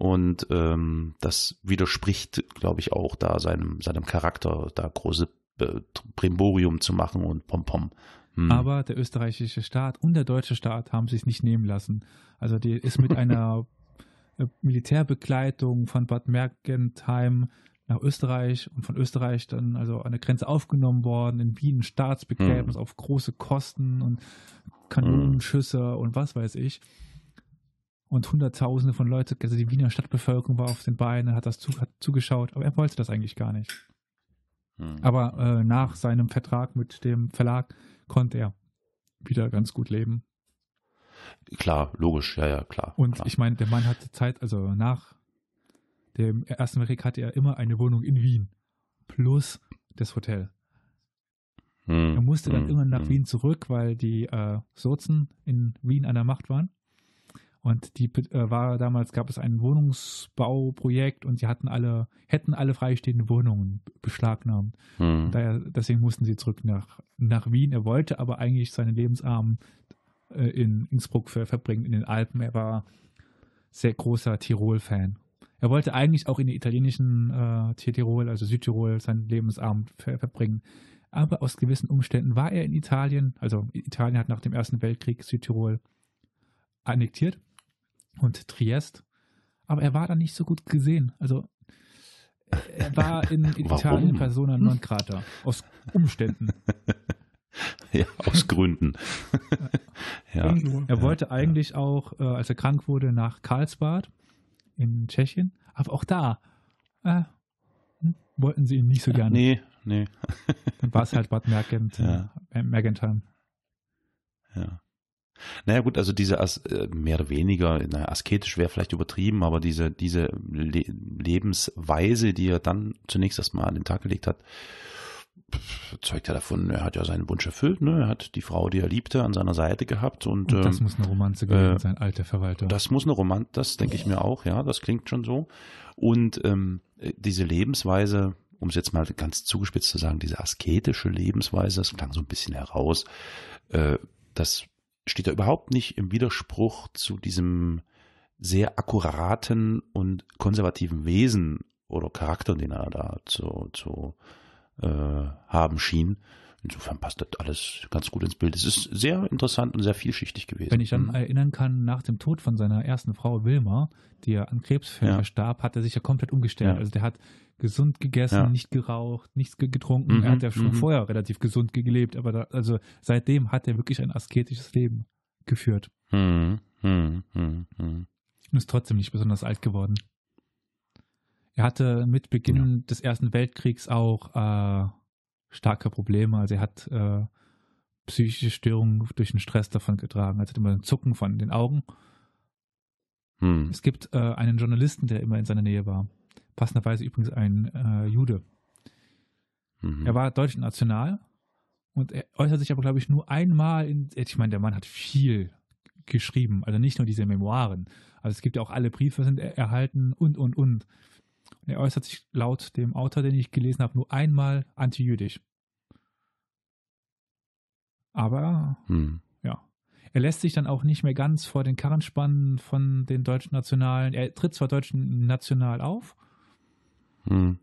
und ähm, das widerspricht, glaube ich, auch da seinem, seinem Charakter, da große äh, Brimborium zu machen und Pompom. Hm. Aber der österreichische Staat und der deutsche Staat haben sich nicht nehmen lassen. Also die ist mit einer äh, Militärbegleitung von Bad Mergentheim nach Österreich und von Österreich dann also an der Grenze aufgenommen worden, in Wien Staatsbegräbnis Hm. auf große Kosten und Kanonenschüsse und was weiß ich. Und Hunderttausende von Leuten, also die Wiener Stadtbevölkerung war auf den Beinen, hat das zu, hat zugeschaut, aber er wollte das eigentlich gar nicht. Hm. Aber äh, nach seinem Vertrag mit dem Verlag konnte er wieder ganz gut leben. Klar, logisch, ja, ja, klar. Und klar. ich meine, der Mann hatte Zeit, also nach dem Ersten Weltkrieg hatte er immer eine Wohnung in Wien plus das Hotel. Hm, Er musste dann hm, irgendwann nach hm. Wien zurück, weil die äh, Sozen in Wien an der Macht waren. Und die äh, war damals gab es ein Wohnungsbauprojekt und sie hatten alle hätten alle freistehende Wohnungen beschlagnahmt. Hm. Daher, deswegen mussten sie zurück nach, nach Wien. Er wollte aber eigentlich seine Lebensabend äh, in Innsbruck ver verbringen, in den Alpen. Er war sehr großer Tirol-Fan. Er wollte eigentlich auch in den italienischen äh, Tirol, also Südtirol, seinen Lebensabend ver verbringen. Aber aus gewissen Umständen war er in Italien, also Italien hat nach dem Ersten Weltkrieg Südtirol annektiert und Triest. Aber er war da nicht so gut gesehen. Also er war in? Italien Persona non grata. Aus Umständen. Ja, aus Gründen. ja. Er Ja, wollte eigentlich auch, äh, als er krank wurde, nach Karlsbad in Tschechien. Aber auch da äh, hm, wollten sie ihn nicht so gerne. Nee, nee. Dann war es halt Bad Mergent, Ja. äh, Mergentheim. Ja. Naja gut, also diese As äh, mehr oder weniger, naja, asketisch wäre vielleicht übertrieben, aber diese, diese Le Lebensweise, die er dann zunächst erstmal an den Tag gelegt hat, zeugt ja davon, er hat ja seinen Wunsch erfüllt, ne? Er hat die Frau, die er liebte, an seiner Seite gehabt und, Und das ähm, muss eine Romanze gewesen äh, sein, alter Verwalter. das muss eine Roman, das denke ich mir auch, ja, das klingt schon so. Und ähm, äh, diese Lebensweise, um es jetzt mal ganz zugespitzt zu sagen, diese asketische Lebensweise, das klang so ein bisschen heraus, äh, das steht da überhaupt nicht im Widerspruch zu diesem sehr akkuraten und konservativen Wesen oder Charakter, den er da zu, zu äh, haben schien. Insofern passt das alles ganz gut ins Bild. Es ist sehr interessant und sehr vielschichtig gewesen. Wenn ich dann Mhm. erinnern kann, nach dem Tod von seiner ersten Frau Wilma, die ja an Krebs Ja. verstarb, hat er sich ja komplett umgestellt. Ja. Also der hat gesund gegessen, Ja. nicht geraucht, nichts ge- getrunken. Mhm, Er hat ja schon mhm. vorher relativ gesund ge- gelebt, aber da, also seitdem hat er wirklich ein asketisches Leben geführt Hm, hm, hm, hm. und ist trotzdem nicht besonders alt geworden. Er hatte mit Beginn des Ersten Weltkriegs auch äh, starke Probleme. Also er hat äh, psychische Störungen durch den Stress davon getragen. Also hat immer ein Zucken von den Augen. Hm. Es gibt äh, einen Journalisten, der immer in seiner Nähe war. Passenderweise übrigens ein äh, Jude. Mhm. Er war deutsch national und er äußert sich aber, glaube ich, nur einmal in. Ich meine, der Mann hat viel geschrieben, also nicht nur diese Memoiren. Also es gibt ja auch alle Briefe sind er erhalten und und und. Und er äußert sich laut dem Autor, den ich gelesen habe, nur einmal antijüdisch. Aber Hm. ja. Er lässt sich dann auch nicht mehr ganz vor den Karren spannen von den deutschen Nationalen. Er tritt zwar deutschen national auf, Hm.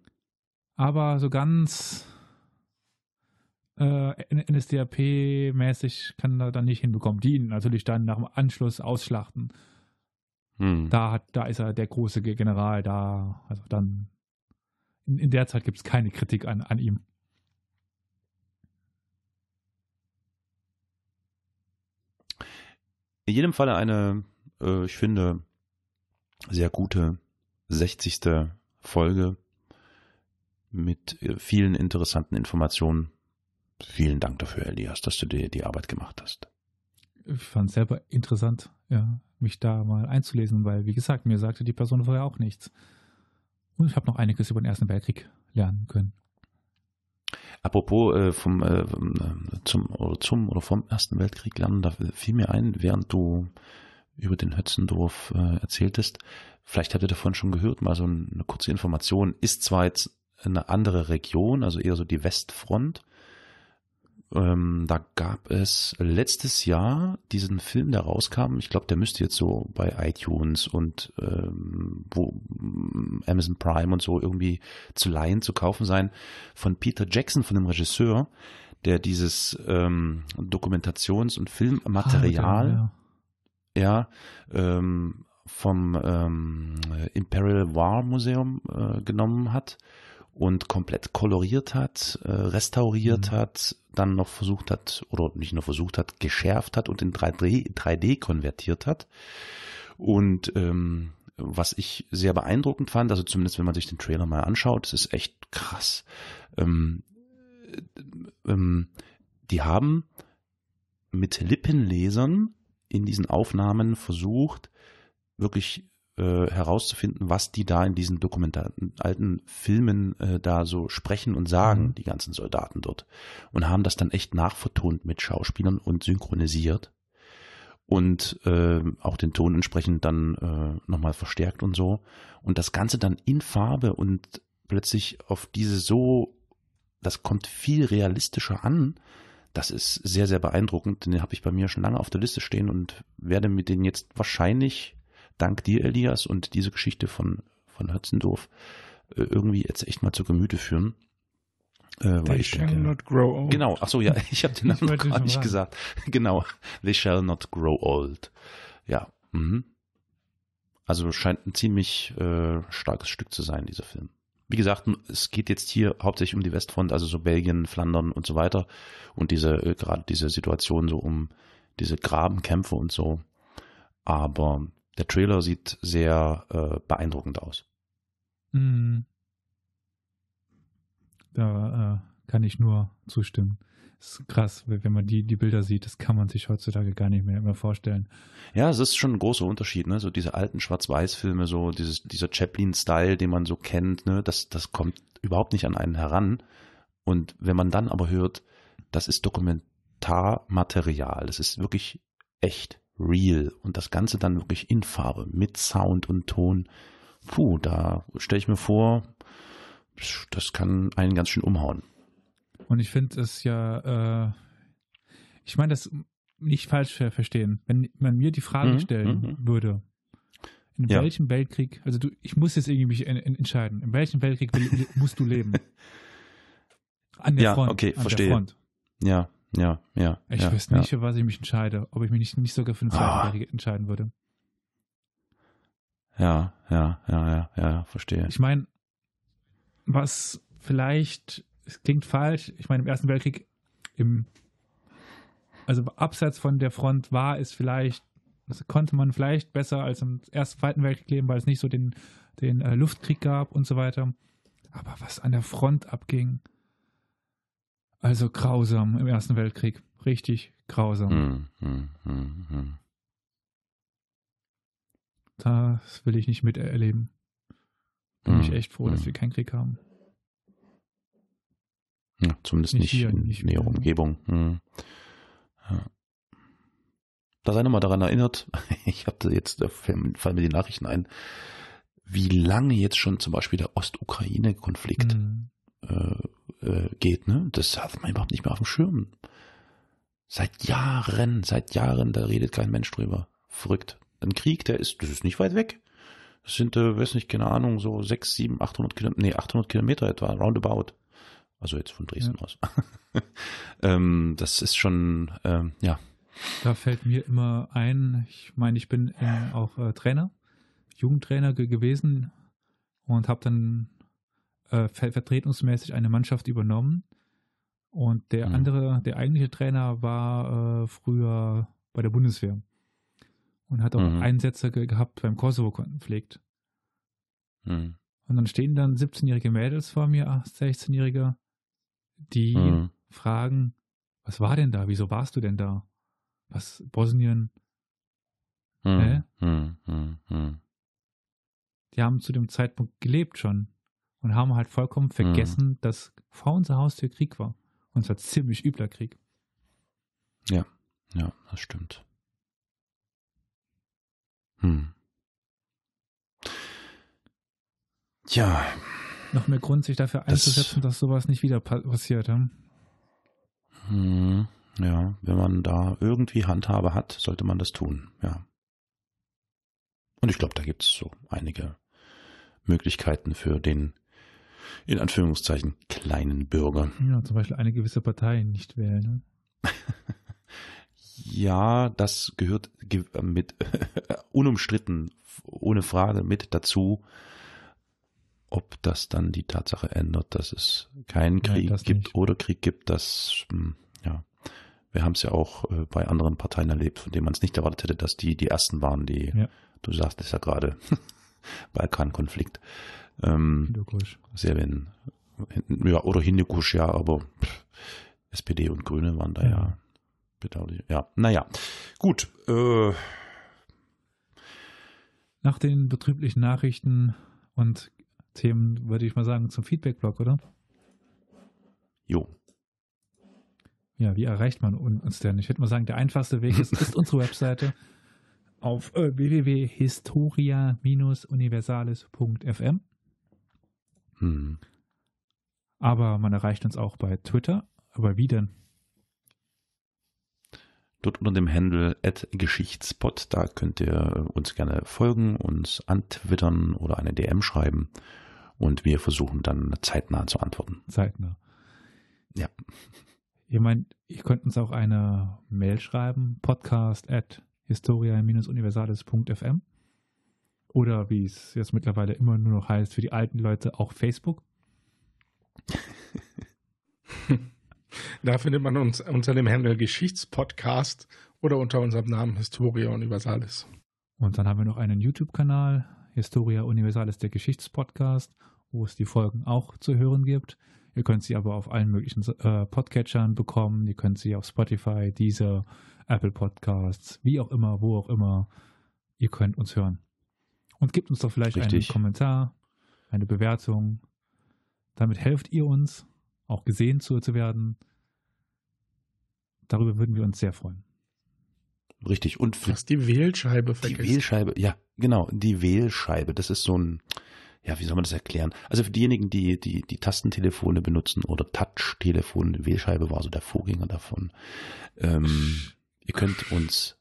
aber so ganz äh, NSDAP-mäßig kann er dann nicht hinbekommen. Die ihn natürlich dann nach dem Anschluss ausschlachten. Hm. Da, hat, da ist er der große General, da, also dann, in, in der Zeit gibt es keine Kritik an, an ihm. In jedem Falle eine, äh, ich finde, sehr gute 60. Folge mit äh, vielen interessanten Informationen. Vielen Dank dafür, Elias, dass du dir die Arbeit gemacht hast. Ich fand es selber interessant, ja, mich da mal einzulesen, weil, wie gesagt, mir sagte die Person vorher auch nichts. Und ich habe noch einiges über den Ersten Weltkrieg lernen können. Apropos äh, vom äh, zum oder zum oder vom Ersten Weltkrieg lernen, da fiel mir ein, während du über den Hötzendorf äh, erzähltest, vielleicht habt ihr davon schon gehört, mal so eine kurze Information, ist zwar jetzt eine andere Region, also eher so die Westfront. Ähm, da gab es letztes Jahr diesen Film, der rauskam. Ich glaube, der müsste jetzt so bei iTunes und ähm, wo Amazon Prime und so irgendwie zu leihen, zu kaufen sein, von Peter Jackson, von dem Regisseur, der dieses ähm, Dokumentations- und Filmmaterial Ah, ja. ja, ähm, vom ähm, Imperial War Museum äh, genommen hat und komplett koloriert hat, äh, restauriert Mhm. hat, dann noch versucht hat, oder nicht nur versucht hat, geschärft hat und in 3D, 3D konvertiert hat. Und ähm, was ich sehr beeindruckend fand, also zumindest wenn man sich den Trailer mal anschaut, das ist echt krass. Ähm, äh, ähm, die haben mit Lippenlesern in diesen Aufnahmen versucht, wirklich äh, herauszufinden, was die da in diesen dokumentarten alten Filmen äh, da so sprechen und sagen, Mhm. die ganzen Soldaten dort. Und haben das dann echt nachvertont mit Schauspielern und synchronisiert. Und äh, auch den Ton entsprechend dann äh, nochmal verstärkt und so. Und das Ganze dann in Farbe und plötzlich auf diese so, das kommt viel realistischer an. Das ist sehr, sehr beeindruckend. Den habe ich bei mir schon lange auf der Liste stehen und werde mir den jetzt wahrscheinlich, dank dir, Elias, und diese Geschichte von, von Hötzendorf äh, irgendwie jetzt echt mal zu Gemüte führen. Äh, They ich shall denke, not grow old. Genau, ach so, ja, ich habe den Namen noch gar nicht fragen. gesagt. Genau, they shall not grow old. Ja, mhm. Also scheint ein ziemlich äh, starkes Stück zu sein, dieser Film. Wie gesagt, es geht jetzt hier hauptsächlich um die Westfront, also so Belgien, Flandern und so weiter und diese äh, gerade diese Situation so um diese Grabenkämpfe und so. Aber der Trailer sieht sehr äh, beeindruckend aus. Mhm. Da äh, kann ich nur zustimmen. Das ist krass, wenn man die, die Bilder sieht, das kann man sich heutzutage gar nicht mehr, mehr vorstellen. Ja, es ist schon ein großer Unterschied, ne? So diese alten Schwarz-Weiß-Filme, so dieses, dieser Chaplin-Style, den man so kennt, ne? Das, das kommt überhaupt nicht an einen heran. Und wenn man dann aber hört, das ist Dokumentarmaterial, das ist wirklich echt real und das Ganze dann wirklich in Farbe mit Sound und Ton, puh, da stelle ich mir vor, das kann einen ganz schön umhauen. Und ich finde es ja, äh, ich meine das nicht falsch ver- verstehen. Wenn man mir die Frage Mhm, stellen mhm. würde, in Ja. welchem Weltkrieg, also du, ich muss jetzt irgendwie mich en, en, entscheiden, in welchem Weltkrieg will, musst du leben? An der Ja, Front. okay, an verstehe. Der Front. Ja, ja, ja. Ich ja, wüsste ja. nicht, für was ich mich entscheide, ob ich mich nicht, nicht sogar für den Zweiten Ah. Weltkrieg entscheiden würde. Ja, ja, ja, ja, ja, verstehe. Ich meine, was vielleicht, es klingt falsch, ich meine, im Ersten Weltkrieg, im, also abseits von der Front war es vielleicht, das konnte man vielleicht besser als im Ersten, Zweiten Weltkrieg leben, weil es nicht so den, den äh, Luftkrieg gab und so weiter. Aber was an der Front abging, also grausam im Ersten Weltkrieg. Richtig grausam. Hm, hm, hm, hm. Das will ich nicht miterleben. Bin ich Hm, echt froh, dass hm. wir keinen Krieg haben. Ja, zumindest Nicht nicht, hier, in nicht näherer? Umgebung. Ja. Da sei nochmal daran erinnert, ich hatte jetzt, da fallen mir die Nachrichten ein, wie lange jetzt schon zum Beispiel der Ostukraine-Konflikt Hm. äh, äh, geht, ne? Das hat man überhaupt nicht mehr auf dem Schirm. Seit Jahren, seit Jahren, da redet kein Mensch drüber. Verrückt. Ein Krieg, der ist, das ist nicht weit weg. Das sind, äh, weiß nicht, keine Ahnung, so sechs, sieben, 800 Kilometer, nee, 800 Kilometer etwa, roundabout. Also jetzt von Dresden aus. ähm, das ist schon, ähm, ja. Da fällt mir immer ein, ich meine, ich bin ähm, auch äh, Trainer, Jugendtrainer ge gewesen und habe dann äh, ver vertretungsmäßig eine Mannschaft übernommen. Und der Mhm. andere, der eigentliche Trainer war äh, früher bei der Bundeswehr und hat auch Mhm. Einsätze ge gehabt beim Kosovo-Konflikt. Hm, Und dann stehen dann 17-jährige Mädels vor mir, 16-jährige, die hm, fragen, was war denn da? Wieso warst du denn da? Was, Bosnien? hm. Die haben zu dem Zeitpunkt gelebt schon und haben halt vollkommen vergessen, dass vor unserer Haustür Krieg war. Und zwar ziemlich übler Krieg. Ja, das stimmt. Hm. Ja, Noch mehr Grund, sich dafür Das- einzusetzen, dass sowas nicht wieder pa passiert. Hm? hm, ja, wenn man da irgendwie Handhabe hat, sollte man das tun, ja. Und ich glaube, da gibt es so einige Möglichkeiten für den, in Anführungszeichen, kleinen Bürger. Ja, zum Beispiel eine gewisse Partei nicht wählen. Ne? Ja, das gehört ge- mit unumstritten, ohne Frage mit dazu. ob das dann die Tatsache ändert, dass es keinen Nein, Krieg das gibt nicht. oder Krieg gibt, das, hm, ja, wir haben es ja auch äh, bei anderen Parteien erlebt, von denen man es nicht erwartet hätte, dass die die ersten waren, die, Ja. du sagst es ja gerade, Balkankonflikt, ähm, Logisch. Serbien, ja, oder Hindukusch, ja, aber pff, SPD und Grüne waren da ja, Ja. bedauerlich. Ja, naja, gut, äh, Nach den betrieblichen Nachrichten und Themen würde ich mal sagen zum Feedback-Blog, oder? jo, Ja, wie erreicht man un- uns denn? Ich würde mal sagen, der einfachste Weg ist, ist unsere Webseite auf äh, www.historia-universales.fm. hm. Aber man erreicht uns auch bei Twitter. Aber wie denn? Dort unter dem Handle Geschichtspot, da könnt ihr uns gerne folgen, uns antwittern oder eine DM schreiben und wir versuchen dann zeitnah zu antworten. Zeitnah. Ja. Ihr meint, ihr könnt uns auch eine Mail schreiben, podcast at historia-universales.fm oder wie es jetzt mittlerweile immer nur noch heißt für die alten Leute, auch Facebook. Da findet man uns unter dem Handle Geschichtspodcast oder unter unserem Namen Historia Universalis. Und dann haben wir noch einen YouTube-Kanal, Historia Universalis, der Geschichtspodcast, wo es die Folgen auch zu hören gibt. Ihr könnt sie aber auf allen möglichen äh, Podcatchern bekommen. Ihr könnt sie auf Spotify, Deezer, Apple Podcasts, wie auch immer, wo auch immer. Ihr könnt uns hören. Und gebt uns doch vielleicht Richtig. einen Kommentar, eine Bewertung. Damit helft ihr uns, auch gesehen zu, zu werden. Darüber würden wir uns sehr freuen. Richtig. Und für hast die Wählscheibe die vergessen. Wählscheibe, ja, genau, die Wählscheibe, das ist so ein, ja, wie soll man das erklären? Also für diejenigen, die die, die Tastentelefone benutzen oder Touch-Telefone, die Wählscheibe war so der Vorgänger davon. Ähm, ihr könnt uns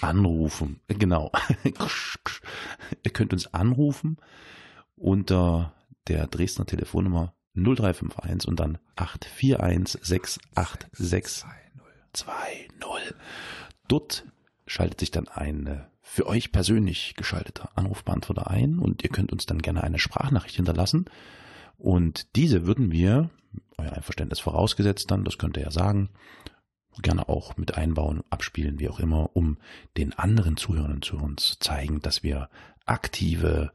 anrufen, genau. ihr könnt uns anrufen unter der Dresdner Telefonnummer 0351 und dann 841 686 2.0. Dort schaltet sich dann ein äh, für euch persönlich geschalteter Anrufbeantworter ein und ihr könnt uns dann gerne eine Sprachnachricht hinterlassen. Und diese würden wir, euer Einverständnis vorausgesetzt dann, das könnt ihr ja sagen, gerne auch mit einbauen, abspielen, wie auch immer, um den anderen Zuhörern zu uns zu zeigen, dass wir aktive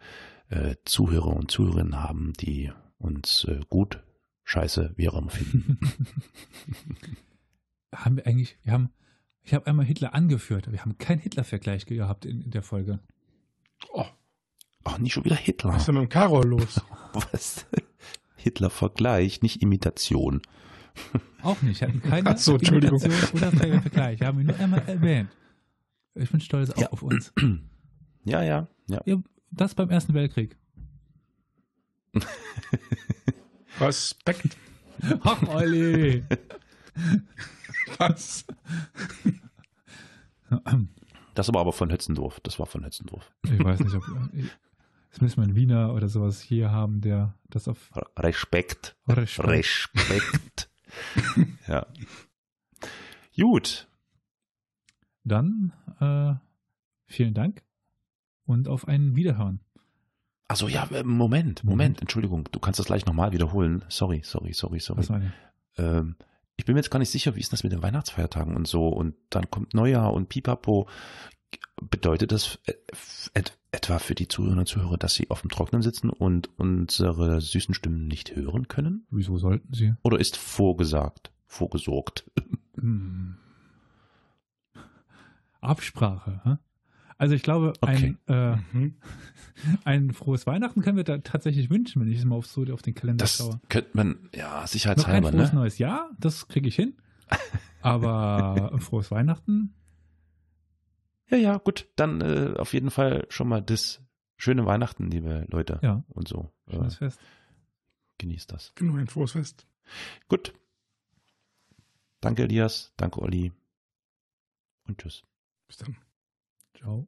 äh, Zuhörer und Zuhörerinnen haben, die uns äh, gut, scheiße, wie auch immer finden. haben wir eigentlich, wir haben, ich habe einmal Hitler angeführt, aber wir haben keinen Hitler-Vergleich gehabt in, in der Folge. Oh, Ach, nicht schon wieder Hitler. was ist denn mit dem Karol los? Was? Hitler-Vergleich, nicht Imitation. Auch nicht, hatten keine Ach so, Entschuldigung. Imitation oder Ver- Vergleich. Wir haben ihn nur einmal erwähnt. Ich bin stolz auch Ja. auf uns. Ja, ja, ja. Ja, das beim Ersten Weltkrieg. Respekt. Ach, Olli! Was? Das war aber von Hötzendorf. Das war von Hötzendorf. Ich weiß nicht, ob. Jetzt müssen wir einen Wiener oder sowas hier haben, der das auf Respekt. Respekt. Respekt. ja. Gut. Dann äh, vielen Dank und auf ein Wiederhören. Also ja, äh, Moment, Moment, Entschuldigung. Du kannst das gleich nochmal wiederholen. Sorry, sorry, sorry, sorry. Was meine ich? Ähm, ich bin mir jetzt gar nicht sicher, wie ist das mit den Weihnachtsfeiertagen und so. Und dann kommt Neujahr und Pipapo. Bedeutet das äh, et etwa für die Zuhörerinnen und Zuhörer, dass sie auf dem Trocknen sitzen und unsere süßen Stimmen nicht hören können? Wieso sollten sie? Oder ist vorgesagt, vorgesorgt? Hm. Absprache. Hä? Also ich glaube, Okay. ein, äh, Mhm. ein frohes Weihnachten können wir da tatsächlich wünschen, wenn ich es mal auf, so auf den Kalender Das schaue. könnte man, ja, Noch kein sicherheitshalber, frohes ne? neues Jahr, das kriege ich hin. Aber ein frohes Weihnachten, Ja, ja, gut. Dann äh, auf jeden Fall schon mal das schöne Weihnachten, liebe Leute. ja, Und so. Äh, schönes Fest. genießt das. Genau, ein frohes Fest. Gut. Danke, Elias. Danke, Olli. Und tschüss. Bis dann. Ciao.